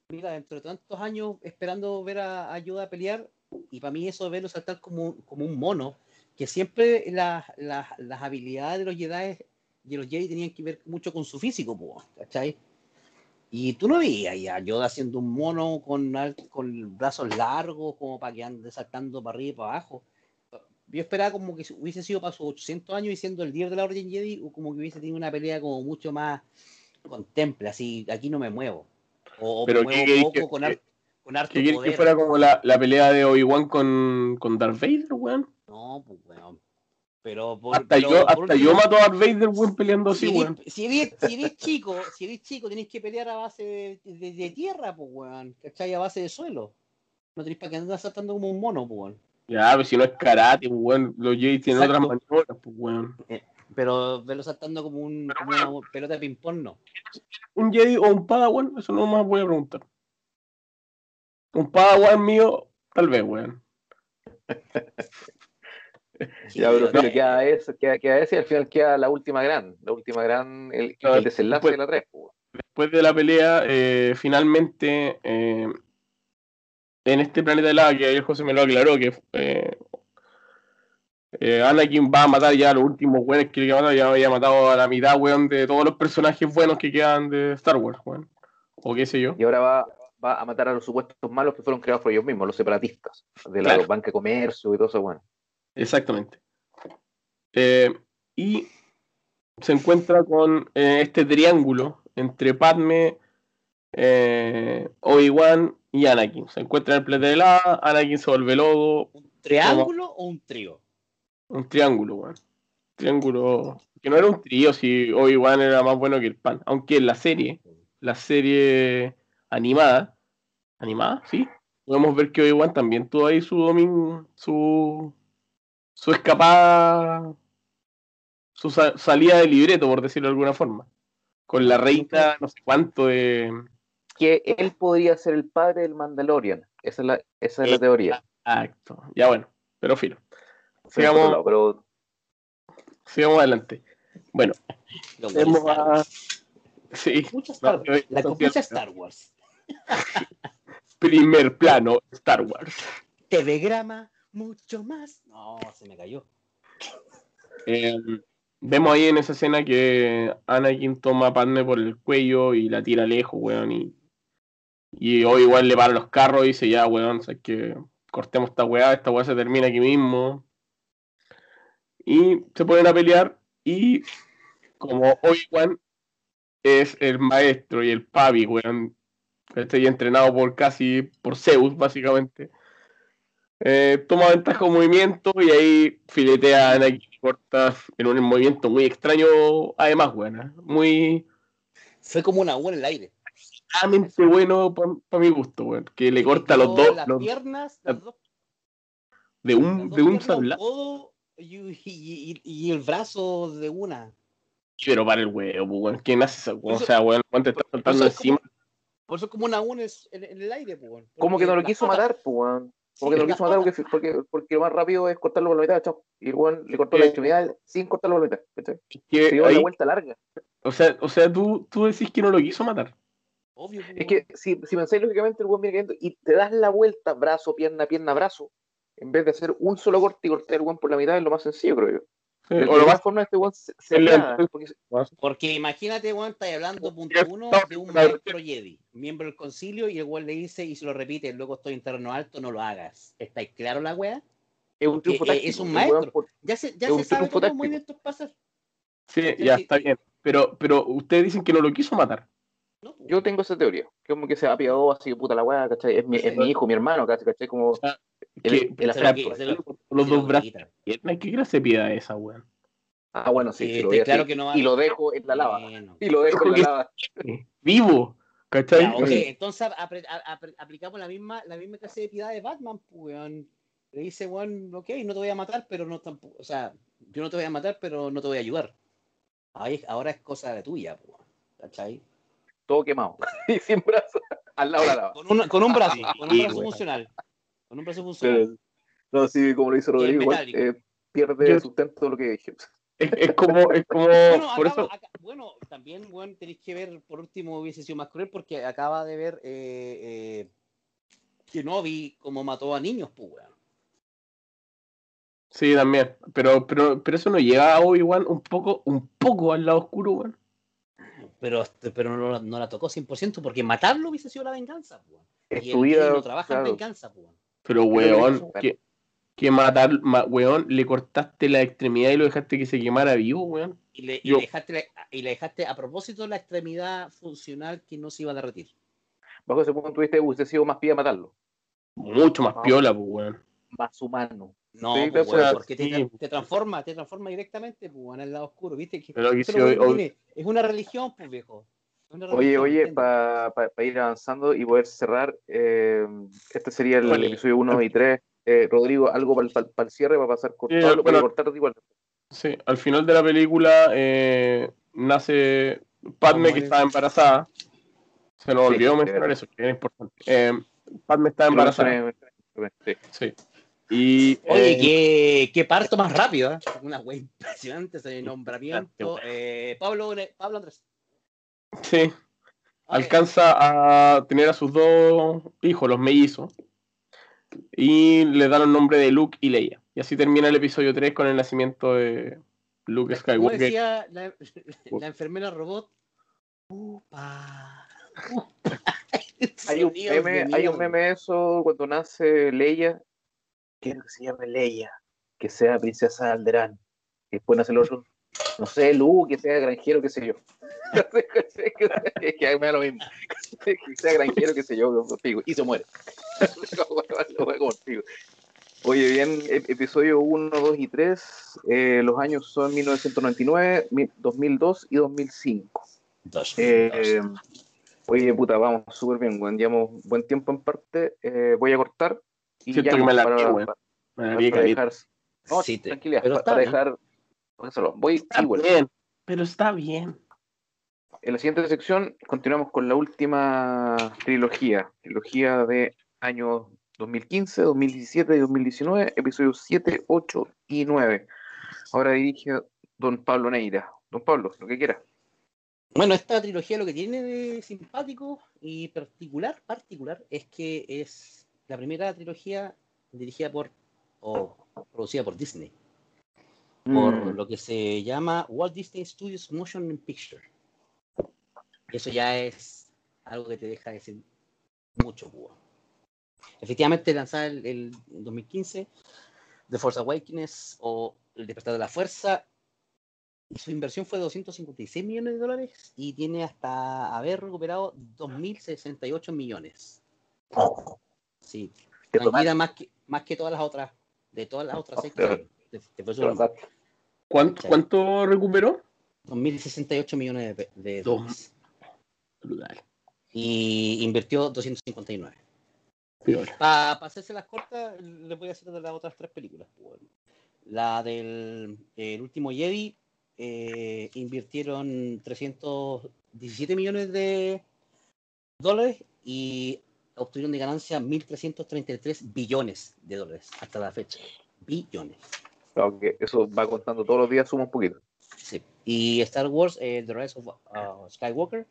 mira, dentro de tantos años esperando ver a, a Yoda pelear, y para mí eso de verlo saltar como, como un mono, que siempre las las- las habilidades de los Jedi y los Jedi tenían que ver mucho con su físico, po, ¿cachai? Y tú no veías ahí a Yoda haciendo un mono con, con brazos largos, como para que ande saltando para arriba y para abajo. Yo esperaba como que hubiese sido para sus 800 años y siendo el líder de la Orden Jedi, o como que hubiese tenido una pelea como mucho más contemple, así, aquí no me muevo. O, Pero me ¿qué muevo poco que- con, har- con harto ¿Qué quieres que poder. fuera como la, la pelea de Obi-Wan con, con Darth Vader, weón? No, pues weón. Pero por, Hasta pero yo, hasta yo mato a Darth Vader, weón, peleando así, weón. si, eres, si eres chico, si eres chico, tenés que pelear a base de, de- de tierra, pues weón. ¿Cachai? A base de suelo. No tenés para que andas saltando como un mono, pues weón. Ya, pero si no es karate, pues, weón. Los Jedi tienen otras maniobras, pues, weón. Pero verlo saltando como, un, como una pelota de ping-pong, no. ¿Un Jedi o un Padawan? Eso no más voy a preguntar. Un Padawan mío, tal vez, weón. Ya, pero, pero no, queda eso, queda, queda ese y al final queda la última gran, la última gran, el, desenlace de la 3, pues. Después de la pelea, eh, finalmente, eh, en este planeta de lava, que ayer José me lo aclaró, que eh, eh, Anakin va a matar ya a los últimos weones que le ya había matado a la mitad, weón, de todos los personajes buenos que quedan de Star Wars, weón. O qué sé yo. Y ahora va, va a matar a los supuestos malos que fueron creados por ellos mismos, los separatistas, de la Claro. banca de comercio y todo eso, bueno. Exactamente. Eh, y se encuentra con eh, este triángulo entre Padme, eh, Obi-Wan y Anakin. Se encuentra en el planeta de lava, Anakin se vuelve lobo, ¿Un triángulo o un trío? un triángulo, weón. Triángulo. Que no era un trío, si Obi-Wan era más bueno que el pan. Aunque en la serie, la serie animada, animada, sí, podemos ver que Obi-Wan también tuvo ahí su dominio, su, su escapada, su sa- salida de libreto, por decirlo de alguna forma. Con la reina, no sé cuánto de. Que él podría ser el padre del Mandalorian. Esa es la, esa es la teoría. Acto. Ya bueno, pero filo. Sigamos. lado, pero Sigamos adelante. Bueno, Star a. Sí. Star- no, la copucha. Star Wars. Primer plano, Star Wars. TV-grama, mucho más. No, se me cayó. Eh, vemos ahí en esa escena que Anakin toma a Padme por el cuello y la tira lejos, weón. Y, y hoy igual le para los carros y dice, ya, weón, sabes que cortemos esta weá, esta weá se termina aquí mismo. Y se ponen a pelear y como Obi-Wan es el maestro y el papi, weón, estoy entrenado por casi, por Zeus, básicamente. Eh, toma ventaja con movimiento y ahí filetea a Anakin corta en un movimiento muy extraño, además, weón. Muy Fue como una U en el aire. Realmente bueno para mi gusto, weón. Que le corta los dos, Las los- piernas, las dos, de un, de un codo y, y- y- y el brazo de una. Pero para el huevo, pues, weón. ¿Quién hace eso? O sea, weón, ¿cuánto está saltando es como- encima? Por eso es como una U en el, en- en el aire, pues. weón. ¿cómo que no lo quiso patas- matar, pues, weón? Como Sí, que no lo quiso matar porque, porque, porque lo más rápido es cortarlo por la mitad, chao. Y el weón le cortó la Eh, extremidad sin cortarlo por la mitad. Se dio la vuelta larga. o sea, o sea tú, tú decís que no lo quiso matar. Obvio, pues, Es que si, si pensáis lógicamente, el weón viene cayendo y te das la vuelta, brazo, pierna, pierna, brazo, en vez de hacer un solo corte y cortar el weón por la mitad, es lo más sencillo, creo yo. Sí, o lo más formas este weón se, se lento. porque Porque imagínate, weón, estáis hablando, punto uno, está, de un maestro Jedi, miembro del concilio, y el weón le dice, y se lo repite, luego estoy en terreno alto, no lo hagas. ¿Estáis claro la weá? es un triunfo que, eh, táctico. es un maestro. por- Ya se, ya se sabe todos los movimientos pasar. Sí, ya está bien. Pero, pero ustedes dicen que no lo quiso matar. ¿No? Yo tengo esa teoría, que como que se apiadó así que puta la weá, ¿cachai? Es mi, es mi hijo, mi hermano, ¿cachai? ¿cachai? Como sea, el, el afecto. Los dos brazos. ¿Qué clase de piedad es esa, weón? Ah, bueno, sí, Sí, sí, lo está voy a claro que no va- Y lo dejo en la lava. Bueno. Y lo dejo en la lava. Vivo, ¿cachai? Ya, entonces apre- a- apre- aplicamos la misma, la misma clase de piedad de Batman, pues, weón. Le dice, weón, ok, no te voy a matar, pero no tampoco, o sea, yo no te voy a matar, pero no te voy a ayudar. Ahí, ahora es cosa de tuya, pues, ¿cachai? Todo quemado. y sin brazos. Al lado de la lava. Con un, con un brazo, con un brazo weón. funcional. Con un brazo funcional. Pero, no, sí, como lo hizo Rodrigo, igual, eh, pierde Yo- sustento lo que dije. Es, es como, es como, Bueno, por acaba- eso, acá- bueno, también, bueno, tenéis que ver, por último, hubiese sido más cruel porque acaba de ver eh, eh, Kenobi como mató a niños, pues, weón. sí, también, pero, pero, pero eso no llega a Obi-Wan un poco, un poco al lado oscuro, weón. Pero, pero no, la- no la tocó 100% porque matarlo hubiese sido la venganza, pues. weón. Es Y tu el no trabaja en venganza, pues. weón. Pero, weón, que, que matar, ma- weón, le cortaste la extremidad y lo dejaste que se quemara vivo, weón. Y le, y Yo- le dejaste, la- y le dejaste a propósito la extremidad funcional que no se iba a derretir. Bajo ese punto de vista, hubiese sido más pía matarlo. Mucho más No. piola, pues, weón. Más humano. No, Sí, pues, porque te, sí. tra- te transforma, te transforma directamente, pues, weón, al lado oscuro, ¿viste? Que, Pero si hoy-. Es una religión, pues, viejo. Una Oye, religión, oye, para ir avanzando y poder cerrar, eh, este sería el Oye, episodio 1 y 3. Eh, Rodrigo, algo para el, cierre, va a pasar cortado, Sí, lo voy a bueno. cortar igual. Sí, al final de la película eh, nace Padme que estaba embarazada. Se nos Sí, olvidó de mencionar eso, que es importante. Eh, Padme estaba embarazada. Sí. Sí. Y Oye, eh, qué, qué parto más rápido, ¿eh? Una wea impresionante ese nombramiento. Eh, Pablo, Pablo Andrés. sí, alcanza a tener a sus dos hijos, los mellizos, y le dan el nombre de Luke y Leia. Y así termina el episodio 3 con el nacimiento de Luke Como Skywalker. decía la, la enfermera robot. Upa. upa. Hay un, meme, hay un meme de eso cuando nace Leia. Quiero que se llame Leia, que sea princesa de Alderán. Después nace el otro, no sé, Lu, que sea granjero, qué sé yo. es que me da lo mismo. Que sea granjero, qué sé yo, contigo. Y se muere. Oye, bien, ep- episodio 1, 2 y 3. eh, los años son 1999, mi- 2002 y 2005. Dos, Eh, oye, puta, vamos súper bien, weón. Llevamos buen tiempo en parte. Eh, voy a cortar. Y Siento ya, que me la para, vi, weón. para- Me la para vi caleta. dejar. No, Sí, te- tranquilidad. pero para bien. dejar. Voy Está vuelvo. bien, pero está bien. En la siguiente sección continuamos con la última trilogía. Trilogía de años 2015, 2017 y 2019, episodios 7, 8 y 9. Ahora dirige don Pablo Neira. Don Pablo, lo que quiera. Bueno, esta trilogía lo que tiene de simpático y particular, particular, es que es la primera trilogía dirigida por o producida por Disney, por Mm, lo que se llama Walt Disney Studios Motion Picture. Eso ya es algo que te deja decir mucho, Cuba. Efectivamente, lanzada el, el 2015, The Force Awakens o El Despertar de la Fuerza, su inversión fue de 256 millones de dólares y tiene hasta haber recuperado 2.068 millones. Sí, tranquila más que, más que todas las otras, de todas las otras seis que de-. ¿Cuánto, Sí. cuánto recuperó? 2.068 millones de, de dólares. Y invirtió 259. Piola. Para hacerse las cortas, les voy a hacer de las otras tres películas. pues. La del el último Jedi eh, invirtieron 317 millones de dólares y obtuvieron de ganancia 1.333 billones de dólares hasta la fecha. Billones. Aunque eso va contando todos los días, suma un poquito. Sí. Y Star Wars, eh, The Rise of uh, Skywalker,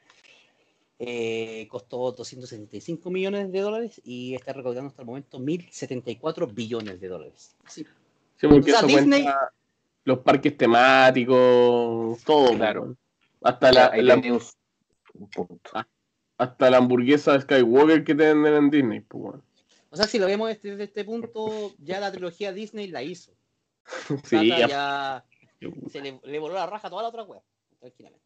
eh, costó 275 millones de dólares y está recaudando hasta el momento 1.074 billones de dólares. Sí. Sí, porque O sea, eso Disney- cuenta, los parques temáticos, todo, Claro. Hasta la, Ahí la- un, un punto. Hasta la hamburguesa de Skywalker que te venden en Disney, pues, weón. O sea, si lo vemos desde este punto, ya la trilogía Disney la hizo. Sí, ya- ya se le, le voló la raja a toda la otra web, tranquilamente.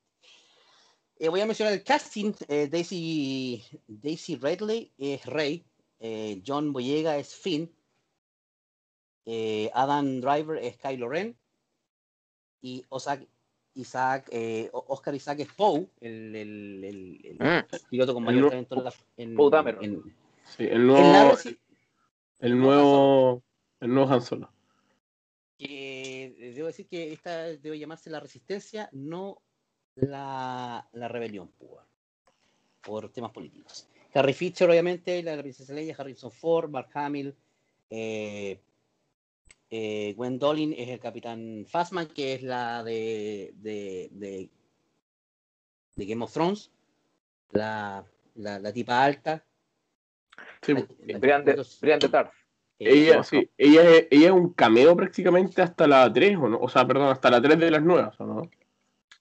Eh, voy a mencionar el casting. eh, Daisy, Daisy Ridley es Rey. eh, John Boyega es Finn. Adam Driver es Kylo Ren. Y Osaka- Isaac, eh, Oscar Isaac es Poe, el, el- el- el Mm. piloto con mayor talento en la- en, Poe Dameron. en- sí, el nuevo, el nuevo, el nuevo Han Solo. que eh, debo decir que esta debe llamarse la resistencia, no la, la rebelión, pues, por temas políticos. Harry Fisher, obviamente, la, la princesa Leia, Harrison Ford, Mark Hamill, eh, eh, Gwendolyn es el capitán Phasma, que es la de, de, de, de Game of Thrones, la, la, la tipa alta. Sí, Brian de, Tarth. eh, ella, sí, ella, es, ella es un cameo prácticamente hasta la 3, ¿o no? O sea, perdón, hasta la 3 de las nuevas, ¿o no?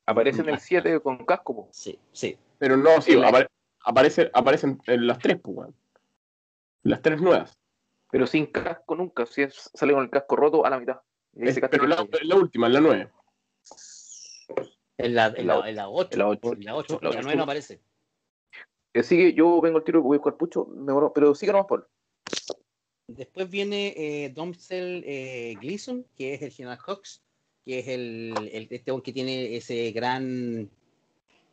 Aparece en el 7 con casco, po. Sí, sí. Pero no, sí, apare- aparece, aparecen en las 3, pues, weón. Las 3 nuevas. Pero sin casco nunca. Si es- sale con el casco roto a la mitad. Y Es- pero que la, la última, en la 9. En la, en la la, en la 8. en la ocho. En la 8. La En la ocho. 9 no aparece. Eh, sigue, yo vengo al tiro voy a buscar pucho, me demoro, pero sigue nomás, Paul. Después viene eh, Domsel eh, Gleason, que es el general Cox, que es el, el este hombre que tiene ese gran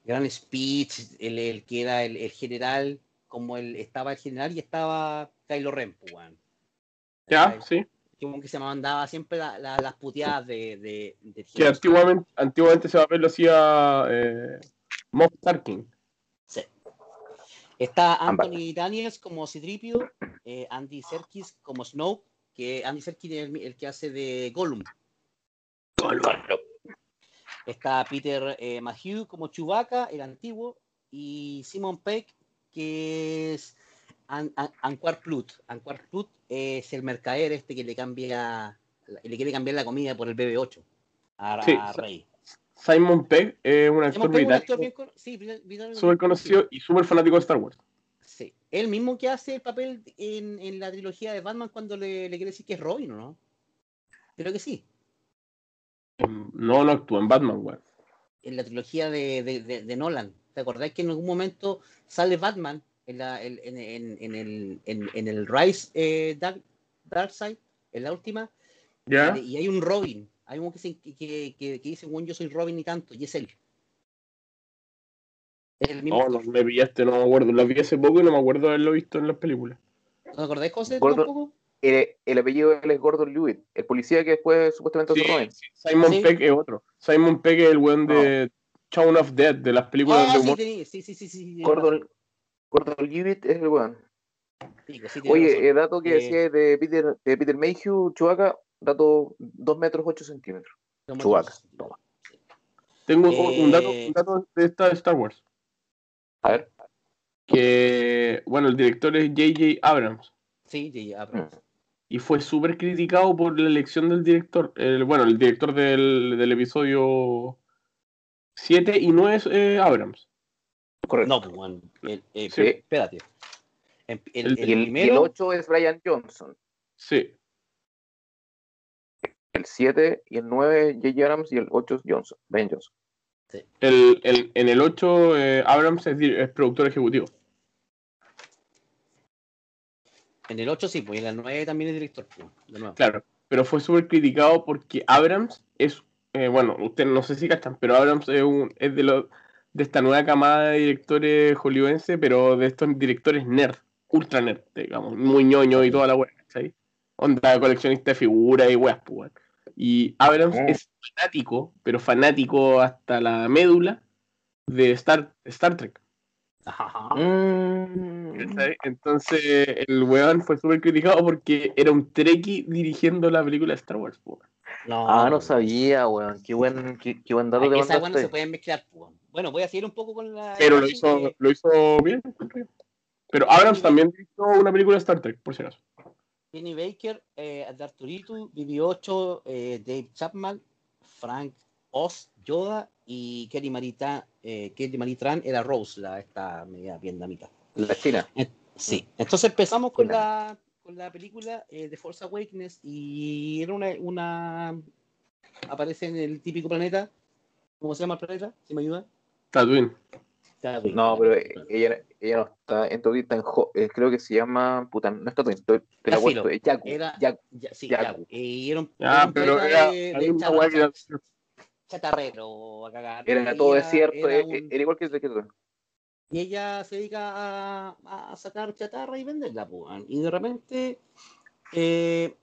gran speech, el, el que era el, el general, como el, estaba el general y estaba Kylo Ren, pues. ¿Ya? Sí. Como que se mandaba siempre la- la- las puteadas de, de, del Que antiguamente, antiguamente papel lo hacía eh, Moff Tarkin. Sí. Está. Anthony Daniels como Citripio, eh, Andy Serkis como Snoke, que Andy Serkis es el, el que hace de Gollum. Está Peter eh, como Chewbacca, el antiguo, y Simon Peck, que es An- An- Anquar Plut. Anquar Plut es el mercader este que le cambia, le quiere cambiar la comida por el BB8 a, Sí, a sí. Rey. Simon Pegg es un actor británico con- sí, súper conocido y súper fanático de Star Wars. Sí, el mismo que hace el papel en, en la trilogía de Batman cuando le, le quiere decir que es Robin, ¿o no? Creo que sí. No, no actúa en Batman, weón. En la trilogía de, de, de- de Nolan. ¿Te acordáis que en algún momento sale Batman en, la, el- en, en- en el, en, en el Rise eh, Dark, Darkseid, en la última? ¿Ya? Y hay un Robin. Hay uno que, se- que, que, que dice, bueno, yo soy Robin y tanto, y es él. Es el mismo. No, no, me pillaste, no me acuerdo. Lo vi hace poco y no me acuerdo de haberlo visto en las películas. ¿No te acordáis, José? Gordo- tampoco? El, el apellido de él es Gordon Lewitt, el policía que después supuestamente Sí, Robin. sí, Simon Sí. Pegg es otro. Simon Pegg es el weón de Shaun of Dead, de las películas Ah, de sí, humor. sí, sí, sí, sí, Gordon, Gordon Lewitt es el weón. Sí, sí. Oye, el dato que Eh, decía de Peter, de Peter Mayhew, Chewbacca, dato 2 metros 8 centímetros. Todos. toma. Tengo Eh, un, dato, un dato de esta de Star Wars. A ver. Que, bueno, el director es J.J. Abrams. Sí, sí, Abrams. Y fue súper criticado por la elección del director. El, bueno, el director del, del episodio 7 y 9 es eh, Abrams. Correcto. No, pues, bueno, el- eh, Sí. espérate. El, el- El- el y, el, y el primero, 8 es Brian Johnson. Sí. El 7 y el 9 es J.J. Abrams y el 8 es Johnson. Brian Johnson. El, el- en el 8 eh, Abrams es, es productor ejecutivo. en el 8 sí, pues en el 9 también es director. pues, de nuevo. Claro. Pero fue súper criticado porque Abrams es, eh, bueno, ustedes no sé si cachan, pero Abrams es, un, es de, los de esta nueva camada de directores hollywoodenses, pero de estos directores nerd, ultra nerd, digamos, muy ñoño y toda la wea, ¿cachai? Onda coleccionista de figuras y weas, pues, weón. Y Abrams Mm. es fanático, pero fanático hasta la médula de Star, Star Trek. Ajá. Mm. Entonces el weón fue súper criticado porque era un Trekkie dirigiendo la película de Star Wars. po. No, Ah, no pues, sabía, weón. Qué buen, qué, qué buen dato esas weas no se pueden mezclar. pues. Bueno, voy a seguir un poco con la. Pero lo hizo, que- lo hizo bien. Pero Abrams también dirigió una película de Star Trek, por si acaso. Kenny Baker, eh, Arturito, BB8, eh, Dave Chapman, Frank Oz, Yoda y Kelly Marita, eh, Kelly Maritran era Rose, la esta media vietnamita. La China. Sí, entonces empezamos con la, con la película eh, de Force Awakens y era una, una. Aparece en el típico planeta. ¿Cómo se llama el planeta? ¿Si me ayuda? Tatooine. Tatooine. No, pero ella, ella no está en Tatooine, está en Jo- eh, creo que se llama, puta, no es Tatooine, te, te la filo. es Yaku, Era- Yaku. Ya, sí, Yaku. Yaku. Y era un, Ya, era un pero era, de, era- chatarrero a cagar. Era todo desierto, era eh, un- era igual que que Tatooine. Y ella se dedica a, a sacar chatarra y venderla, pues. Y de repente eh,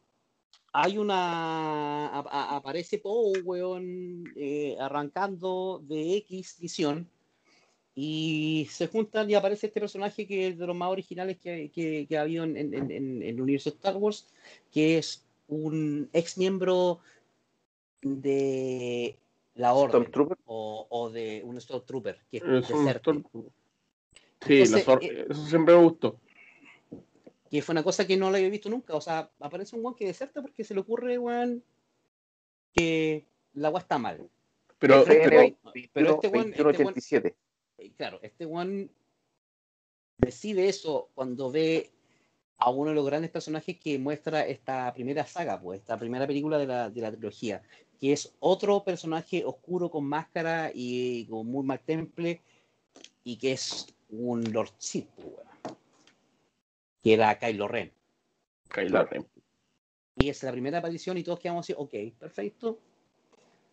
hay una. a- a- aparece Poe, weón, eh, arrancando de X visión. Y se juntan y aparece este personaje que es de los más originales que, que, que ha habido en, en- en- en el universo de Star Wars, que es un ex miembro de la Orden o, o de un Stormtrooper que es Es un Sí, la Entonces, sor- eh, eso siempre me gustó. Que fue una cosa que no la había visto nunca. O sea, aparece un weón que deserta porque se le ocurre, weón, que la agua está mal. Pero, pero- pero- FN pero este weón- este 2187. Y claro, este weón decide eso cuando ve a uno de los grandes personajes que muestra esta primera saga, pues, esta primera película de la, de la trilogía, que es otro personaje oscuro con máscara y con muy mal temple, y que es un Lord Sith, pues, weón, que era Kylo Ren. Kylo Ren. Y es la primera aparición y todos quedamos así, ok, perfecto.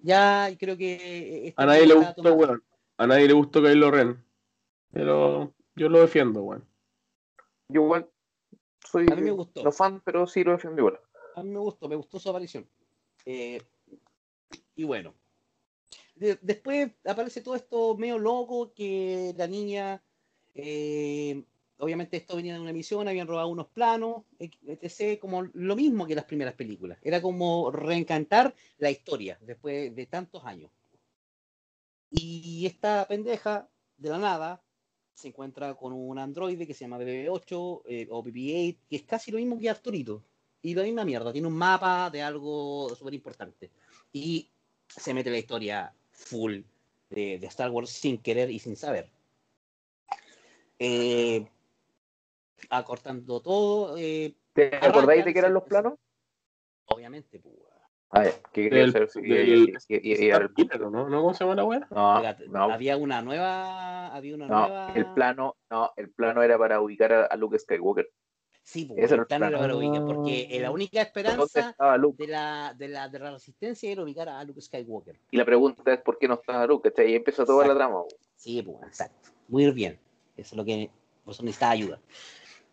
Ya creo que... esta A nadie le gustó, toma- weón. A nadie le gustó Kylo Ren. Pero yo lo defiendo, weón. Yo igual soy A mí me gustó. no fan, pero sí lo defiendo igual. A mí me gustó, me gustó su aparición. Eh, y bueno. De- después aparece todo esto medio loco que la niña, eh, obviamente esto venía de una misión, habían robado unos planos, etc., como lo mismo que las primeras películas. Era como reencantar la historia después de tantos años. Y esta pendeja, de la nada, se encuentra con un androide que se llama BB-8 eh, o BB-8, que es casi lo mismo que Arturito. Y la misma mierda, tiene un mapa de algo súper importante. Y se mete la historia full de, de Star Wars sin querer y sin saber. Eh, acortando todo, eh, ¿Te acordáis de qué eran los planos? obviamente, pues, Ah, ya, ¿qué quería y- Killer, ¿no? ¿No? ¿Cómo se llama la weá? No, había una nueva, había una no, nueva. el plano, no, el plano era para ubicar a, a Luke Skywalker. Sí, pues, ese era el plano era para ubicar, porque la única ¿Dónde esperanza de la, de la, de la resistencia era ubicar a Luke Skywalker. Y la pregunta es por qué no estaba Luke. Y empezó toda la trama. güey. Sí, pues, exacto. Muy bien. Eso es lo que por eso necesitaba ayuda.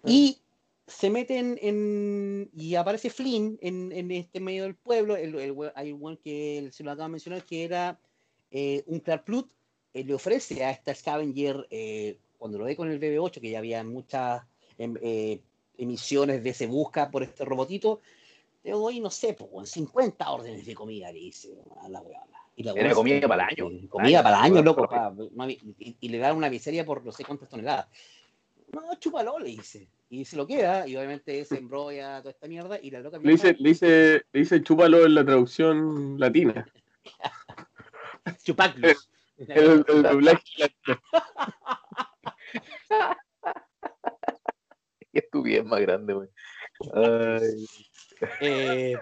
Y se meten en. Y aparece Flynn en, en este medio del pueblo. El, el hay un que se lo acaba de mencionar que era eh, un Clark Plut. eh, le ofrece a esta Scavenger, eh, cuando lo ve con el BB-8, que ya había muchas em, eh, emisiones de se busca por este robotito, te doy, no sé, pues, weón, 50 órdenes de comida, le dice a la weona. Y la Era weona se- comida para el año. eh, Comida para el año, loco. pa- y, y le dan una miseria por no sé cuántas toneladas. No, chúpalo, le dice. Y se lo queda, y obviamente se embrolla toda esta mierda, y la loca Le dice, le dice, le dice chúpalo en la traducción latina. chupaclos. El, el doblaje latino. Y estupidez más grande, güey. Ay, Eh,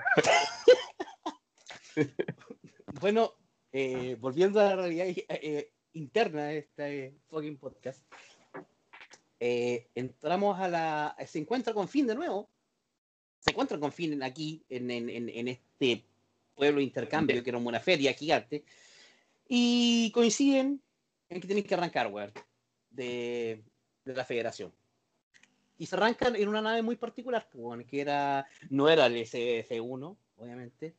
bueno, eh, volviendo a la realidad eh, interna de este fucking podcast, eh, entramos a la. Se encuentra con Finn de nuevo. Se encuentra con Finn aquí, en, en- en- este pueblo de intercambio, que era una feria gigante. Y coinciden en que tienen que arrancar, weón, de, de la federación. Y se arrancan en una nave muy particular, que era, no era el SC-1, obviamente,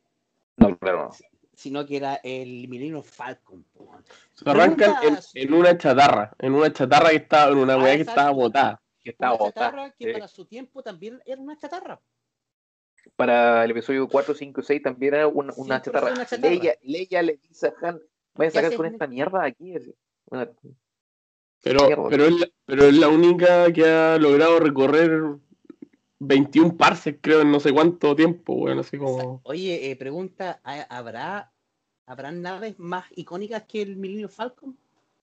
No, claro. Sino que era el Millennium Falcon. weón. Se arrancan en, una chatarra, en una chatarra que estaba, en una Ah, weá que estaba botada. Que estaba Una botada. chatarra que para su tiempo también era una chatarra. Para el episodio 4, 5 y 6 también era una, una chatarra. una chatarra. Leia, Leia le dice a Han, voy a ¿Qué sacar con esta mierda de aquí. Una- Pero, Mierda. pero, es la, pero es la única que ha logrado recorrer 21 parsecs, creo, en no sé cuánto tiempo, weón, así como... Oye, eh, pregunta, ¿ha- ¿habrá ¿Habrán naves más icónicas que el Millennium Falcon?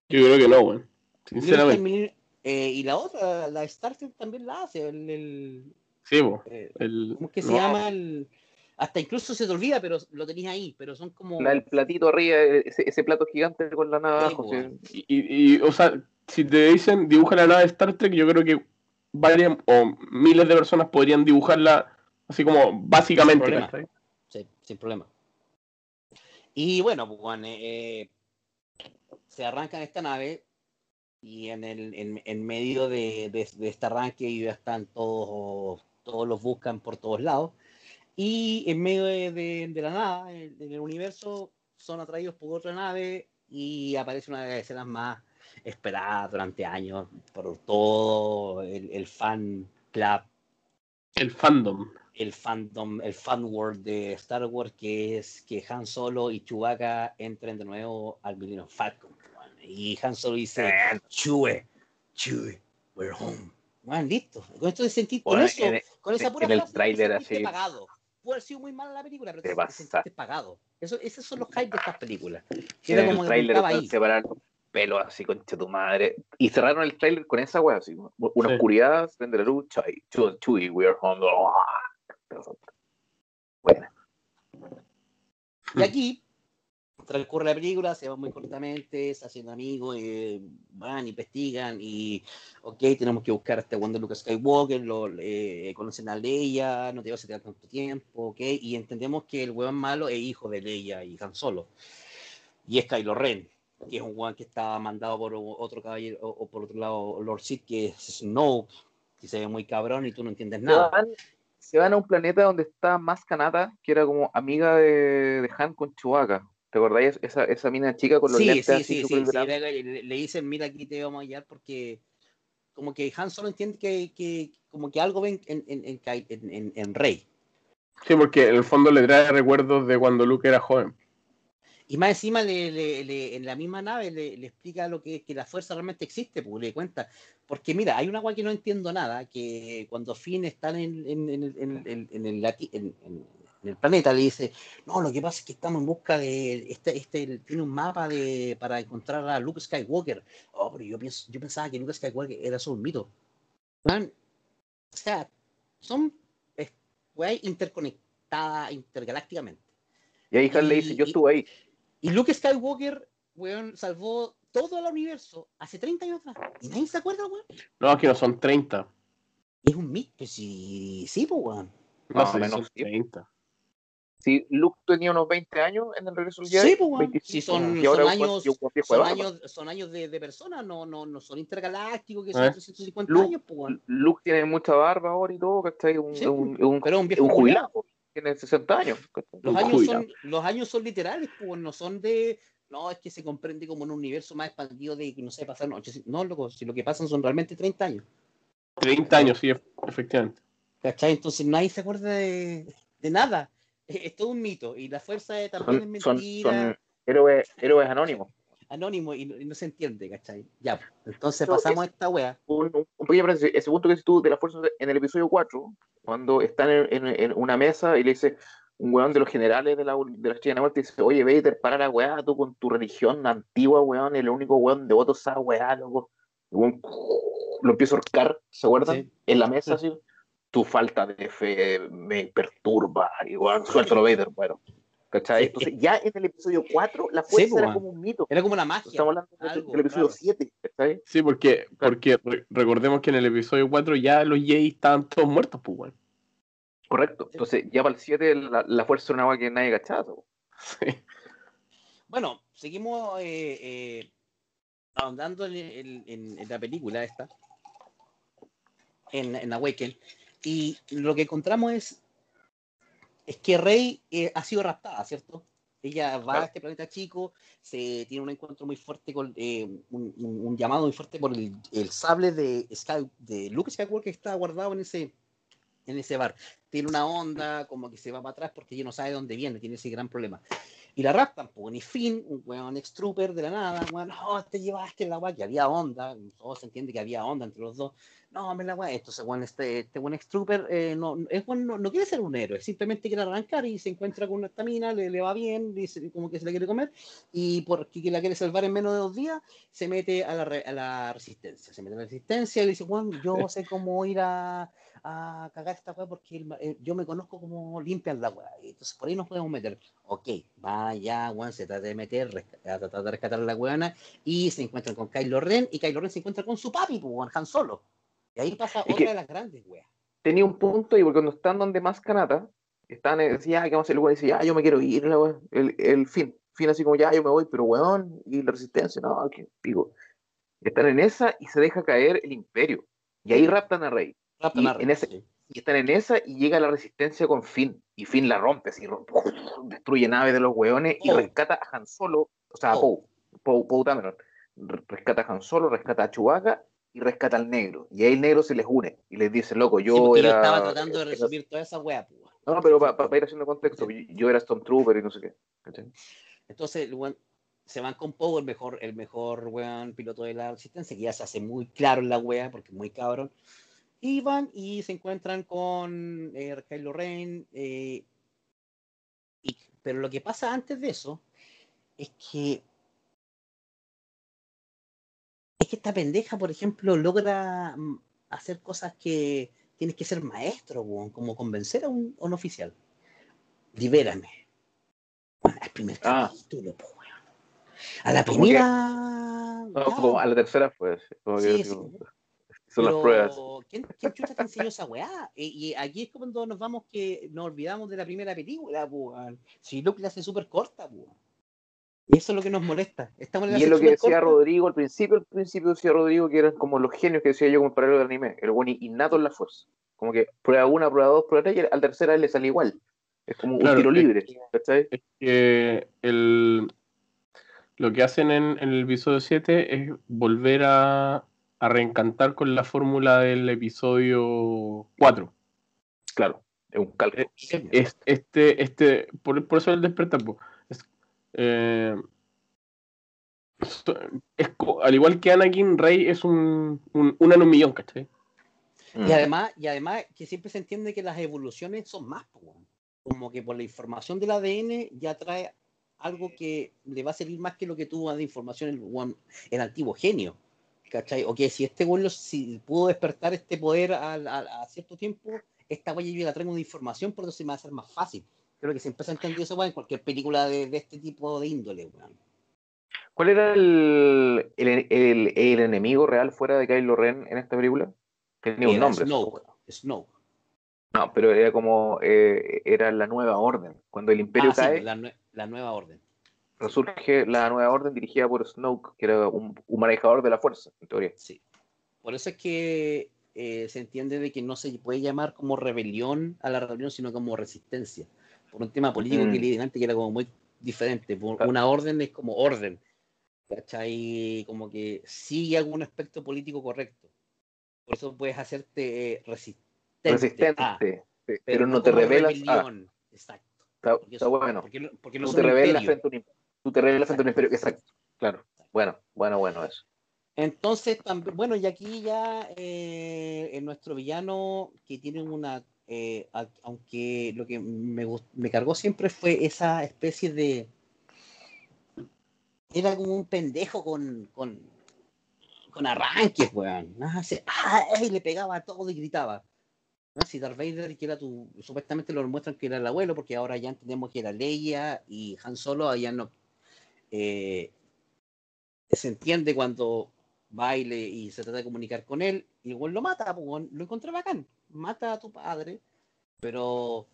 Yo creo que no, el Sinceramente. Eh, y la otra, la Star Trek también la hace. El, el- Sí, po. eh, El, ¿Cómo es que se llama? El, hasta incluso se te olvida, pero lo tenías ahí. Pero son como. La, el platito arriba, ese, ese plato gigante con la nave Sí, abajo. sí. weón. Y, y- y, o sea, si te dicen dibuja la nave de Star Trek, yo creo que varias o miles de personas podrían dibujarla así como básicamente. problema. ¿cachai? Sí, sin problema. Y bueno, pues, eh, eh, se arranca en esta nave y en, el, en, en medio de, de- de este arranque ya están todos, todos los buscan por todos lados. Y en medio de, de- de la nada, en, en el universo, son atraídos por otra nave y aparece una de las escenas más esperadas durante años por todo el, el fan club El fandom. el fandom, el fan world de Star Wars, que es que Han Solo y Chewbacca entren de nuevo al Millennium Falcon. Y Han Solo dice, Chewie, Chewie, we're home. Bueno, listo. Con esto de sentir, con eso, en- con esa en pura el te sentiste así. pagado. Puede haber sido muy mala la película, pero Te te, sentiste pagado. Eso, esos son los hypes de estas películas. Que En era el como están ahí. Los pelos así, concha tu madre. Y cerraron el tráiler con esa wea, así. Una Sí. oscuridad, se prende la luz, chay, chu- chui, we are home. Bueno, Y aquí transcurre la película, se va muy cortamente, se hacen amigos, eh, van, investigan y, ok, tenemos que buscar a este Wonder Lucas Skywalker, lo, eh, conocen a Leia, no te vas a quedar tanto tiempo, ok, y entendemos que el hueón malo es hijo de Leia y Han Solo. Y es Kylo Ren, que es un hueón que está mandado por otro caballero, o, o por otro lado Lord Sith, que es Snoke, que se ve muy cabrón y tú no entiendes se nada. van, se van a un planeta donde está más Kanata, que era como amiga de, de Han con Chewbacca. ¿Te acordáis? Esa, esa mina chica con los Sí, lentes sí, así sí, sí, sí? Le, le- dicen, mira, aquí te vamos a hallar porque como que Han solo entiende que, que como que algo ven en, en, en, Ky- en- en- en Rey. Sí, porque en el fondo le trae recuerdos de cuando Luke era joven. Y más encima le, le- le- en la misma nave le, explica lo que es que la fuerza realmente existe, pues le cuenta. Porque mira, hay una agua que no entiendo nada, que cuando Finn está en, en, en, el- en, planeta le dice, no, lo que pasa es que estamos en busca de, este, este tiene un mapa de, para encontrar a Luke Skywalker. Oh, pero yo, pienso, yo pensaba que Luke Skywalker era solo un mito. Man, o sea, son weas interconectadas intergalácticamente. Y ahí Han le dice, yo estuve ahí. Y Luke Skywalker, weón, salvó todo el universo hace 30 años atrás. Y nadie se acuerda, weón. No, que no son 30. Es un mito. Pues sí, sí, pues, weón. No Más o sé, menos, son sí. 30. Si Luke tenía unos 20 años en el regreso del Jedi, Sí, pues, weón. 25, Sí, son- años- viejo de Son años, son años de, de personas, no, no, no son intergalácticos, que son Eh. 350 Luke- años, pues, weón. Luke tiene mucha barba ahora y todo, ¿cachai? Un, Sí, un, un, Pero es un viejo un jubilado. jubilado, tiene 60 años. Los años, son, los años son literales, pues, no son de. No, es que se comprende como un universo más expandido de que no sé, pasaron 800. No, loco, si lo que pasan son realmente 30 años. 30 años, sí, efectivamente. ¿Cachai? Entonces nadie se acuerda de, de nada. Es, es todo un mito. Y la fuerza de- también es Son, son, mentira, son héroes, héroes anónimos. Anónimo, y no, y no se entiende, ¿cachai? Ya, pues. entonces No, pasamos a es- esta wea. Un, un, pequeño ese punto que dices tú de la fuerza en el episodio 4, cuando están en, en- en una mesa y le dice un weón de los generales de la, de la de Muerte, dice, oye, Vader, para la weá, tú con tu religión antigua, weón, el único weón devoto a esa weá, loco. Weón, lo empiezo a ahorcar, ¿se acuerdan? Sí. En la mesa, así. Tu falta de fe me perturba, weón, suéltalo, Vader, bueno. ¿Cachai? Entonces, ya en el episodio 4, la fuerza pues, era weón. como un mito. Era como una magia. Estamos hablando del, algo, del episodio claro. 7, ¿cachai? Sí, porque, porque re- recordemos que en el episodio 4 ya los Jedi estaban todos muertos, pues. Correcto. Entonces, ya para el 7, la, la fuerza era una agua que nadie cachaba. po. Sí. Bueno, seguimos eh, eh, ahondando en, en- en- en la película esta, en, en Awaken, y lo que encontramos es, es que Rey eh, ha sido raptada, ¿cierto? Ella va a este planeta chico, se tiene un encuentro muy fuerte con eh, un, un- un llamado muy fuerte por el, el sable de, Sky, de Luke Skywalker que está guardado en ese, en ese bar. tiene una onda, como que se va para atrás porque ella no sabe de dónde viene, tiene ese gran problema. Y la raptan, pues, ni Finn, un weón ex-trooper de la nada, weón, no, te llevaste la weá, que había onda, todo se entiende que había onda entre los dos. No, me la weá, entonces, weón, este, este buen ex-trooper eh, no, es, bueno, no, quiere ser un héroe, simplemente quiere arrancar y se encuentra con una estamina, le, le va bien, dice, como que se la quiere comer, y porque la quiere salvar en menos de dos días, se mete a la, a la resistencia, se mete a la resistencia y le dice, weón, yo sé cómo ir a a cagar esta weá porque eh, yo me conozco como limpian la weá. Entonces por ahí nos podemos meter. Ok, vaya, weón, se trata de meter, a tratar de rescatar a la weana y se encuentran con Kylo Ren y Kylo Ren se encuentra con su papi, pues, Han Solo. Y ahí pasa otra de las grandes weas. Tenía un punto y porque cuando están donde más canata, están, eh, decía, ah, ¿qué vamos a hacer? El weón dice, ya, yo me quiero ir, la El, el fin, fin así como, ya, yo me voy, pero weón, y la resistencia, no, que digo. Están en esa y se deja caer el imperio. Y ahí raptan a Rey y, en ese, y están en esa y llega la resistencia con Finn. Y Finn la rompe, así, rompe, destruye naves de los hueones y rescata a Han Solo, o sea, a Poe, Poe, Dameron. Rescata a Han Solo, rescata a Chewbacca y rescata al negro. Y ahí el negro se les une y les dice, loco, yo era. Yo estaba tratando de resumir toda esa wea, No, pero para ir haciendo contexto, yo era Stormtrooper y no sé qué. Entonces, se van con Poe, el mejor, el mejor weón piloto de la resistencia, que ya se hace muy claro en la wea, porque es muy cabrón iban y se encuentran con eh, Kylo Ren. Eh, pero lo que pasa antes de eso es que que esta pendeja, por ejemplo, logra mm, hacer cosas que tienes que ser maestro, como convencer a un, oficial. Libérame. al primer ah. capítulo, A la primera. a la tercera fue. Sí, son las pruebas. ¿quién, ¿Quién chucha te enseñó esa weá? Y, aquí es cuando nos vamos que nos olvidamos de la primera película, pues. Si Luke la hace súper corta, pues. Y eso es lo que nos molesta. Estamos y es lo que decía Rodrigo al principio, al principio decía Rodrigo que eran como los genios que decía yo como el paralelo del anime, el buen innato en la fuerza. Como que prueba una, prueba dos, prueba tres, y al tercera le sale igual. Es como un tiro libre. Es que, el, lo que hacen en, en el episodio 7 es volver a, a reencantar con la fórmula del episodio 4. Claro, es un cálculo. Eh, este, este, por, eso el despertar, eh, es, al igual que Anakin, Rey es un, un, en un millón, ¿cachai? Y mm. además, y además que siempre se entiende que las evoluciones son más, como que por la información del ADN ya trae algo que le va a servir más que lo que tuvo de información el, el antiguo genio. ¿cachai? O que si este güey si pudo despertar este poder a, cierto tiempo, esta güey yo la traigo de información, por eso se me va a hacer más fácil. Creo que siempre se ha entendido eso en cualquier película de, este tipo de índole, ¿Cuál era el, el, enemigo real fuera de Kylo Ren en esta película? Tenía un nombre. Snow, Snow. No, pero era como, eh, era la nueva orden. Cuando el imperio ah, cae. la nueva orden resurge la nueva orden dirigida por Snoke, que era un, manejador de la fuerza, en teoría. Sí. Por eso es que eh, se entiende de que no se puede llamar como rebelión a la rebelión, sino como resistencia. Por un tema político que mm. que era como muy diferente. Una orden es como orden. ¿Cachai? Como que sigue algún aspecto político correcto. Por eso puedes hacerte eh, resistente. Resistente. pero, no te revelas. Exacto. Está, bueno. Porque, no te revelas frente a un Tú te revelas frente a un imperio. Exacto, claro. Bueno, bueno, bueno, eso. Entonces, bueno, y aquí ya eh, en nuestro villano, que tiene una. Eh, aunque lo que me, me cargó siempre fue esa especie de. Era como un pendejo con, con, con arranques, weón. Ah, le pegaba a todo y gritaba. ¿no? Si Darth Vader, que era tu, supuestamente lo muestran que era el abuelo, porque ahora ya entendemos que era Leia y Han Solo, allá no, eh, se entiende cuando baile y se trata de comunicar con él, y igual lo mata, pues, lo encontré bacán, mata a tu padre, pero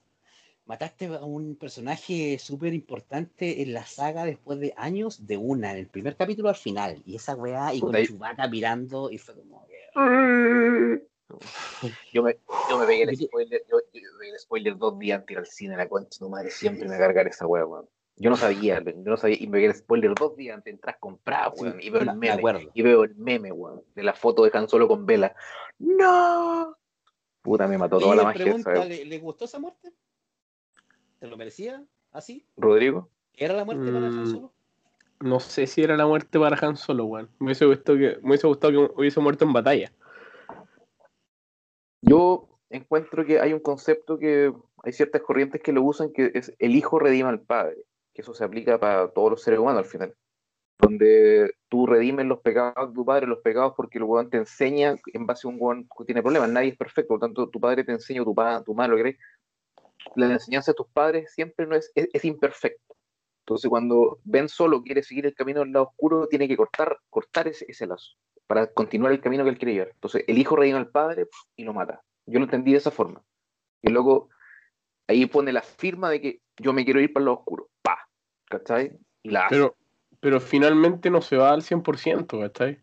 mataste a un personaje súper importante en la saga después de años de una, en el primer capítulo al final, y esa weá, y con Chewbacca mirando, y fue como... Yo me, yo me pegué el spoiler, yo, el spoiler dos días antes al cine, la concha, tu madre, siempre me cargar esa weá, weón. Yo no sabía, yo no sabía, y me el spoiler dos días antes de entrar a comprar, weón, y veo el meme, y veo el meme, weón, de la foto de Han Solo con Vela. ¡No! Puta, me mató toda la magia. pregunta. ¿le, le gustó esa muerte? ¿Se lo merecía? ¿Así? Rodrigo. ¿Era la muerte para Han Mm. Solo? No sé si era la muerte para Han Solo, weón. Me hubiese gustado que, me hubiese gustado que hubiese muerto en batalla. Yo encuentro que hay un concepto que hay ciertas corrientes que lo usan, que es el hijo redima al padre, que eso se aplica para todos los seres humanos al final, donde tú redimes los pecados de tu padre, los pecados porque el weón te enseña en base a un weón que tiene problemas, nadie es perfecto, por lo tanto tu padre te enseña, tu, pa, tu madre lo querés, la enseñanza de tus padres siempre no es, es, es imperfecto. Entonces cuando Ben Solo quiere seguir el camino del lado oscuro, tiene que cortar, cortar ese, ese lazo para continuar el camino que él quiere llevar. Entonces el hijo redime al padre y lo mata. Yo lo entendí de esa forma. Y luego ahí pone la firma de que yo me quiero ir para el lado oscuro. Pa, ¿cachai? Y la hace. Pero finalmente no se va al 100%, ¿cachai?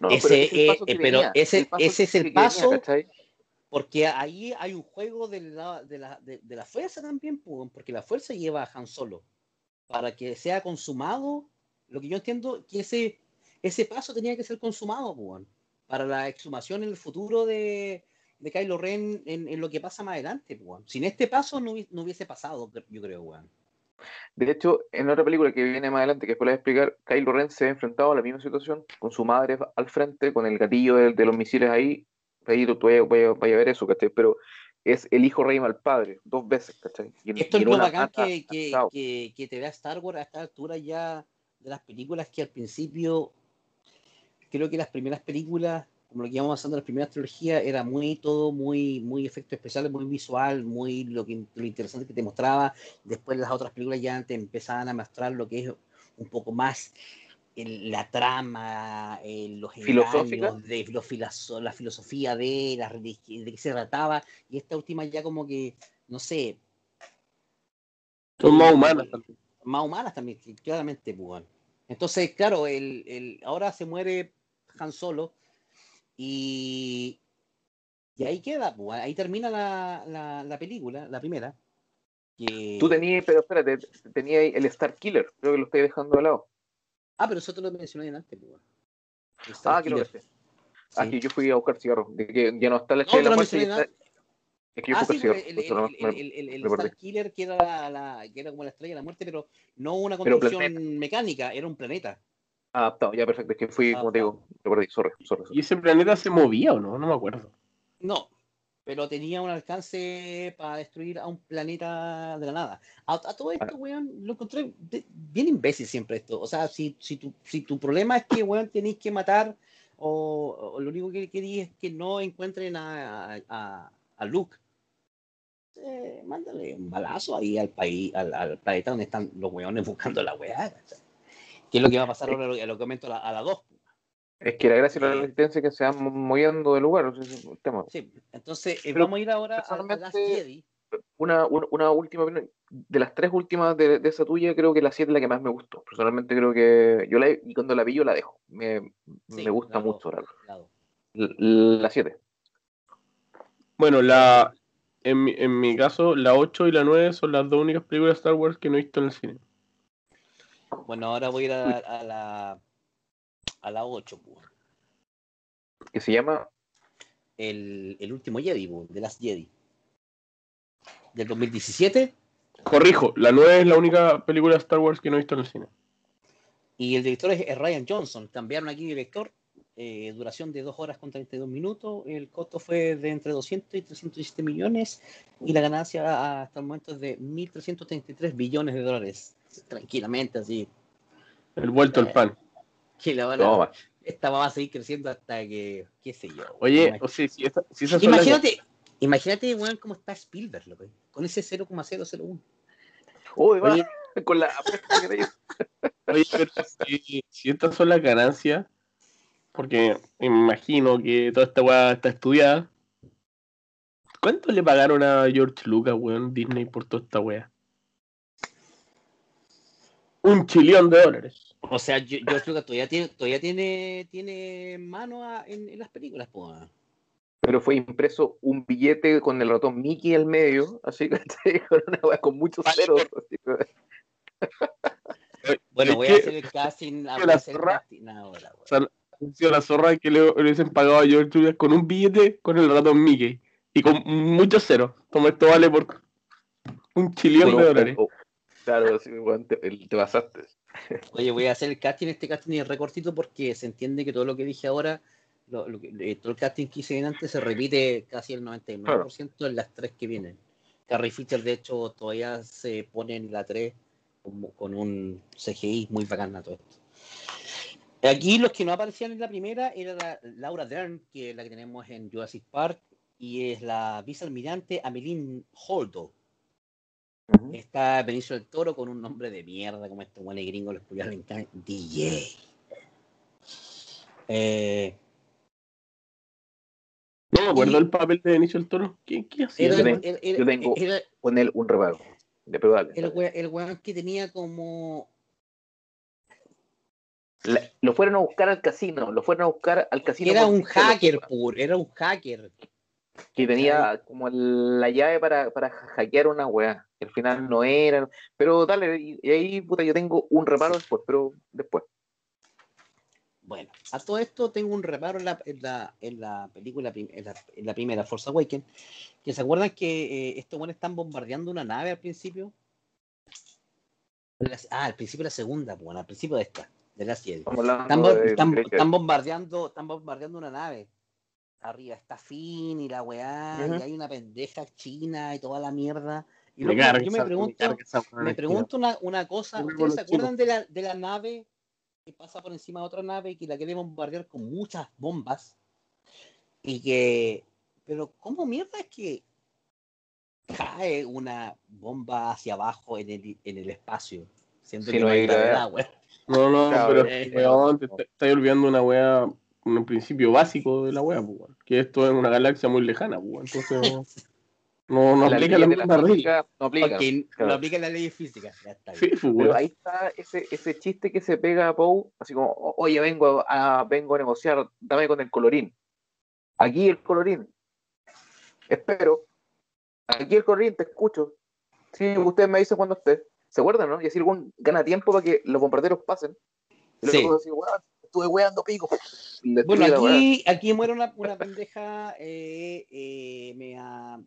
No, ese, es el paso eh, eh, pero venía, ese- ese es el que venía, paso ¿cachai? Porque ahí hay un juego de la, de la, de, de la fuerza también, porque la fuerza lleva a Han Solo. Para que sea consumado, lo que yo entiendo que ese, ese paso tenía que ser consumado, pues, para la exhumación en el futuro de, de Kylo Ren en, en lo que pasa más adelante, pues. Sin este paso no, no hubiese pasado, yo creo, weón. De hecho, en otra película que viene más adelante, que después la voy a explicar, Kylo Ren se ha enfrentado a la misma situación, con su madre al frente, con el gatillo de, de los misiles ahí. Ahí tú vayas vaya, vaya a ver eso, ¿cachai? Pero es el hijo rey al padre, dos veces, ¿cachai? Y Esto y es lo bacán que, que, que, que te da Star Wars a esta altura ya de las películas que al principio creo que las primeras películas, como lo que íbamos pasando en las primeras trilogías, era muy todo, muy, muy efectos especiales, muy visual, muy lo que lo interesante que te mostraba. Después las otras películas ya te empezaban a mostrar lo que es un poco más el- la trama, eh, los ¿Filosófica? de, los la filosofía de, la religi- de qué se trataba, y esta última ya como que, no sé, Son más humanas también. más humanas también, claramente, pues, bueno. Entonces, claro, el, el, ahora se muere Han Solo y, y ahí queda, pues, ahí termina la, la, la película, la primera. que- Tú tenías, pero espérate, tenías el Star Killer, creo que lo estoy dejando de lado. Ah, pero eso te lo mencioné antes, pues. Ah, creo que sí. Ah, Sí. que yo fui a buscar cigarros, de que ya no está la No, chela está- Es que yo Ah, fui sí, a buscar el, el, cigarros, el, no- el, el- el. Star Killer, que era, la, que era como la estrella de la muerte, pero no una construcción mecánica, era un planeta. Adaptado, ya perfecto, es que fui, como te digo, me perdí, sorry, sorry. sorry. ¿Y ese planeta se movía o no? No me acuerdo. No, pero tenía un alcance para destruir a un planeta de la nada. A, a todo esto, weón, lo encontré de- bien imbécil siempre esto. O sea, si, si, tu, si tu problema es que, weón, tenéis que matar o, o lo único que queréis es que no encuentren a, a, a- a Luke, eh, mándale un balazo ahí al país, al, al planeta donde están los weones buscando la weá. ¿Qué es lo que va a pasar ahora, lo, lo que comento a la, a la 2? Es que la gracia de la Sí. resistencia es que se van moviendo de lugar, ese es el tema. Sí, entonces eh, Pero, vamos a ir ahora a, a personalmente, Jedi. Una, una, una última opinión. De las tres últimas de, de esa tuya, creo que la 7 es la que más me gustó. Personalmente creo que yo la y cuando la vi yo la dejo. Me, Sí, me gusta mucho la 7. Bueno, la en mi, en mi caso, la 8 y la 9 son las dos únicas películas de Star Wars que no he visto en el cine. Bueno, ahora voy a ir a, a la a la 8, pues. Que se llama el, el último Jedi, pues, The Last Jedi. Del 2017 Corrijo, la 9 es la única película de Star Wars que no he visto en el cine. y el director es, es Ryan Johnson. Cambiaron aquí director, eh, duración de 2 horas con 32 minutos. El costo fue de entre 200 y 317 millones y la ganancia hasta el momento es de 1.333 billones de dólares. Tranquilamente, así. El vuelto al pan. Que la van a- esta va a seguir creciendo hasta que, qué sé yo. Oye, o sea, si, esa- si esas son las- imagínate, imagínate, weón, cómo está Spielberg, loco, con ese 0,001. Uy, va, Oye. con la. Oye, pero si, si estas son las ganancias, porque me imagino que toda esta weá está estudiada. ¿Cuánto le pagaron a George Lucas, weón, Disney por toda esta weá? Un chillón de dólares. O sea, yo, George Lucas todavía tiene, todavía tiene, tiene mano a- en, en las películas, pues. Pero fue impreso un billete con el ratón Mickey al medio, así que con una weá con muchos ceros. así que- Bueno, voy que- a hacer el casting, que voy a la zorra- casting ahora, weón. O sea, ha sido la zorra que le, hubiesen pagado a George Lucas con un billete con el ratón Mickey. Y con muchos ceros. Toma, esto vale por un chillón de dólares. Claro, sí, weón, te, te pasaste. Oye, voy a hacer el casting, este casting es recortito porque se entiende que todo lo que dije ahora, lo, lo que- eh, todo el casting que hice antes se repite casi el 99% en las tres que vienen. Carrie Fisher, de hecho, todavía se pone en la 3 como- con un CGI muy bacán a todo esto. Aquí los que no aparecían en la primera era la- Laura Dern, que es la que tenemos en Jurassic Park, y es la vicealmirante Ameline Holdo. Está Benicio del Toro con un nombre de mierda, como este buen gringo, los culiados le encanta. DJ. Eh, No me acuerdo Y- el papel de Benicio del Toro. ¿Qué, qué hacía? era, yo tengo- era- era- yo tengo- era Con él un reparo. De el, we- el weón que tenía como. La- lo fueron a buscar al casino, lo fueron a buscar al casino. Era un hacker, pur, era un hacker. Que tenía como la llave para, para hackear una weá. que al final no era. Pero dale, y, ahí, puta, yo tengo un reparo después, pero después. Bueno, a todo esto tengo un reparo en la, en la, en la película, en la, en la primera, Force Awakens, que se acuerdan que eh, estos buenos están bombardeando una nave al principio. Ah, al principio de la segunda, pues, bueno, al principio de esta, de la 7. Estamos hablando Están, bo- de- están- de- están bombardeando, están bombardeando una nave. Arriba está Finn y la weá, y hay una pendeja china y toda la mierda. Y Me yo me pregunto, me pregunto una, una cosa, me ¿ustedes se acuerdan de la, de la nave que pasa por encima de otra nave y que la quiere bombardear con muchas bombas? Y que, pero ¿cómo mierda es que cae una bomba hacia abajo en el, en el espacio? Siento Sí, que no hay gravedad. No, no, pero weón, te estás olvidando una weá, un principio básico de la pues, weón. Que esto es una galaxia muy lejana, pues. Entonces, no, no la aplica la misma regla. no aplica. Porque claro. no aplica la ley física. Ya está Sí, bien. pues, Pero ahí está ese, ese chiste que se pega a Poe, así como, "O- oye, vengo a, vengo a negociar, dame con el colorín. Aquí el colorín. Espero. Aquí el colorín, te escucho. Sí, usted me dice cuando esté. ¿Se acuerdan, no? Y así algún gana tiempo para que los bombarderos pasen. Y Sí. así, "Weón, estuve weando pico. Bueno, aquí, aquí muere una, una pendeja eh, eh, mea-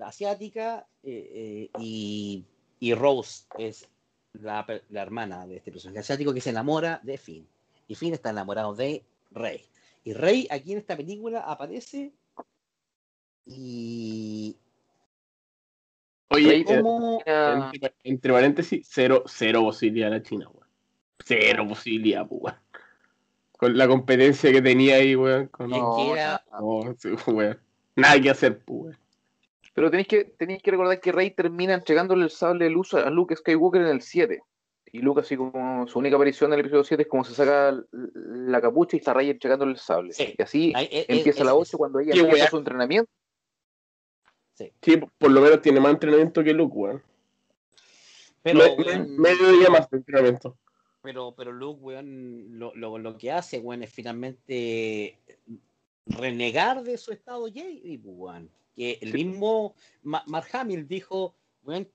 asiática eh, eh, y, y Rose es la, la hermana de este personaje asiático que se enamora de Finn. Y Finn está enamorado de Rey. Y Rey aquí en esta película aparece y Oye, como entre, entre paréntesis, cero, cero posibilidad la China, weón. Cero posibilidad, pues, weón. Con la competencia que tenía ahí, weón. Con... Es No, sí, weón. Nada que hacer, pues, weón. Pero tenéis que, tenéis que recordar que Rey termina entregándole el sable de luz a Luke Skywalker en el 7. Y Luke, así como su única aparición en el episodio 7 es como se saca la capucha y está Rey entregándole el sable. Sí. Y así es- empieza es- la es- 8 cuando ella empieza su entrenamiento. Sí, por lo menos tiene más entrenamiento que Luke, weón. Pero, Me- me- weón, medio día más de entrenamiento. Pero, pero Luke, weón, lo, lo, lo que hace, weón, es finalmente renegar de su estado Jedi, pues, weón. Que el Sí. mismo Ma- Mark Hamill dijo, weón,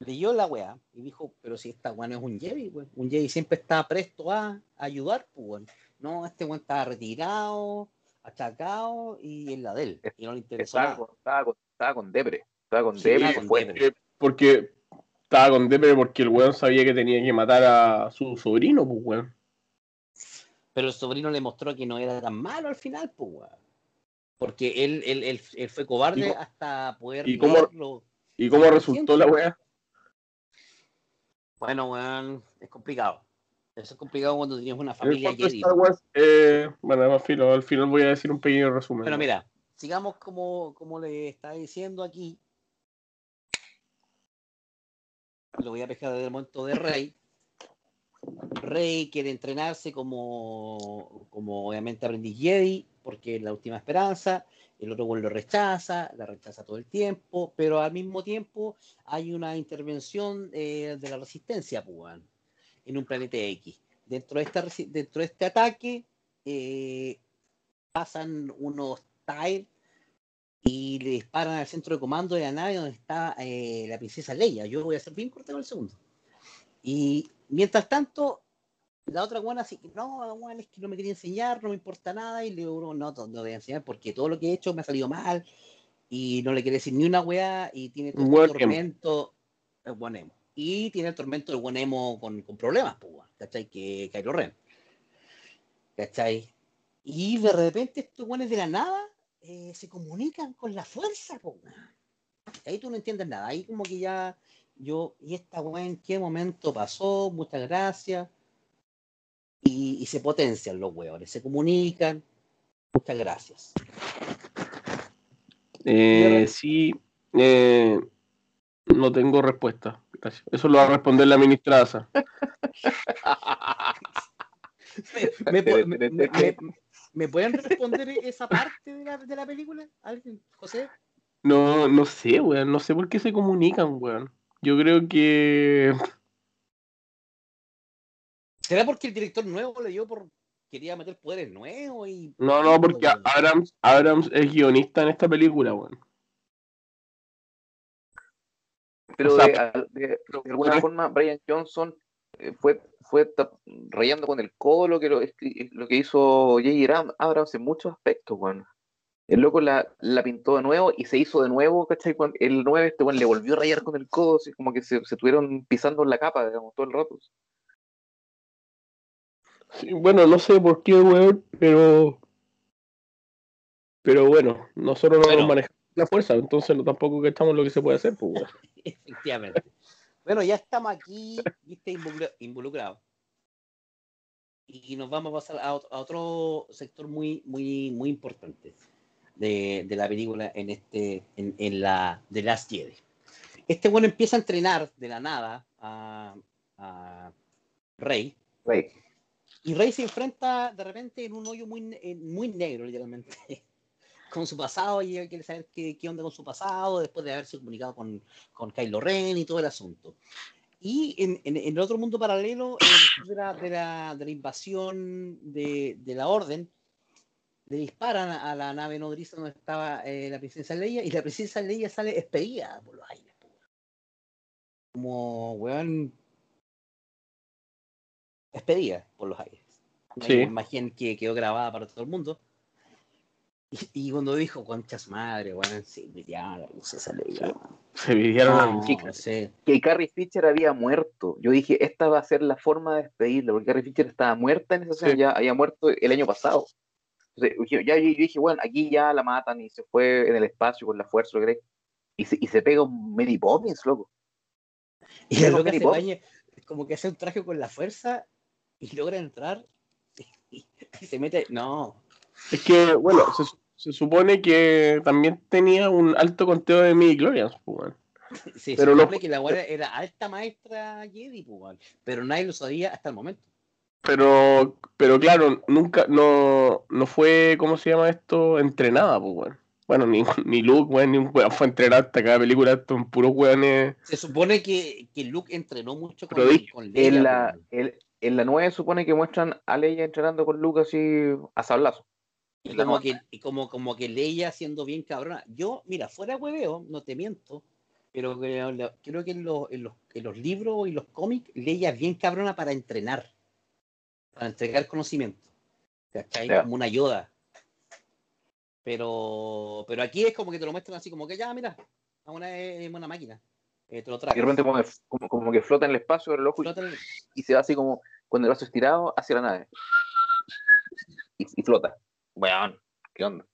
leyó la weá y dijo, pero si esta weón es un Jedi, weón. Un Jedi siempre está presto a ayudar, pues, weón. No, este weón estaba retirado, achacado y en la de él. Y no le interesó Estaba nada. con, estaba, con, estaba con Depre. Estaba con Sí, Depre. con fue- Depre. Porque estaba con Depre porque el weón sabía que tenía que matar a su sobrino, pues, weón. Pero el sobrino le mostró que no era tan malo al final, pues, weón. Porque él, él, él, él fue cobarde ¿Y cómo- hasta poder y cómo-. ¿Y cómo resultó la weá? Bueno, weón, es complicado. Eso es complicado cuando tienes una el familia Jedi. Eh, bueno, además, filo, al final voy a decir un pequeño resumen. Pero mira, sigamos como, como le está diciendo aquí. Lo voy a pescar desde el momento de Rey. Rey quiere entrenarse como, como obviamente aprendiz Jedi, porque es la última esperanza. El otro lo rechaza, la rechaza todo el tiempo, pero al mismo tiempo hay una intervención eh, de la resistencia, pues, weón, en un planeta X. Dentro de, esta, dentro de este ataque eh, pasan unos TIE y le disparan al centro de comando de la nave donde está eh, la princesa Leia. Yo voy a ser bien corto con el segundo. Y mientras tanto, la otra guana así que no, guana, es que no me quería enseñar, no me importa nada. Y le digo, no, no, no voy a enseñar porque todo lo que he hecho me ha salido mal. y no le quiere decir ni una weá y tiene todo el tormento el buen emo. Y tiene el tormento del buen emo con, con problemas, pues, ¿cachai? Que Kylo Ren. ¿Cachai? Y de repente estos buenos de la nada eh, se comunican con la fuerza, weón. Ahí tú no entiendes nada. Ahí como que ya yo, ¿y esta weá en qué momento pasó? Muchas gracias. Y, y se potencian los weones, se comunican. Muchas gracias. Eh, sí, eh, no tengo respuesta. Gracias. Eso lo va a responder la ministra Asa. ¿Me, me me- me- pueden responder esa parte de la, de la película? ¿Alguien? ¿José? No, no sé, weón. No sé por qué se comunican, weón. Yo creo que. ¿Será porque el director nuevo le dio por. quería meter poderes nuevos y. No, no, porque Abrams, Abrams es guionista en esta película, weón. Pero O sea, de, de- de alguna forma, Brian Johnson fue, fue tap- rayando con el codo lo que, lo, escri- lo que hizo J.J. Abrams en muchos aspectos, bueno. El loco la, la pintó de nuevo y se hizo de nuevo, ¿cachai? Cuando el 9 este bueno, le volvió a rayar con el codo, así como que se, se estuvieron pisando en la capa, digamos, todo el rato. Sí, bueno, no sé por qué, weón, pero. Pero bueno, nosotros no Bueno. nos manejamos la fuerza, entonces no tampoco cachamos lo que se puede hacer, pues, weón. Efectivamente. Bueno, ya estamos aquí, viste, involucra- involucrados. Y nos vamos a pasar a otro, a otro sector muy, muy, muy importante de, de la película en este, en, en la The Last Jedi. Este bueno empieza a entrenar de la nada a, a Rey. Rey. Y Rey se enfrenta de repente en un hoyo muy, muy negro, literalmente, con su pasado, y ella quiere saber qué, qué onda con su pasado, después de haberse comunicado con, con Kylo Ren y todo el asunto. Y en, en- en el otro mundo paralelo, eh, de, la, de, la, de la invasión de, de la Orden, le disparan a la nave nodriza donde estaba eh, la princesa Leia, y la princesa Leia sale despedida por los aires. Como, weón, despedida por los aires. Sí. una imagen que quedó grabada para todo el mundo. Y, y cuando dijo, conchas madre, la princesa Leia. Se pidieron No, a chica. sí. Que Carrie Fisher había muerto. Yo dije, esta va a ser la forma de despedirla, porque Carrie Fisher estaba muerta en esa escena, Sí. ya había muerto el año pasado. Entonces, yo, ya, yo dije, bueno, aquí ya la matan y se fue en el espacio con la fuerza, ¿lo crees? Y se, y se pega un Mary Poppins, loco. Y loca Mary se baña, como que hace un traje con la fuerza y logra entrar y, y se mete. No, Es que, bueno, se, se supone que también tenía un alto conteo de midi-chlorians, pues, weón. se Pero supone lo- que la buena era alta maestra Jedi, pues, pero nadie lo sabía hasta el momento. Pero, pero claro, nunca, no, no fue, ¿cómo se llama esto? Entrenada, pues, weón. Bueno, ni, ni Luke, weón, ni un weón fue entrenado hasta cada película, son puros weones. Se supone que, que Luke entrenó mucho con, con Leia, En la, pues, el- en la 9 supone que muestran a Leia entrenando con Luke así a sablazo. Y como que, y como, como que Leia siendo bien cabrona. Yo, mira, fuera hueveo, no te miento, pero creo, creo que en los, en, los, en los libros y los cómics, Leia es bien cabrona para entrenar, para entregar conocimiento. ¿Cachai? Ya. Como una Yoda. Pero, pero aquí es como que te lo muestran así, como que ya, mira, a una, es una máquina. eh, te lo Y de repente como, como, como que flota en el espacio el ojo y, se va así como con el brazo estirado hacia la nave. Y, y flota. Weón, ¿qué onda?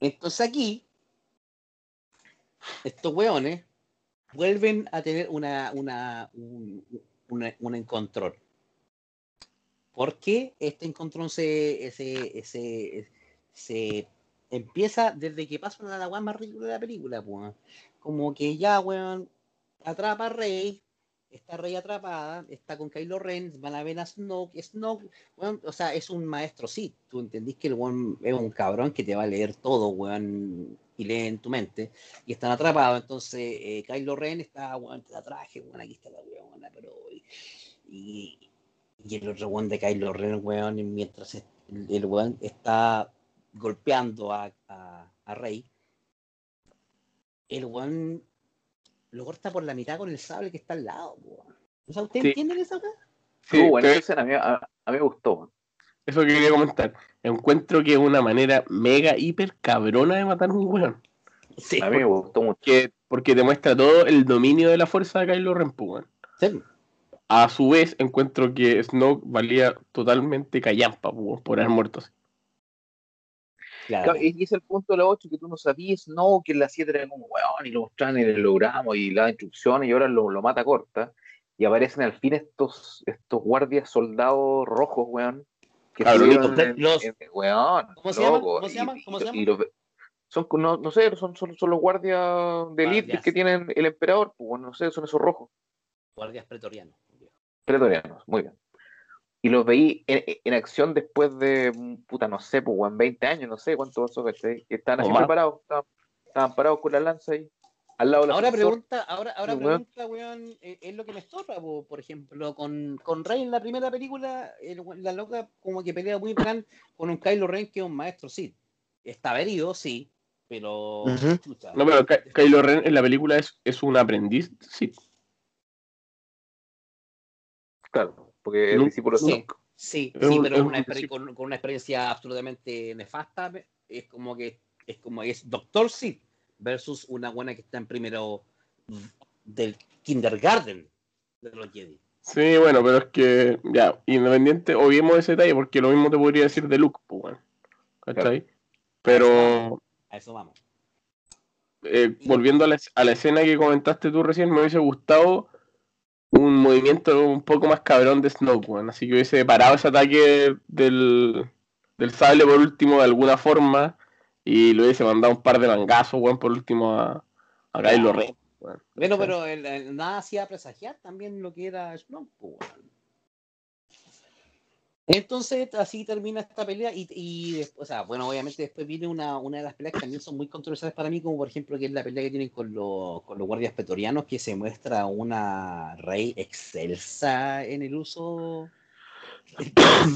Entonces aquí, estos weones vuelven a tener una, una, un, una- un encontrón. ¿Por qué este encontrón se, se, se, se empieza desde que pasa una de las más ridículas de la película? pues? Como que ya, weón, atrapa a Rey, está Rey atrapada, está con Kylo Ren, van a ver a Snoke, Snoke, weón, o sea, es un maestro, sí, tú entendís que el weón es un cabrón que te va a leer todo, weón, y lee en tu mente, y están atrapados, entonces eh, Kylo Ren está, weón, te la traje, weón, aquí está la weón, pero... Y, el otro weón de Kylo Ren, weón, mientras el, el está golpeando a, a, a Rey, el weón lo corta por la mitad con el sable que está al lado, weón. O sea, ¿ustedes Sí. entienden esa weón? Sí, escena, a mí, a- a mí me gustó. eso que quería comentar. Encuentro que es una manera mega, hiper cabrona de matar a un weón. Sí, A mí me gustó mucho. Que, porque demuestra todo el dominio de la fuerza de Kylo Ren, weón. sí. A su vez, encuentro que Snoke valía totalmente callampa, weón, por haber muerto así. Claro. Y es el punto de la 8 que tú no sabías, no, que en la 7 era como weón y lo mostraban en el holograma y la instrucciones y ahora lo, lo mata corta. Y aparecen al fin estos, estos guardias soldados rojos, weón. Que Cabronitos. estuvieron en- Los- en- weón, ¿Cómo se llaman? loco, ¿Cómo se y- llaman? y- ¿Cómo se y llaman? los- son, no, no sé, son, son, son los guardias de élite Guardias. que tienen el emperador, pues bueno, no sé, son esos rojos. Guardias pretorianos. Pretorianos, muy bien. Y los veí en, en acción después de, puta, no sé, pues, weón, 20 años, no sé cuánto pasó, ¿cachai? Que estaban así preparados, estaban, estaban parados con la lanza ahí, al lado de la Ahora pregunta, ahora, ahora Sí, pregunta, weón, eh, es lo que me estorba, po, por ejemplo, con, con Rey en la primera película, el la loca como que pelea muy bacán con un Kylo Ren que es un maestro Sith. Está herido, sí, pero... Chucha. No, pero Ky- Kylo Ren en la película es, es un aprendiz, sí. Claro, porque el No, discípulo sí. de Snoke. Sí, Es sí, pero es una con, con una experiencia absolutamente nefasta. Es como que es como es Doctor Sith versus una buena que está en primero del kindergarten de los Jedi. Sí, bueno, pero es que, ya, independiente, obviemos ese detalle, porque lo mismo te podría decir de Luke, pues, bueno, ¿cachai? Pero, A eso vamos. eh, volviendo a la, a la escena que comentaste tú recién, me hubiese gustado un movimiento un poco más cabrón de Snoke, weón. Así que hubiese parado ese ataque del, del sable por último de alguna forma y le hubiese mandado un par de mangazos, por último a, a Kylo Ren. Bueno, pero el- el- nada hacía presagiar también lo que era po, weón. Entonces, así termina esta pelea y, y o sea, bueno, obviamente después viene una, una de las peleas que también son muy controversiales para mí, como por ejemplo que es la pelea que tienen con, los con los guardias pretorianos, que se muestra una rey excelsa en el uso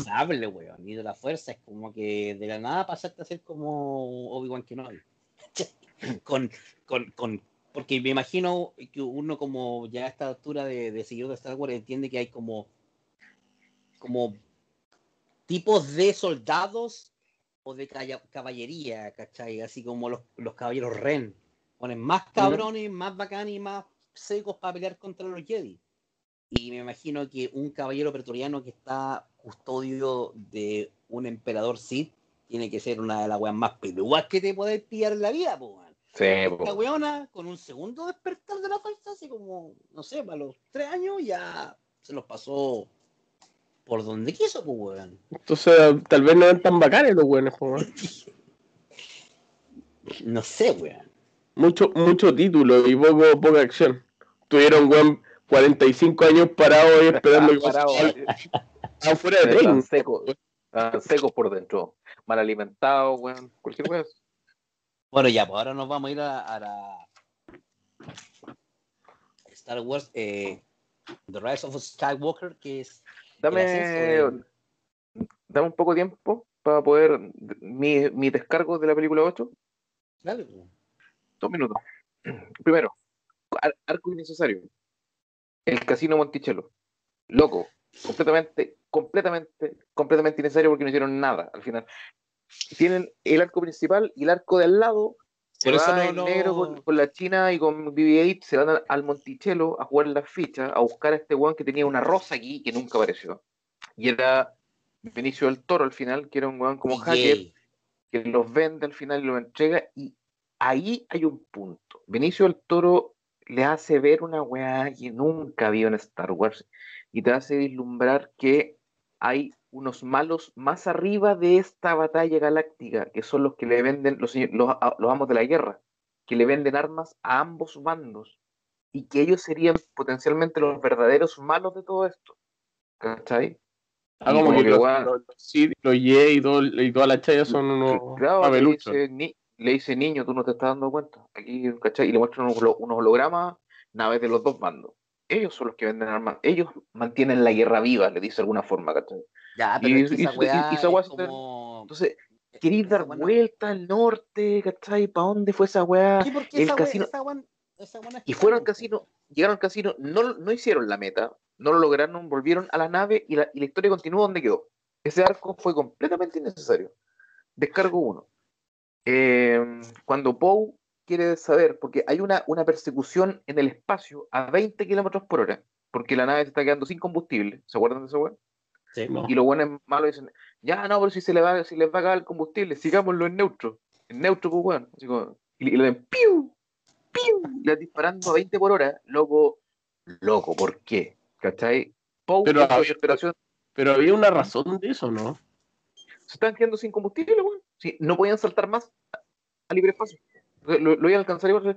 sable, weón, y de la fuerza, es como que de la nada pasaste a ser como Obi-Wan Kenobi. con, con, con, porque me imagino que uno como ya a esta altura de, de seguidor de Star Wars entiende que hay como como tipos de soldados o de caballería, ¿cachai? Así como los, los caballeros Ren. Ponen más cabrones, más bacanes y más secos para pelear contra los Jedi. Y me imagino que un caballero pretoriano que está custodio de un emperador Sith tiene que ser una de las weas más peludas que te puedes pillar en la vida, po, weón. Sí, Esta weona, con un segundo despertar de la fuerza, así como, no sé, para los tres años ya se los pasó por donde quiso, pues, weón. Entonces, tal vez no eran tan bacanes los buenos, pues, weón. No sé, weón. Mucho, mucho título y poco, poca acción. Tuvieron, weón, 45 años parados ahí esperando que Parado, fuera de Están tren. secos, secos por dentro, mal alimentados, weón, cualquier weón. Bueno, ya, pues ahora nos vamos a ir a, a la Star Wars eh, The Rise of Skywalker, que es Dame, dame un poco de tiempo para poder mi, mi descargo de la película 8. Dale. Dos minutos. Primero, ar- arco innecesario. El casino Monticello. Loco. Completamente, completamente, completamente innecesario porque no hicieron nada al final. Tienen el arco principal y el arco de al lado. Se Por eso va no el negro con, con la China y con BB-8, se van al- al Monticello a jugar las fichas, a buscar a este weón que tenía una rosa aquí que nunca apareció. Y era Benicio del Toro al final, que era un weón como hacker que los vende al final y los entrega. Y ahí hay un punto. Benicio del Toro le hace ver una weá que nunca vio en Star Wars y te hace vislumbrar que hay unos malos más arriba de esta batalla galáctica, que son los que le venden, los, señor- los, amos de la guerra, que le venden armas a ambos bandos y que ellos serían potencialmente los verdaderos malos de todo esto. ¿Cachai? Ah, como como que que, los, weón, los, los Ye y, todo, y toda la chaya son unos Claro, le dice, ni- le dice niño, tú no te estás dando cuenta. Aquí, ¿cachai? Y le muestran unos, unos hologramas, naves de los dos bandos. Ellos son los que venden armas. Ellos mantienen la guerra viva, le dice de alguna forma, ¿cachai? Ya, pero Y- es que y- esa weá y esa weá es se te- como... Entonces, queréis esa dar weá vuelta al norte, ¿cachai? ¿Para dónde fue esa weá? El esa weá- casino- esa weá- esa weá Y fueron al casino, llegaron al casino, no, no hicieron la meta, no lo lograron, volvieron a la nave y la, y la historia continuó donde quedó. Ese arco fue completamente innecesario. Descargo uno. Eh, cuando Poe quiere saber, porque hay una, una persecución en el espacio a 20 kilómetros por hora, porque la nave se está quedando sin combustible. ¿Se acuerdan de eso, weón? Sí, No. Y los buenos malos dicen, ya no, pero si se le va, si les va a acabar el combustible, sigámoslo en neutro. En neutro, pues. Así como, y, y le ven ¡piu! ¡piu! Y le disparando a 20 por hora, loco, loco, ¿por qué? ¿Cachai? Poe, Pero había- Pero había una razón de eso, ¿no? se están quedando sin combustible, weón. Sí, no podían saltar más a libre espacio. Lo, lo iban a alcanzar igual.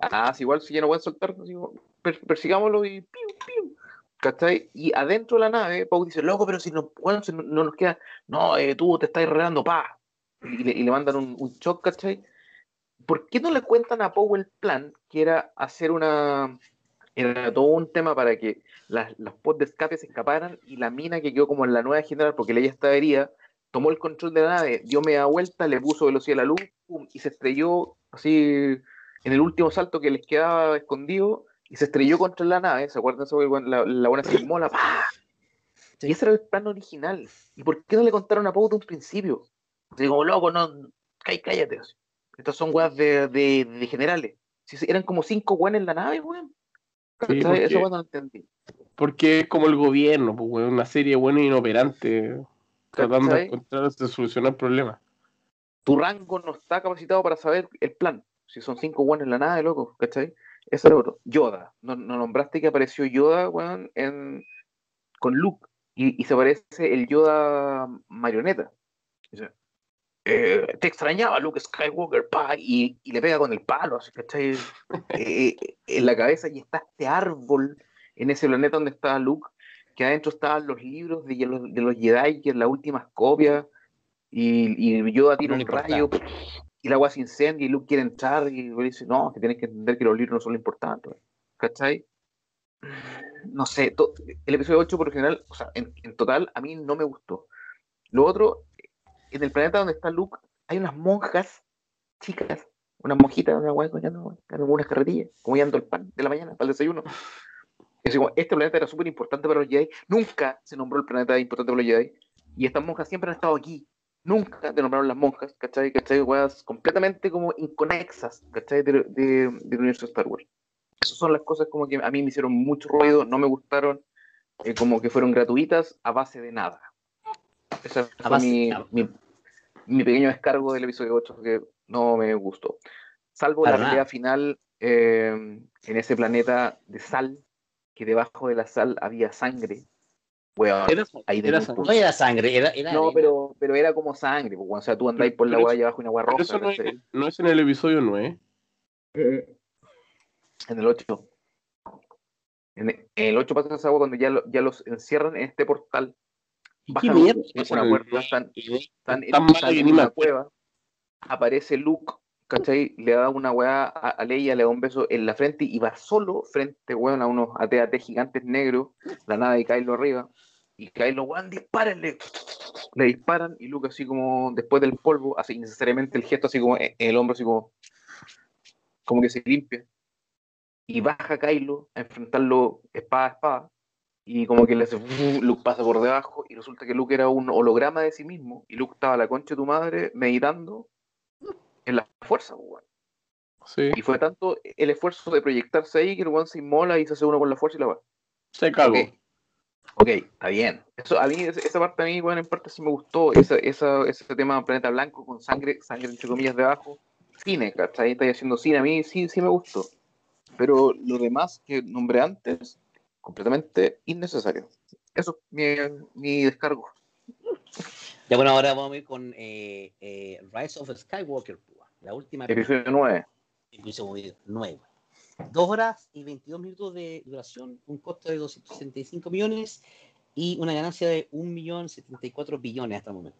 Ah, si igual si ya no pueden saltar, así como, per- persigámoslo y piu, piu. ¿Cachai? Y adentro de la nave, Pau dice, loco, pero si no, bueno, si no, no nos queda, no, eh, tú te estás enredando, pa. Y le, mandan un, shock, ¿cachai? ¿Por qué no le cuentan a Poe el plan que era hacer una. Era todo un tema para que las, las pods de escape se escaparan y la mina que quedó como en la nueva general, porque ella estaba herida, tomó el control de la nave, dio media vuelta, le puso velocidad a la luz pum, y se estrelló así en el último salto que les quedaba escondido y se estrelló contra la nave. ¿Se acuerdan? Eso? La, la buena se mola, ¡pah! Y ese era el plan original. ¿Y por qué no le contaron a Poe de un principio? Como, loco, no, cállate. Estas son weas de, de, de generales. Eran como cinco weones en la nave, weón. Sí, Eso no lo entendí. Porque es como el gobierno, pues, weón, una serie buena e inoperante, tratando de encontrar, de solucionar problemas. tu rango no está capacitado para saber el plan. Si son cinco buenos en la nave, loco, ¿cachai? Eso era otro. Yoda. No, no nombraste que apareció Yoda, weón, en, con Luke. Y, y se parece el Yoda marioneta. Dice, eh, te extrañaba Luke Skywalker, pa, y, y le pega con el palo, así, ¿cachai? Eh, eh, en la cabeza y está este árbol en ese planeta donde estaba Luke, que adentro estaban los libros de, los- de los Jedi, que es las últimas copias, y, y Yoda tira No un rayo, y el agua se incendia, y Luke quiere entrar, y le dice, no, que tienes que entender que los libros no son lo importante, ¿cachai? No sé, to- el episodio 8 por general, o sea, en, en total, a mí no me gustó. Lo otro, en el planeta donde está Luke, hay unas monjas chicas, unas monjitas, una guay, coñando, como unas carretillas, como yendo el pan de la mañana para el desayuno. Es decir, este planeta era súper importante para los Jedi, nunca se nombró el planeta importante para los Jedi, y estas monjas siempre han estado aquí, nunca te nombraron las monjas, ¿cachai? ¿cachai? Weas completamente como inconexas, ¿cachai? De- de- del universo de Star Wars. Esas son las cosas como que a mí me hicieron mucho ruido, no me gustaron, eh, como que fueron gratuitas a base de nada. Ese fue base- mi, mi, mi pequeño descargo del episodio 8 que no me gustó. Salvo Para la nada. pelea final eh, en ese planeta de sal, que debajo de la sal había sangre. Weón, Era, ahí era sangre. No era sangre, era, era No, pero, pero era como sangre, pues, o sea, tú andáis por la pero weá eso- y abajo una Pero roja, eso no es, no es en el episodio 9. En el 8. En el, en el 8 pasa esa agua cuando ya, lo- ya los encierran en este portal. ¿Y Bajan qué mierda una puerta, nueve? están, están en, están en una cueva. Aparece Luke, Le da una weá a, a Leia, le da un beso en la frente y va solo frente, weón, a unos AT-AT gigantes negros, la nave de Kylo arriba. Y Kylo, weón, dispárenle. Le disparan y Luke así como, después del polvo, hace innecesariamente el gesto así como en el hombro, así como, como que se limpia. Y baja Kylo a enfrentarlo espada a espada. Y como que le hace, Luke pasa por debajo y resulta que Luke era un holograma de sí mismo. Y Luke estaba a la concha de tu madre meditando en la fuerza, pues, weón. Sí, Y fue tanto el esfuerzo de proyectarse ahí que el weón se inmola y se hace uno con la fuerza y la va. se cagó. Ok, ok, está bien. Eso, a mí, esa parte a mí, bueno, en parte sí me gustó. Esa, esa, ese tema de Planeta Blanco con sangre, sangre entre comillas debajo. Cine, ¿cachai? Está haciendo cine. A mí sí, sí me gustó. Pero lo demás que nombré antes, completamente innecesario. Eso, mi, mi descargo. Ya bueno, ahora vamos a ir con eh, eh, Rise of Skywalker, púa, la última Episodio 9. episodio 9. Dos horas y 22 minutos de duración, un costo de 265 millones y una ganancia de 1.074 billones hasta el momento.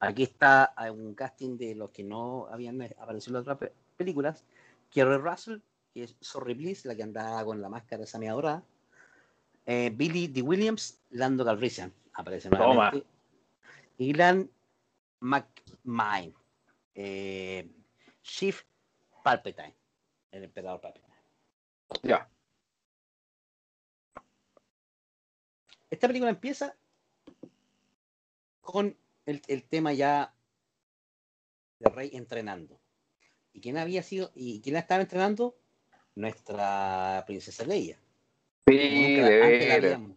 Aquí está un casting de los que no habían aparecido en las otras pe- películas. Kerry Russell, que es Sorry Bliss, la que andaba con la máscara saneadora. Eh, Billy D. Williams, Lando Calrissian, aparece Toma. nuevamente. Y Ilan McMahon, eh, Chief Palpatine, el emperador Palpatine. Ya. esta película empieza con el, el tema ya de Rey entrenando. ¿Y quién había sido? ¿Y quién la estaba entrenando? Nuestra princesa Leia. Sí, nunca, de antes, la habíamos,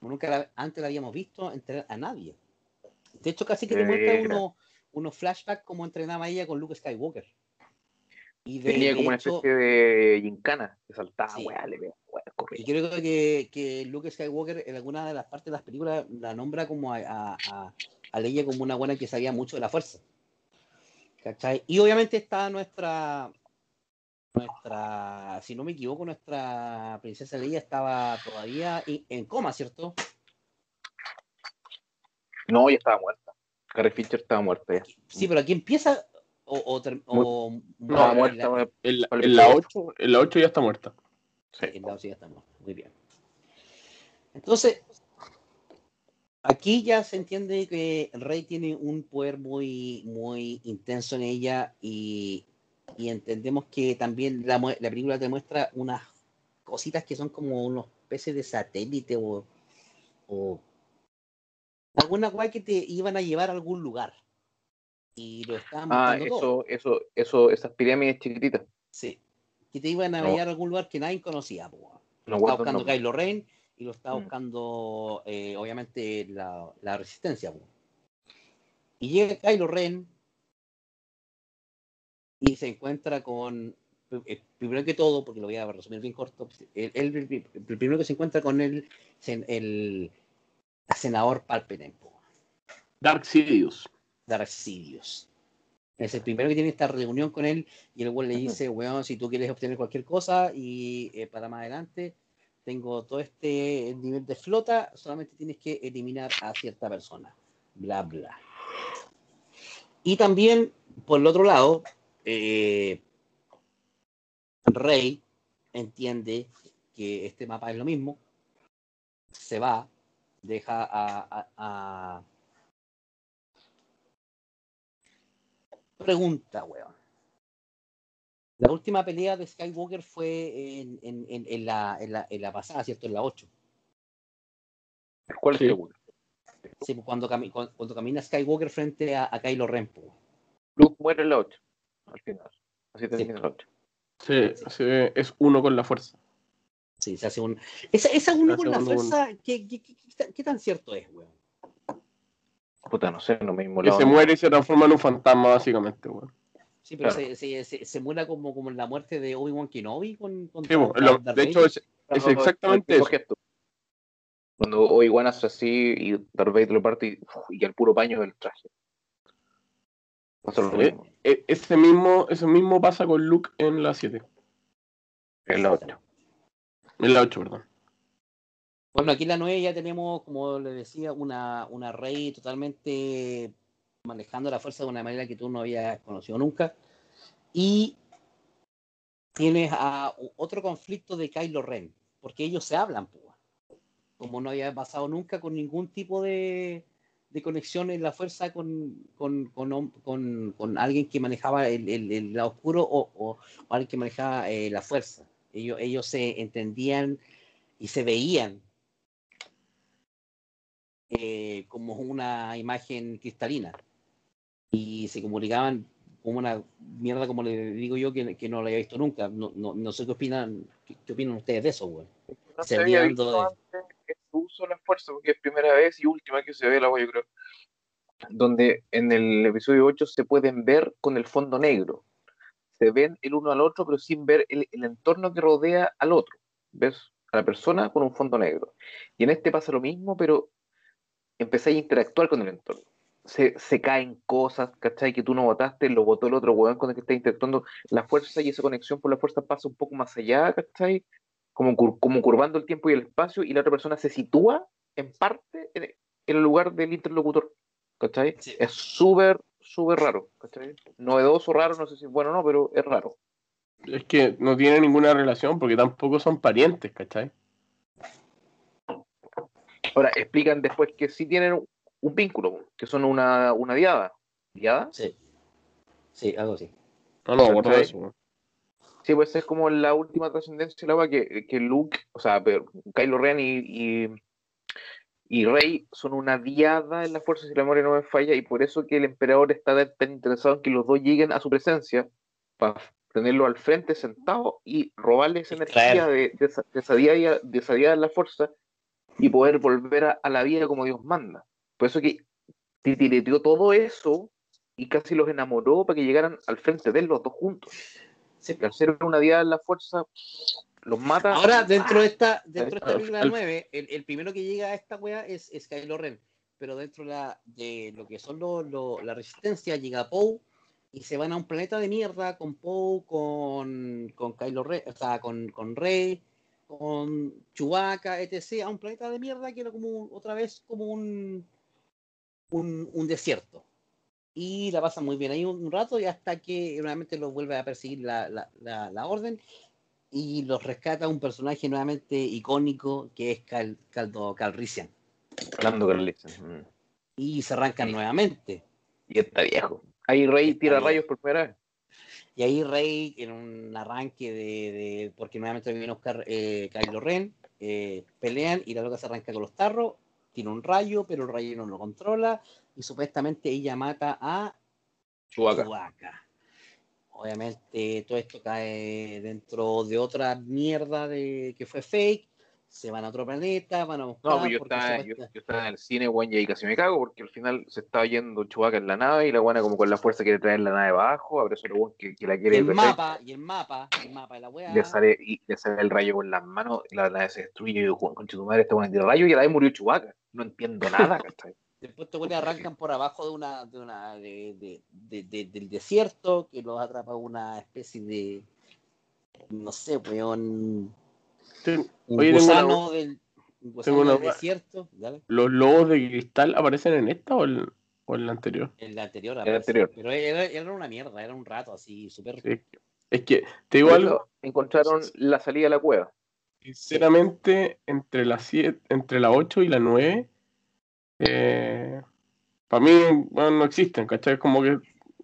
nunca la- antes la habíamos visto entrenar a nadie. De hecho, casi que te muestra unos, flashbacks como entrenaba ella con Luke Skywalker. Y de, Tenía de como una especie de gincana que saltaba, Sí. weá, le weá, y creo que, que Luke Skywalker en alguna de las partes de las películas la nombra como a, a, a- a Leia como una buena que sabía mucho de la fuerza. ¿Cachai? Y obviamente está nuestra, nuestra, si no me equivoco, nuestra princesa Leia estaba todavía en, coma, ¿cierto? No, ya estaba muerta. Carrie Fisher estaba muerta ya. Sí, pero aquí empieza o, o, ter- o- No, muerta, la-. En la, Vale, en la pero- 8, en la 8 ya está muerta. Sí. en la- sí, ya estamos. Muy bien. Entonces, aquí ya se entiende que Rey tiene un poder muy, muy intenso en ella y, y entendemos que también la, la película te muestra unas cositas que son como unos peces de satélite o, o alguna guay que te iban a llevar a algún lugar. Y lo estaban Ah, mostrando todo. eso, eso, eso, esas pirámides chiquititas. Sí. Que te iban a No. llevar a algún lugar que nadie conocía. po. No el buscando nombre. Kylo Ren y lo está Mm. buscando, eh, obviamente, la, la resistencia. po. Y llega Kylo Ren y se encuentra con, eh, primero que todo, porque lo voy a resumir bien corto, el, el- el- el primero que se encuentra con el, el senador Palpatine, Dark Sidious. Darth Sidious. Es el primero que tiene esta reunión con él y el güey le dice, weón, si tú quieres obtener cualquier cosa y eh, para más adelante tengo todo este nivel de flota, solamente tienes que eliminar a cierta persona. Bla, bla. Y también, por el otro lado, eh, Rey entiende que este mapa es lo mismo, se va, deja a, a- a- Pregunta, weón. La última pelea de Skywalker fue en, en- en- en la, pasada, ¿cierto? En la 8. ¿Cuál es Sí. Sí, pues, cuando, cami- cuando, cuando camina Skywalker frente a, a Kylo Ren. po. Luke muere en la 8. Al final. Así termina la 8. Sí, sí, es uno con la fuerza. Sí, se hace un. Esa, esa uno con la fuerza, ¿qué, qué, qué- qué tan- qué tan cierto es, weón? Puta, no sé, no me Que inmolado. se muere y se transforma en un fantasma, básicamente, weón. Sí, pero Claro. se, se, se, se muera como, como en la muerte de Obi-Wan Kenobi con, con Sí, lo- de hecho, es, es exactamente eso. Cuando Obi-Wan hace así y Darth Vader lo parte y, uf, y el puro paño del traje. Pasa lo Sí. mismo. E- Ese mismo, ese mismo pasa con Luke en la 7. En la 8. En la 8, perdón. Bueno, aquí en la 9 ya tenemos, como le decía, una, una rey totalmente manejando la fuerza de una manera que tú no habías conocido nunca. Y tienes a otro conflicto de Kylo Ren, porque ellos se hablan, pues. como no había pasado nunca con ningún tipo de, de conexión en la fuerza con, con, con, con- alguien que manejaba el, el- el lado oscuro o, o- alguien que manejaba eh, la fuerza. Ellos, ellos se entendían y se veían eh, como una imagen cristalina y se comunicaban como una mierda, como le digo yo, que, que no lo había visto nunca. No, no, no sé qué opinan, qué, qué opinan ustedes de eso, güey. No Se había visto antes ese uso de la fuerza, porque es primera vez y última que se ve la agua, yo creo. Donde en el episodio 8 se pueden ver con el fondo negro. Se ven el uno al otro, pero sin ver el, el entorno que rodea al otro. ¿Ves? A la persona con un fondo negro. Y en este pasa lo mismo, pero empezáis a interactuar con el entorno. Se, se caen cosas, ¿cachai? Que tú no votaste, lo votó el otro weón con el que estás interactuando. La fuerza y esa conexión por la fuerza pasa un poco más allá, ¿cachai? Como, cur- como curvando el tiempo y el espacio, y la otra persona se sitúa en parte en, el lugar del interlocutor, ¿cachai? Sí. Es súper, súper raro, ¿cachai? Novedoso, raro, no sé si es bueno o no, pero es raro. Es que no tiene ninguna relación porque tampoco son parientes, ¿cachai? Ahora, explican después que sí tienen un, vínculo, que son una, una diada. ¿Diada? Sí. Sí, algo así. No, no, de ¿Cachai? eso. Sí, pues es como la última trascendencia del agua que, que Luke, o sea, pero Kylo Ren y, y, y Rey son una diada en la fuerza si la memoria no me falla, y por eso que el emperador está tan interesado en que los dos lleguen a su presencia para tenerlo al frente sentado y robarle esa energía de, de, esa, de, esa diada, de esa diada en la fuerza y poder volver a, a, la vida como Dios manda. Por eso que titireteó todo eso y casi los enamoró para que llegaran al frente de él los dos juntos. Sí. Al ser una diada en la fuerza, los mata. Ahora, dentro de esta, dentro de esta película 9, el, el, primero que llega a esta wea es, es Kylo Ren. Pero dentro de, la, de lo que son lo, lo, la resistencia, llega Poe y se van a un planeta de mierda con Poe, con, con Kylo Ren, o sea, con, con Rey, con Chewbacca, etc. A un planeta de mierda que era como otra vez como un, un, un desierto. Y la pasan muy bien ahí un, un rato y hasta que nuevamente los vuelve a perseguir la, la, la, la orden y los rescata un personaje nuevamente icónico que es Cal, Caldo Calrissian. Caldo Calrissian. Mm. Y se arrancan sí. nuevamente. Y está viejo. Ahí Rey tira rayos por primera vez. Y ahí Rey, en un arranque de. de porque nuevamente viene a buscar eh, Kylo Ren, eh, pelean y la loca se arranca con los tarros, tiene un rayo, pero el rayo no lo controla y supuestamente ella mata a Chewbacca. Chewbacca obviamente todo esto cae dentro de otra mierda de que fue fake se van a otro planeta, van a buscar. No, yo estaba, yo, yo estaba, en el cine, weón, y ahí casi me cago, porque al final se estaba yendo Chubaca en la nave y la buena, como con la fuerza, quiere traer la nave abajo. Abre eso, weón, que, que, la quiere. Y el mapa, y el mapa, el mapa de la weá. Le sale, y le sale el rayo con las manos, y la nave se destruye. Y yo, con tu madre, está buena de rayo, y la vez murió Chubaca. No entiendo nada, ¿cachai? Después te arrancan por abajo de una, de una, de, de, de, de, del desierto, que los atrapa una especie de, no sé, weón. Sí. Un Oye, gusano una, del, un gusano una- del desierto. Dale. ¿Los lobos de cristal aparecen en esta o en, o en la anterior? En la anterior. El aparece. anterior. Pero era, era una mierda, era un rato así, súper. Sí. Es que, te digo algo, encontraron la salida a la cueva. sinceramente, entre la, siete, entre la 8 y la 9, eh, para mí bueno, no existen, ¿cachai? Es como que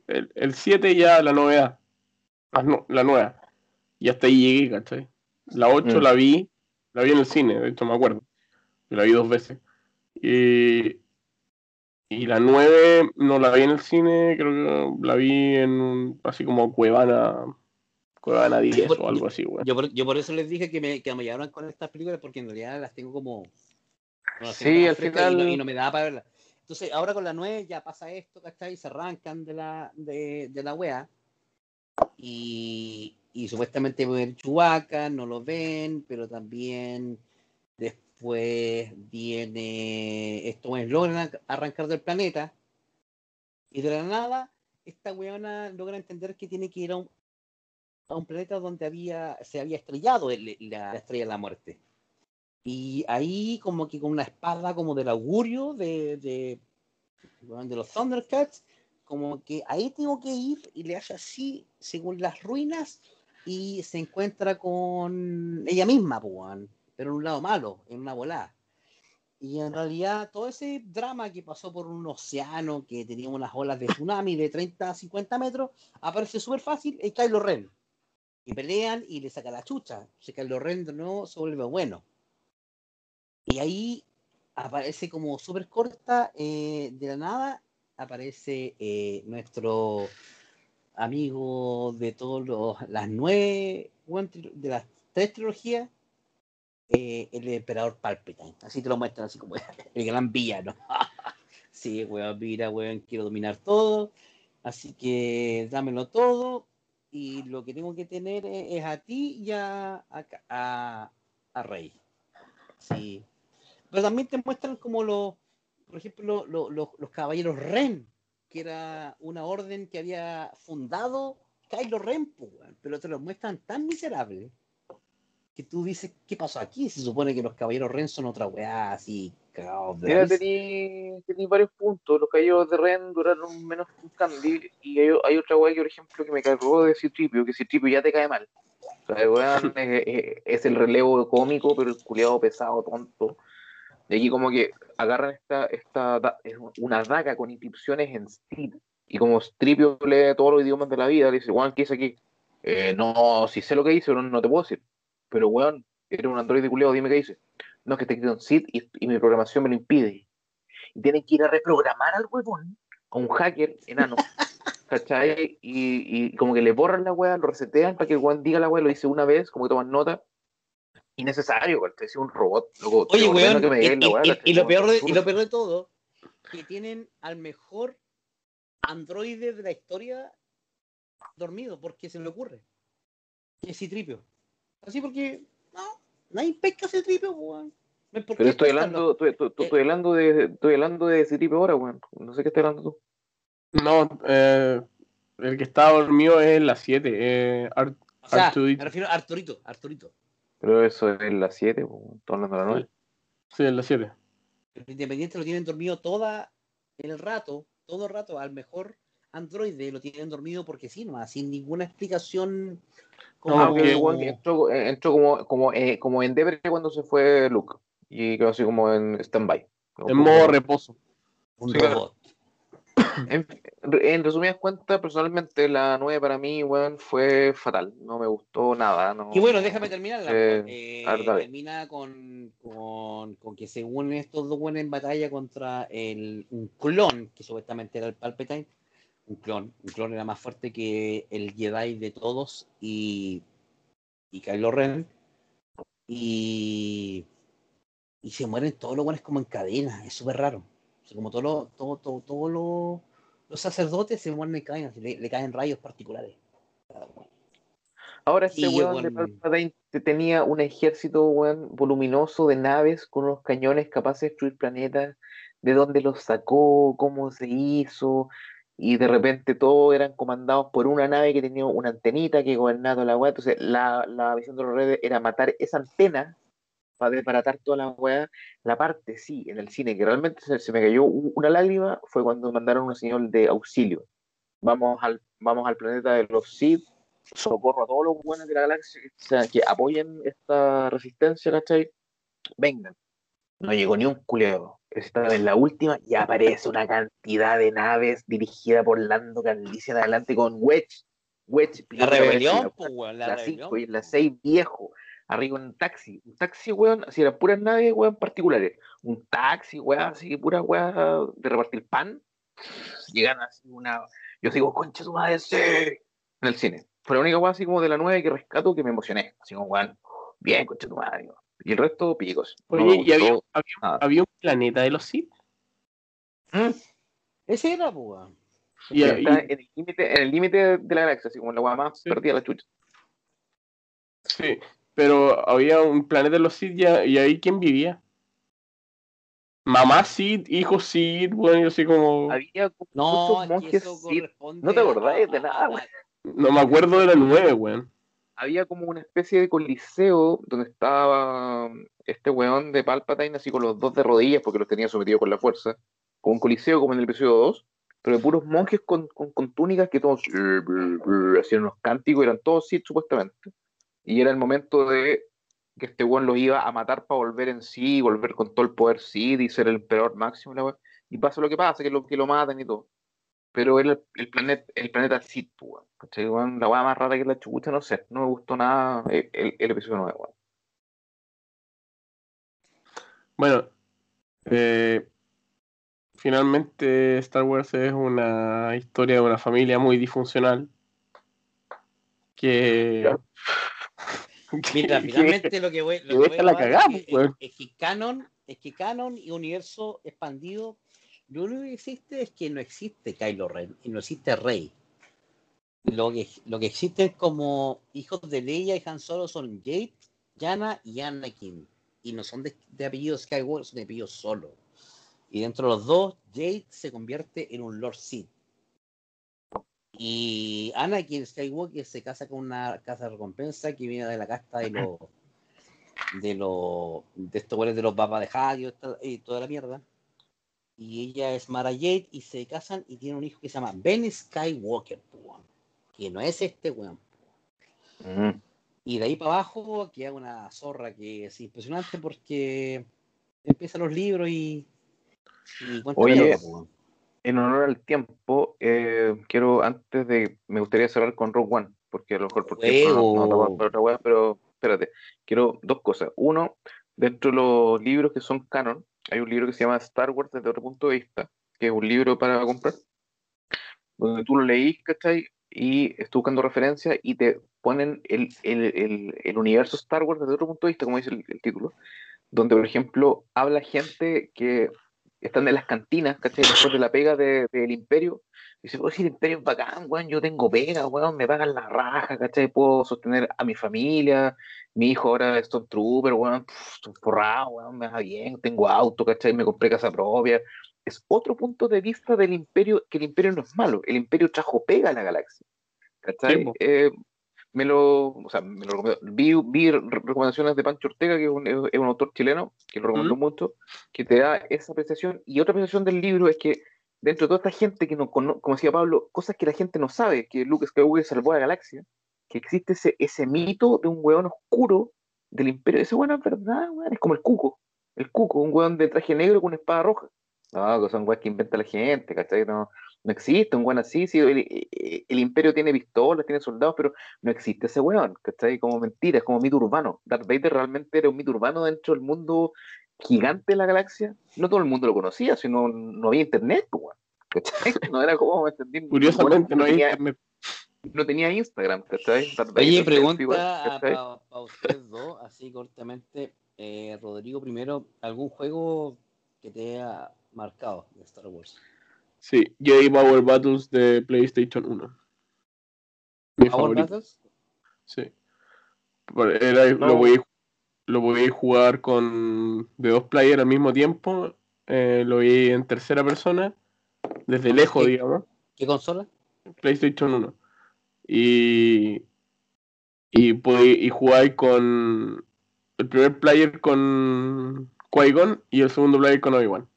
el, el 7 ya la novedad, la, nu- la nueva, y hasta ahí llegué, ¿cachai? La 8 Mm. la vi, la vi en el cine, de hecho me acuerdo, yo la vi dos veces. Y, y la 9 no la vi en el cine, creo que la vi en un, así como Cuevana, Cuevana 10 por- o algo así, güey. Yo por, yo por eso les dije que me, que me llevaran con estas películas, porque en realidad las tengo como. No Sí, al frescas y no, final- y no me daba para verlas. Entonces, ahora con la 9 ya pasa esto, ¿cachai? Se arrancan de la, de, de la wea. Y, y supuestamente ver Chewbacca, no lo ven, pero también después viene. Estos es logran arrancar del planeta. Y de la nada, esta weona logra entender que tiene que ir a un, a un planeta donde había, se había estrellado el- la, la estrella de la muerte. Y ahí como que con una espada como del augurio de, de, de los Thundercats, como que ahí tengo que ir y le hace así, según las ruinas, y se encuentra con ella misma, weón, pero en un lado malo, en una volada. Y en realidad todo ese drama que pasó por un océano que tenía unas olas de tsunami de 30 a 50 metros, aparece súper fácil en Kylo Ren. Y pelean y le saca la chucha. O sea, Kylo Ren de nuevo se vuelve bueno. Y ahí aparece como súper corta, eh, de la nada, aparece eh, nuestro amigo de todas las nueve, de las tres trilogías, eh, el emperador Palpatine. Así te lo muestran, así como el gran villano. sí, weón, mira, weón, quiero dominar todo, así que dámelo todo. Y lo que tengo que tener es, a ti y a, a, a Rey. Sí. Pero también te muestran como los, por ejemplo, lo- lo- los caballeros Ren, que era una orden que había fundado Kylo Ren, pero te los muestran tan miserables que tú dices, ¿qué pasó aquí? Se supone que los caballeros Ren son otra weá así, Mira, tení, tení varios puntos. Los caballos de Ren duraron menos que un candy. Y hay, hay otra weá que, por ejemplo, que me cargó de Citripio, que Citripio ya te cae mal. O sea, el weón es, es- es el relevo cómico, pero el culiado pesado, tonto. Y aquí como que agarran esta, esta da- es una daga con inscripciones en Steel. Y como Stripio lee todos los idiomas de la vida, le dice, weón, ¿qué dice aquí? "Eh, no, si sé lo que dice, no, no te puedo decir. Pero weón, eres un androide culiado, dime qué dice. no, que te creé un Sith y, y mi programación me lo impide. Y tienen que ir a reprogramar al huevón, a un hacker enano, ¿cachai? Y, y como que le borran la weá, lo resetean para que el weón diga la weá, lo dice una vez, como que toman nota. Innecesario, te decía un robot. Loco, Oye, weón, y, lo peor de, y lo peor de todo, que tienen al mejor androide de la historia dormido, porque se le ocurre. Que es Citripio. Así porque, no, nadie pesca ese tripio, weón. No Pero estoy hablando, estoy, estoy- estoy Eh. hablando de, estoy hablando de ese tipo ahora, weón. No sé qué estás hablando tú. No, eh, el que estaba dormido es la 7. Eh, Ar- O sea, Arturito. me refiero a Arturito, Arturito. Pero eso es la 7, weón. Estoy hablando de la 9. sí, es la 7. El Independiente lo tienen dormido toda el rato, todo el rato, al mejor androide lo tienen dormido porque sí, nomás, sin ninguna explicación. Como, Ah, porque entró, eh, entró como, como, eh, como en Debra cuando se fue Luke. Y quedó así como en stand-by. En modo reposo. un sí, claro. robot. En, en resumidas cuentas, personalmente la 9 para mí, weón, fue fatal. No me gustó nada. No, Y bueno, déjame terminar. Eh, a ver, dale. termina con, con, con que según estos dos buenos en batalla contra el, un clon, que supuestamente era el Palpatine, un clon, un clon era más fuerte que el Jedi de todos y, y Kylo Ren. Y, y se mueren todos los buenos como en cadena, es súper raro. O sea, como todos los todo, todo, todos los- los sacerdotes se mueren en cadena, le, le caen rayos particulares. Ahora este Y, weón de. Palpatine te- tenía un ejército, weón, voluminoso de naves con unos cañones capaces de destruir planetas. ¿De dónde los sacó? ¿Cómo se hizo? Y de repente todos eran comandados por una nave que tenía una antenita que gobernaba la weá. Entonces la, la visión de los redes era matar esa antena para desbaratar toda la weá. La parte, sí, en el cine, que realmente se, se me cayó una lágrima fue cuando mandaron una señal de auxilio. Vamos al, vamos al planeta de los Sith, socorro a todos los buenos de la galaxia que, sea, que apoyen esta resistencia, ¿cachai? Vengan. No llegó ni un culeo. Estaba en la última y aparece una cantidad de naves dirigida por Lando Calrissian adelante con Wedge. Wedge, La rebelión, pues, la la, la rebelión. 5 y la 6 viejo, arriba en un taxi, un taxi, weón, así eran puras naves, weón, particulares, un taxi, weón, así, pura weón de repartir pan, llegan así una, yo digo, concha tu madre, sí, en el cine, fue la única weón así como de la 9 que rescato que me emocioné, así como, weón, bien, concha tu madre, weón. y el resto, picos. No Oye, ¿y había, había- había un planeta de los Sith? Mm, Ese era, pues, weón. Y, está en el límite, en el límite de la galaxia, así como la weón más Sí. perdida la chucha. sí, pero había un planeta de los Sith y, y ahí ¿quién vivía? Mamá Sith, hijo Sith, bueno, yo así como... Había No, monjes no te acordáis de nada, weón. No me acuerdo de la 9, weón. había como una especie de coliseo donde estaba um, este weón de Palpatine así con los dos de rodillas porque los tenía sometidos con la fuerza, como un coliseo como en el episodio 2, pero de puros monjes con, con, con túnicas que todos hacían unos cánticos, eran todos Sith supuestamente. Y era el momento de que este weón los iba a matar para volver en sí, volver con todo el poder Sith y ser el emperador máximo. y la. Y pasa lo que pasa, que lo, que lo matan y todo. Pero era el, el planeta, el planeta Sith, pues, weón. ¿Cachai, weón? La weá más rara que la chucha, no sé. No me gustó nada el, el, el episodio 9, weón. Bueno, eh, finalmente Star Wars es una historia de una familia muy disfuncional que... Mira, finalmente lo que voy, lo que que voy a la cagamos, es, que, weón. es que canon, es que canon y universo expandido, lo único que existe es que no existe Kylo Ren y no existe Rey. Lo que, lo que existen como hijos de Leia y Han Solo son Jade, Yana y Anakin. Y no son de, de apellido Skywalker, son de apellido Solo. Y dentro de los dos, Jade se convierte en un Lord Sith. Y Anakin Skywalker se casa con una casa de recompensa que viene de la casta de los de los de estos güeyes de los papas de Hadi y y toda la mierda. Y ella es Mara Jade y se casan y tiene un hijo que se llama Ben Skywalker, que no es este weón. Mm. Y de ahí para abajo queda una zorra que es impresionante porque empiezan los libros y, y Oye, weón. En honor al tiempo, eh, quiero antes de. Me gustaría cerrar con Rogue One, porque a lo mejor por tiempo no, no por otra weá, pero espérate. Quiero dos cosas. Uno, dentro de los libros que son canon, hay un libro que se llama Star Wars desde otro punto de vista, que es un libro para comprar, donde tú lo leís, ¿cachai? Y estás buscando referencias y te ponen el, el, el, el universo Star Wars desde otro punto de vista, como dice el título, donde, por ejemplo, habla gente que están en las cantinas, ¿cachai? Después de la pega de- del imperio. Dice, oh, si el imperio es bacán, weón, yo tengo pega, weón, me pagan la raja, ¿cachai? Puedo sostener a mi familia, mi hijo ahora es Stormtrooper, weón, pff, estoy forrado, weón, me va bien, tengo auto, ¿cachai? Me compré casa propia. Es otro punto de vista del imperio, que el imperio no es malo, el imperio trajo pega a la galaxia, ¿cachai? Sí. Eh, me lo, o sea, me lo recomendó. Vi, vi re- recomendaciones de Pancho Ortega, que es un, es un autor chileno, que lo recomendó mucho, que te da esa apreciación. Y otra apreciación del libro es que dentro de toda esta gente que no cono- como decía Pablo, cosas que la gente no sabe, que Luke Skywalker salvó a la galaxia, que existe ese, ese mito de un weón oscuro del imperio. Ese weón es verdad, weón, es como el cuco. El cuco, un weón de traje negro con una espada roja. No, que son weas que inventa la gente, ¿cachai? No, no existe un weón así. Sí, el, el imperio tiene pistolas, tiene soldados, pero no existe ese weón, ¿cachai? Como mentira, es como mito urbano. Darth Vader realmente era un mito urbano dentro del mundo gigante de la galaxia. No todo el mundo lo conocía, sino no había internet, pues, weón. ¿Cachai? No era como, ¿me entendí? Curiosamente no hay tenía, internet. no tenía Instagram, ¿cachai? Darth Vader Oye, pregunta ustedes dos, así cortamente. Eh, Rodrigo, primero, ¿algún juego que te haya marcado de Star Wars? Sí, Jedi Power Battles de PlayStation 1. Mi ¿Power. Battles? Sí. Era, No. Lo lo podía jugar con de dos players al mismo tiempo. eh, lo vi en tercera persona, desde lejos, digamos. ¿Qué consola? PlayStation 1. Y, y, y jugáis con el primer player con Qui-Gon y el segundo player con Obi-Wan.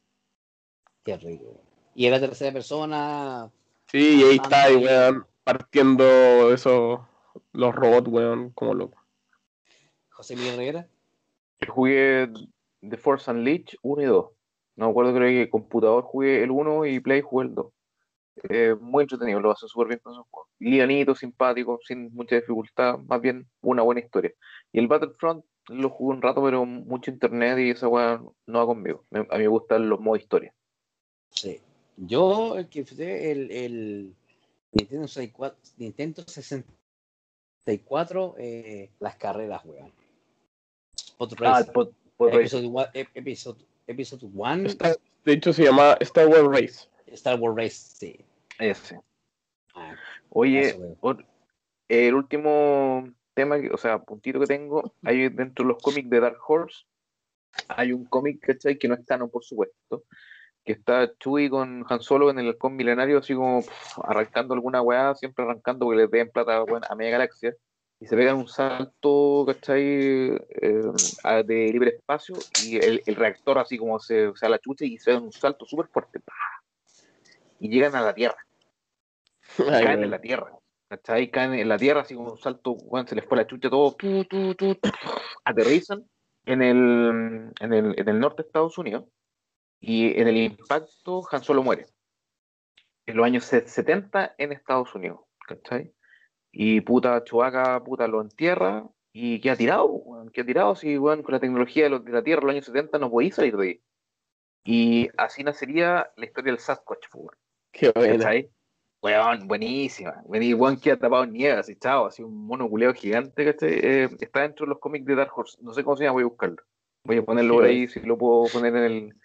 Qué rico. ¿Y era tercera persona? Sí, y ahí está, ahí, weón, partiendo esos, los robots, weón, como loco. José Miguel Rivera. Yo jugué The Force Unleashed 1 y 2. No me acuerdo, creo que computador jugué el 1 y Play jugué el 2. Eh, muy entretenido, lo hace súper bien con esos juegos. Lianito, simpático, sin mucha dificultad, más bien una buena historia. Y el Battlefront lo jugué un rato, pero mucho internet y esa weá no va conmigo. Me- a mí me gustan los modos historia. Sí. Yo, el que fue el, el Nintendo 64, Nintendo 64, eh, las carreras, weón. Spot Ah, Race. el pod- pod racer. episode, one- ep- episode, episode 1, Está- de hecho, se llama Star Wars Race. Star Wars Race, sí. Ese. Ah, Oye, eso, el último tema, que- o sea, puntito que tengo, hay dentro de los cómics de Dark Horse, hay un cómic, ¿cachai? Que no es canon, por supuesto, que está Chewie con Han Solo en el halcón milenario, así como arrancando alguna weá, siempre arrancando porque les den plata a media galaxia, y se pegan un salto, ¿cachai? Eh, a- de libre espacio, y el, el reactor así como se, se da la chucha y se da un salto súper fuerte, ¡pah! y llegan a la Tierra Ay, caen en la tierra. ¿Cachai? Caen en la tierra, así como un salto, weón, se les fue la chucha todo, tu, tu, tu, tu, aterrizan en el, en, el, en el norte de Estados Unidos y en el impacto Han Solo muere. En los años se- 70 en Estados Unidos, ¿cachai? Y puta Chewbacca, puta, lo entierra y queda tirado, weón, queda tirado, si, weón, con la tecnología de, los- de la Tierra en los años 70 no podía salir de ahí. Y así nacería la historia del Sasquatch, weón. Qué buena. Weón, buenísima. Weón, queda tapado en nieve, así, chao, así un mono gigante, ¿cachai? Eh, está dentro de los cómics de Dark Horse. No sé cómo se llama, voy a buscarlo. Voy a ponerlo por ahí, si lo puedo poner en el.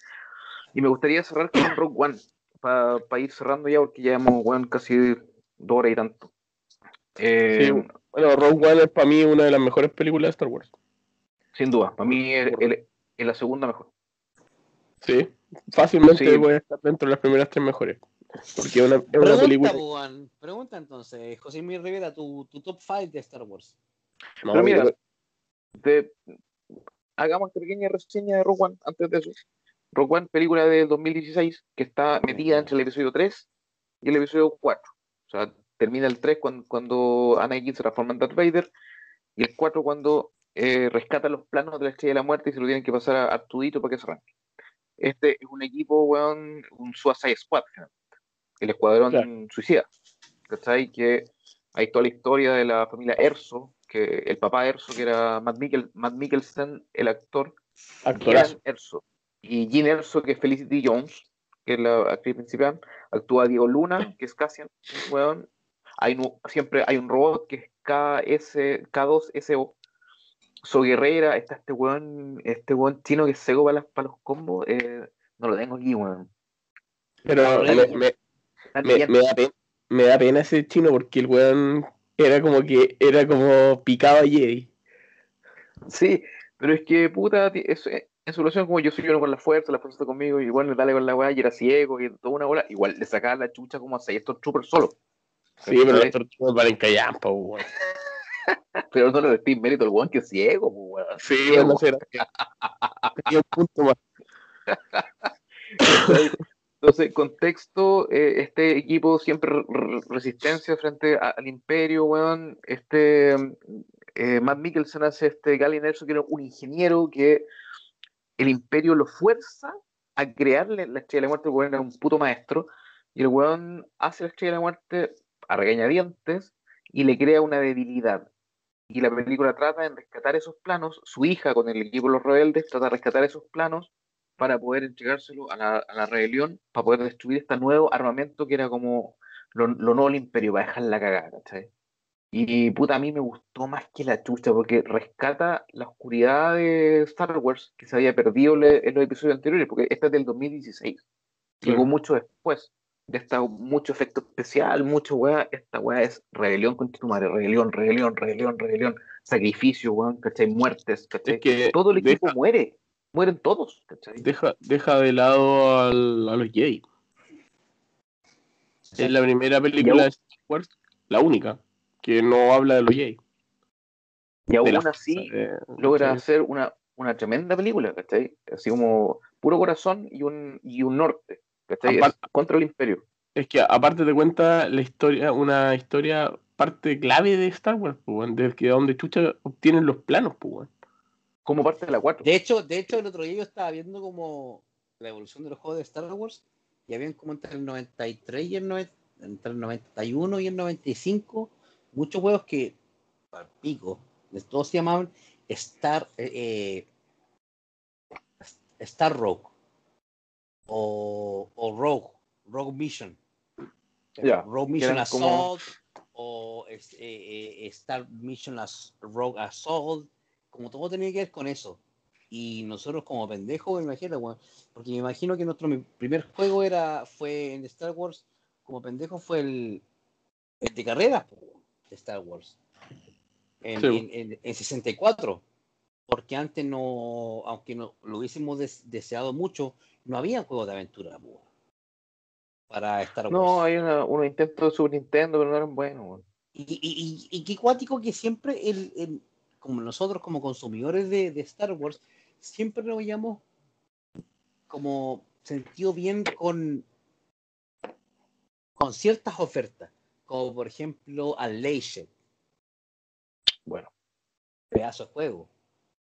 Y me gustaría cerrar con Rogue One, para ir cerrando ya, porque ya hemos, weón, casi dos horas y tanto. Eh, Sí, bueno, Rogue One es para mí una de las mejores películas de Star Wars. Sin duda, para mí es, la segunda mejor. Sí, fácilmente Sí. puede estar dentro de las primeras tres mejores. Porque es una, es una Pregunta, película. Juan. Pregunta entonces, José Miguel Rivera, tu, tu top 5 de Star Wars. No, Pero mira, yo- de- hagamos esta pequeña reseña de Rogue One antes de eso. Rogue One, película del 2016, que está metida entre el episodio 3 y el episodio 4. O sea, termina el 3 cuando, cuando Anakin se transforma en Darth Vader y el 4 cuando eh, rescata los planos de la Estrella de la Muerte y se lo tienen que pasar a Artudito para que se arranque. Este es un equipo, weón, un Suicide Squad, el escuadrón Claro. suicida. ¿Cachai? Que hay toda la historia de la familia Erso, que el papá Erso, que era Matt, Mikkel, Matt Mikkelsen, el actor. Jean Erso. Y Jean Erso, que es Felicity Jones, que es la actriz principal. Actúa Diego Luna, que es Cassian, weón. Hay siempre hay un robot que es KS, K2SO. So Guerrera, está este weón, este weón chino que es seco para, para los combos. eh, no lo tengo aquí, weón. Pero me, me- da pena, me da pena ese chino porque el weón era como que era como picado a Jedi. Sí, pero es que puta, es, en solución como yo soy uno con la fuerza, la fuerza está conmigo, y igual le dale con la weá y era ciego y toda una bola, igual le sacaba la chucha como a seis estos troopers solo. Sí, pero los ¿Cachai? tortugas valen callampa, weón. Pero no le metí mérito al weón que es ciego, pues, weón. Sí, no sé. Tenía un punto más. Entonces, contexto, eh, este equipo siempre re- re- resistencia frente a- al imperio, weón. Este eh, Matt Mikkelsen hace este Galen Erso, que era un ingeniero que el imperio lo fuerza a crearle la estrella de la muerte, el weón era un puto maestro, y el weón hace la estrella de la muerte a regañadientes y le crea una debilidad. Y la película trata de rescatar esos planos, su hija con el equipo de los rebeldes trata de rescatar esos planos para poder entregárselo a la, rebelión, para poder destruir este nuevo armamento que era como lo, lo nuevo del imperio, para dejar la cagada, ¿cachai? Y puta, a mí me gustó más que la chucha, porque rescata la oscuridad de Star Wars que se había perdido le- en los episodios anteriores, porque esta es del 2016. Llegó mucho después. Ya está mucho efecto especial, mucho weá. Esta weá es rebelión contra tu madre, rebelión, rebelión, rebelión, rebelión, sacrificio, weón, ¿cachai? Muertes, ¿cachai? Es que Todo el equipo deja- muere, mueren todos, ¿cachai? Deja, deja de lado al- a los Jedi. Es la primera película de Star Wars, la única, que no habla de los Jedi. Y aún la así logra hacer una, una tremenda película, ¿cachai? Así como puro corazón y un, y un norte, ¿cachai? Es Aparte- contra el imperio. Es que aparte te cuenta la historia, una historia, parte clave de Star Wars, pues, weón, de que donde Chucha obtienen los planos, pues. Como parte de la 4. De hecho, de hecho, el otro día yo estaba viendo como la evolución de los juegos de Star Wars y habían como entre el 93 y el 90, entre el 91 y el 95 muchos juegos que al pico, todos se llamaban Star eh, eh, Star Rogue o, o Rogue, Rogue Mission. Ya, Rogue Mission como- Assault o eh, Star Mission As- Rogue Assault, como todo tenía que ver con eso. Y nosotros como pendejos, imagino, weón, porque me imagino que nuestro primer juego era fue en Star Wars, como pendejo fue el, el de carreras de Star Wars. En, Sí. en- en- en 64. Porque antes no, aunque no, lo hubiésemos des- deseado mucho, no había juegos de aventura para Star Wars. No, hay una- unos intentos de Super Nintendo, pero no eran buenos. Y, y, y, y qué cuático que siempre, el, el- como nosotros como consumidores de, de Star Wars, siempre lo hayamos como sentido bien con, con ciertas ofertas, como por ejemplo Unleashed, Bueno, pedazo de juego.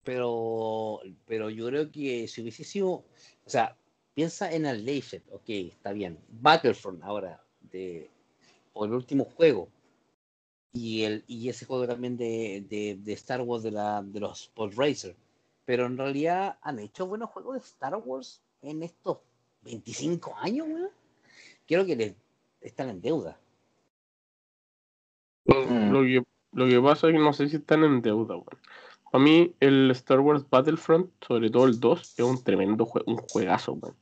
Pero, pero yo creo que si hubiese sido, o sea, piensa en Unleashed, ok, está bien. Battlefront ahora, de, o el último juego, y, el, y ese juego también de, de, de Star Wars de, la, de los Pod Racer. Pero en realidad han hecho buenos juegos de Star Wars en estos 25 años, weón. Creo que les están en deuda. Mm. Lo, que, lo que pasa es que no sé si están en deuda, weón. Para mí, el Star Wars Battlefront, sobre todo el 2, es un tremendo jue- un juegazo, weón.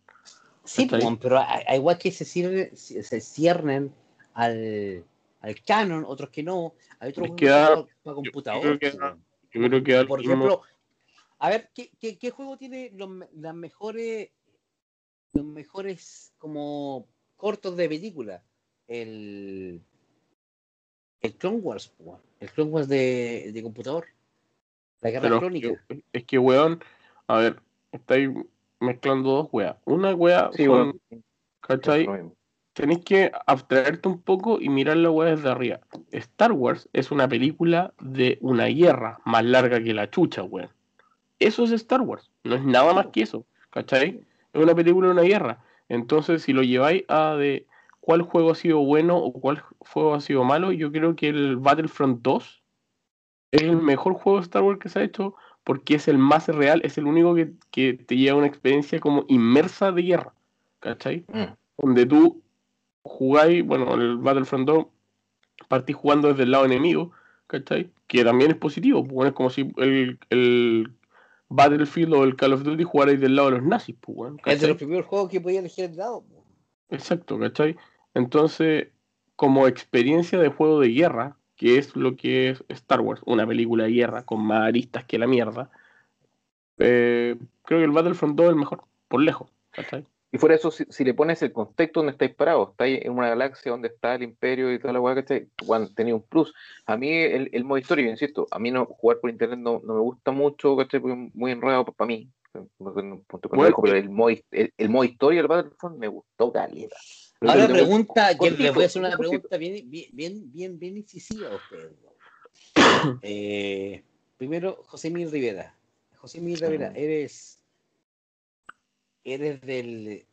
Sí, pero hay, igual que se, ciernen- se ciernen al, al canon, otros que no. Hay otros que para, yo computador. creo que sí, da- weón. Yo creo que da lo Por mismo- ejemplo, a ver, ¿qué, qué, qué juego tiene los, las mejores, los mejores como cortos de película? El, el Clone Wars, el Clone Wars de, de computador. La guerra pero crónica. es que- es que, weón, a ver, estáis mezclando dos weas. Una wea sí, son, weón. ¿cachai? Tenéis que abstraerte un poco y mirar la wea desde arriba. Star Wars es una película de una guerra más larga que la chucha, weón. Eso es Star Wars, no es nada más que eso, ¿cachai? Es una película de una guerra. Entonces, si lo lleváis a de cuál juego ha sido bueno o cuál juego ha sido malo, yo creo que el Battlefront 2 es el mejor juego de Star Wars que se ha hecho porque es el más real, es el único que, que te lleva a una experiencia como inmersa de guerra, ¿cachai? Mm. Donde tú jugáis, bueno, el Battlefront 2 partís jugando desde el lado enemigo, ¿cachai? Que también es positivo, pues, bueno, es como si el, el Battlefield o el Call of Duty jugarais del lado de los nazis, pues, bueno, Es de los primeros juegos que podía elegir el lado. po. Exacto, ¿cachai? Entonces, como experiencia de juego de guerra, que es lo que es Star Wars, una película de guerra con más aristas que la mierda, eh, creo que el Battlefront 2 es el mejor, por lejos, ¿cachai? Y fuera de eso, si, si le pones el contexto donde estáis parados, estáis en una galaxia donde está el imperio y toda la weá, ¿cachai? Bueno, tenía un plus. A mí el, el modo historia, yo insisto, a mí no jugar por internet no, no me gusta mucho, ¿cachai? Porque es muy enredado para mí. Bueno, pero el modo, el, el modo historia del Battlefront me gustó caleta. Ahora que- pregunta, cortito, les voy a hacer una pregunta bien, bien, bien, bien, incisiva a ustedes. Eh, primero, José Mil Rivera. José Mil Rivera, Mm. ¿eres, eres del,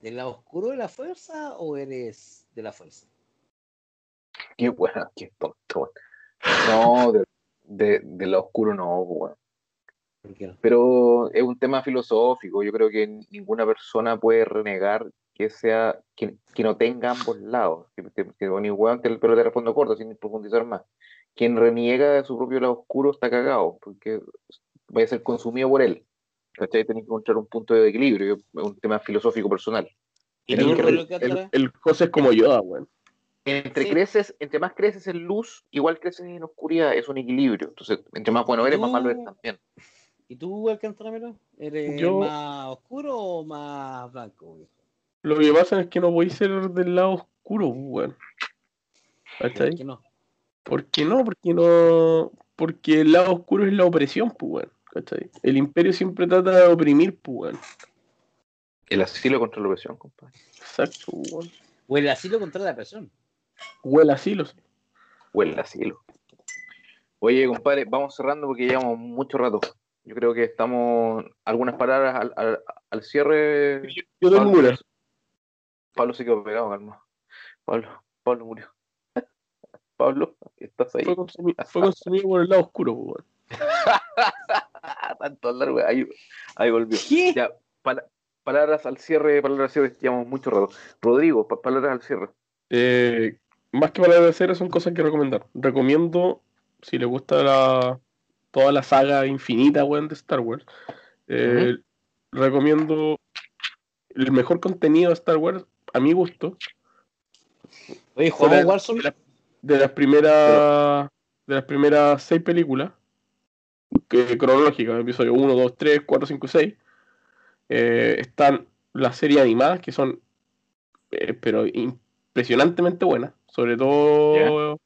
del lado oscuro de la fuerza o eres de la fuerza? Qué bueno, qué tonto. No, de, de, de lo oscuro no, weón. ¿Por qué no? Pero es un tema filosófico. Yo creo que ninguna persona puede renegar que sea que, que no tenga ambos lados. Que, que, que bueno, igual te- pero te respondo corto, sin profundizar más. Quien reniega de su propio lado oscuro está cagado, porque vaya a ser consumido por él. ¿Cachai? Tenés que encontrar un punto de equilibrio. Un tema filosófico personal. ¿Y El- tú, el- El, el José es como weón. Entre Sí. creces, entre más creces en luz, igual creces en oscuridad, es un equilibrio. Entonces, entre más bueno eres, más malo eres Tú- también. ¿Y tú, Alcántara ¿Eres Yo- más oscuro o más blanco? viejo? Lo que pasa es que no voy a ser del lado oscuro, weón. ¿Por ¿Cachai? qué no? ¿Por qué no? Porque no. Porque el lado oscuro es la opresión, pues, weón. ¿Cachai? El imperio siempre trata de oprimir, pues, weón. El asilo contra la opresión, compadre. Exacto, weón. O el asilo contra la presión. Huele así, lo sé. O el asilo. Oye, compadre, vamos cerrando porque llevamos mucho rato. Yo creo que estamos. Algunas palabras al, al, al cierre. Yo, yo tengo una. Pablo se quedó pegado, calma. Pablo, Pablo murió. Pablo, estás ahí. Fue consumido, fue consumido por el lado oscuro, weón. Tanto largo, ahí, ahí volvió. ¿Qué? Ya, pala- palabras al cierre, palabras al cierre, llevamos mucho rato. Rodrigo, pa- palabras al cierre. Eh, más que palabras de cero son cosas que recomendar. Recomiendo, si le gusta la, toda la saga infinita, weón, de Star Wars, eh, recomiendo el mejor contenido de Star Wars, a mi gusto, Oye, ¿jugamos de, Warzone? de la- de las primeras de las primeras seis películas que, cronológicas, episodio 1, 2, 3, 4, 5, 6 eh, están las series animadas que son eh, pero impresionantemente buenas sobre todo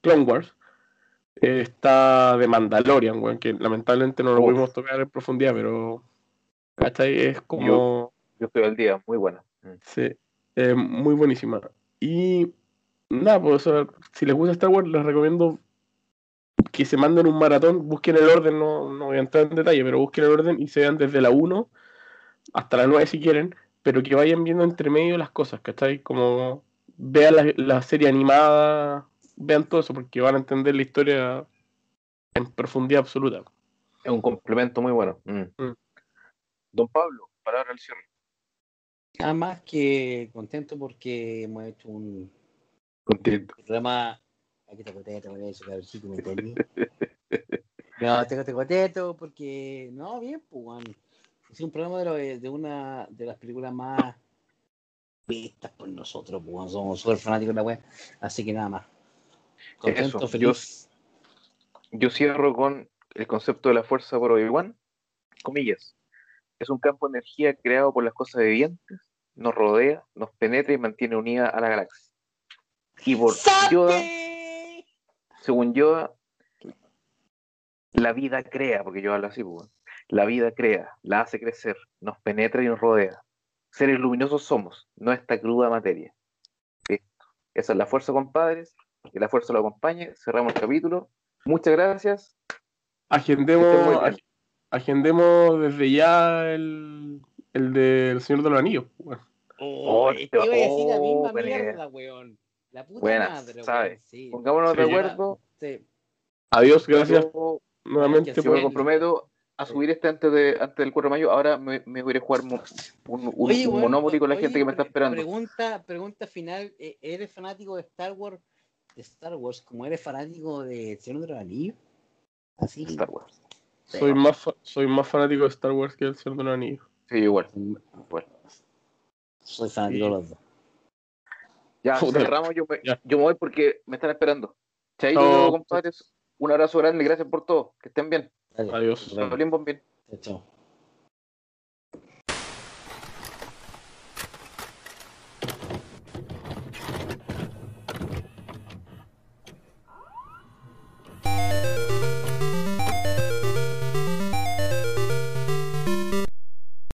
Clone Wars Eh, está de Mandalorian weón, que lamentablemente no lo pudimos tocar en profundidad pero ¿cachai? es como Yo estoy al día, muy buena. Mm. Sí, eh, muy buenísima. Y nada, pues o sea, si les gusta Star Wars, les recomiendo que se manden un maratón, busquen el orden, no, no voy a entrar en detalle, pero busquen el orden y se vean desde la 1 hasta la 9 si quieren, pero que vayan viendo entre medio las cosas, ¿cachai? Como vean la, la serie animada, vean todo eso, porque van a entender la historia en profundidad absoluta. Es un complemento muy bueno. Mm. Mm. Don Pablo, cierre. Nada más que contento porque hemos hecho un Contento. programa. Aquí te a decir, cabrecito, ¿me entendí? No, te te contento porque. No, bien, pues. Es un programa de, lo- de una de las películas más vistas por nosotros, pues. Somos súper fanáticos de la web. Así que nada más. Contento, Eso, feliz. Yo cierro con el concepto de la fuerza por Obi-Wan. Comillas. Es un campo de energía creado por las cosas vivientes, nos rodea, nos penetra y mantiene unida a la galaxia. Y por Yoda, según Yoda, la vida crea, porque yo hablo así, pues, la vida crea, la hace crecer, nos penetra y nos rodea. Seres luminosos somos, no esta cruda materia. Listo. Esa es la fuerza, compadres. Que la fuerza lo acompañe. Cerramos el capítulo. Muchas gracias. Agendemos, agendemos desde ya el, el del Señor de los Anillos. pues, weón. Oh, Oh, te iba a decir la misma buena. mierda, weón. La puta Buena, madre, sabe. weón. Sí. Pongámonos Sí, de acuerdo. Sí. Adiós, gracias Yo, nuevamente que yo me comprometo a subir este antes, de, antes del 4 de mayo. Ahora me, me voy a jugar un, un, Oye, con la oye, gente que me está esperando. Pregunta, pregunta final, eh, ¿eres fanático de Star Wars? De Star Wars, como eres fanático de Señor de los Anillos? Así. Star Wars. Soy más, fa- soy más fanático de Star Wars que el Señor de los Anillos. Sí, igual. Bueno. Soy fanático de los dos. Ya, Puta. cerramos. Yo me, Ya. yo me voy porque me están esperando. Chaito, Chao. compadres. Un abrazo grande y gracias por todo. Que estén bien. Adiós. nos vemos. Hablen bien. Chao, chao.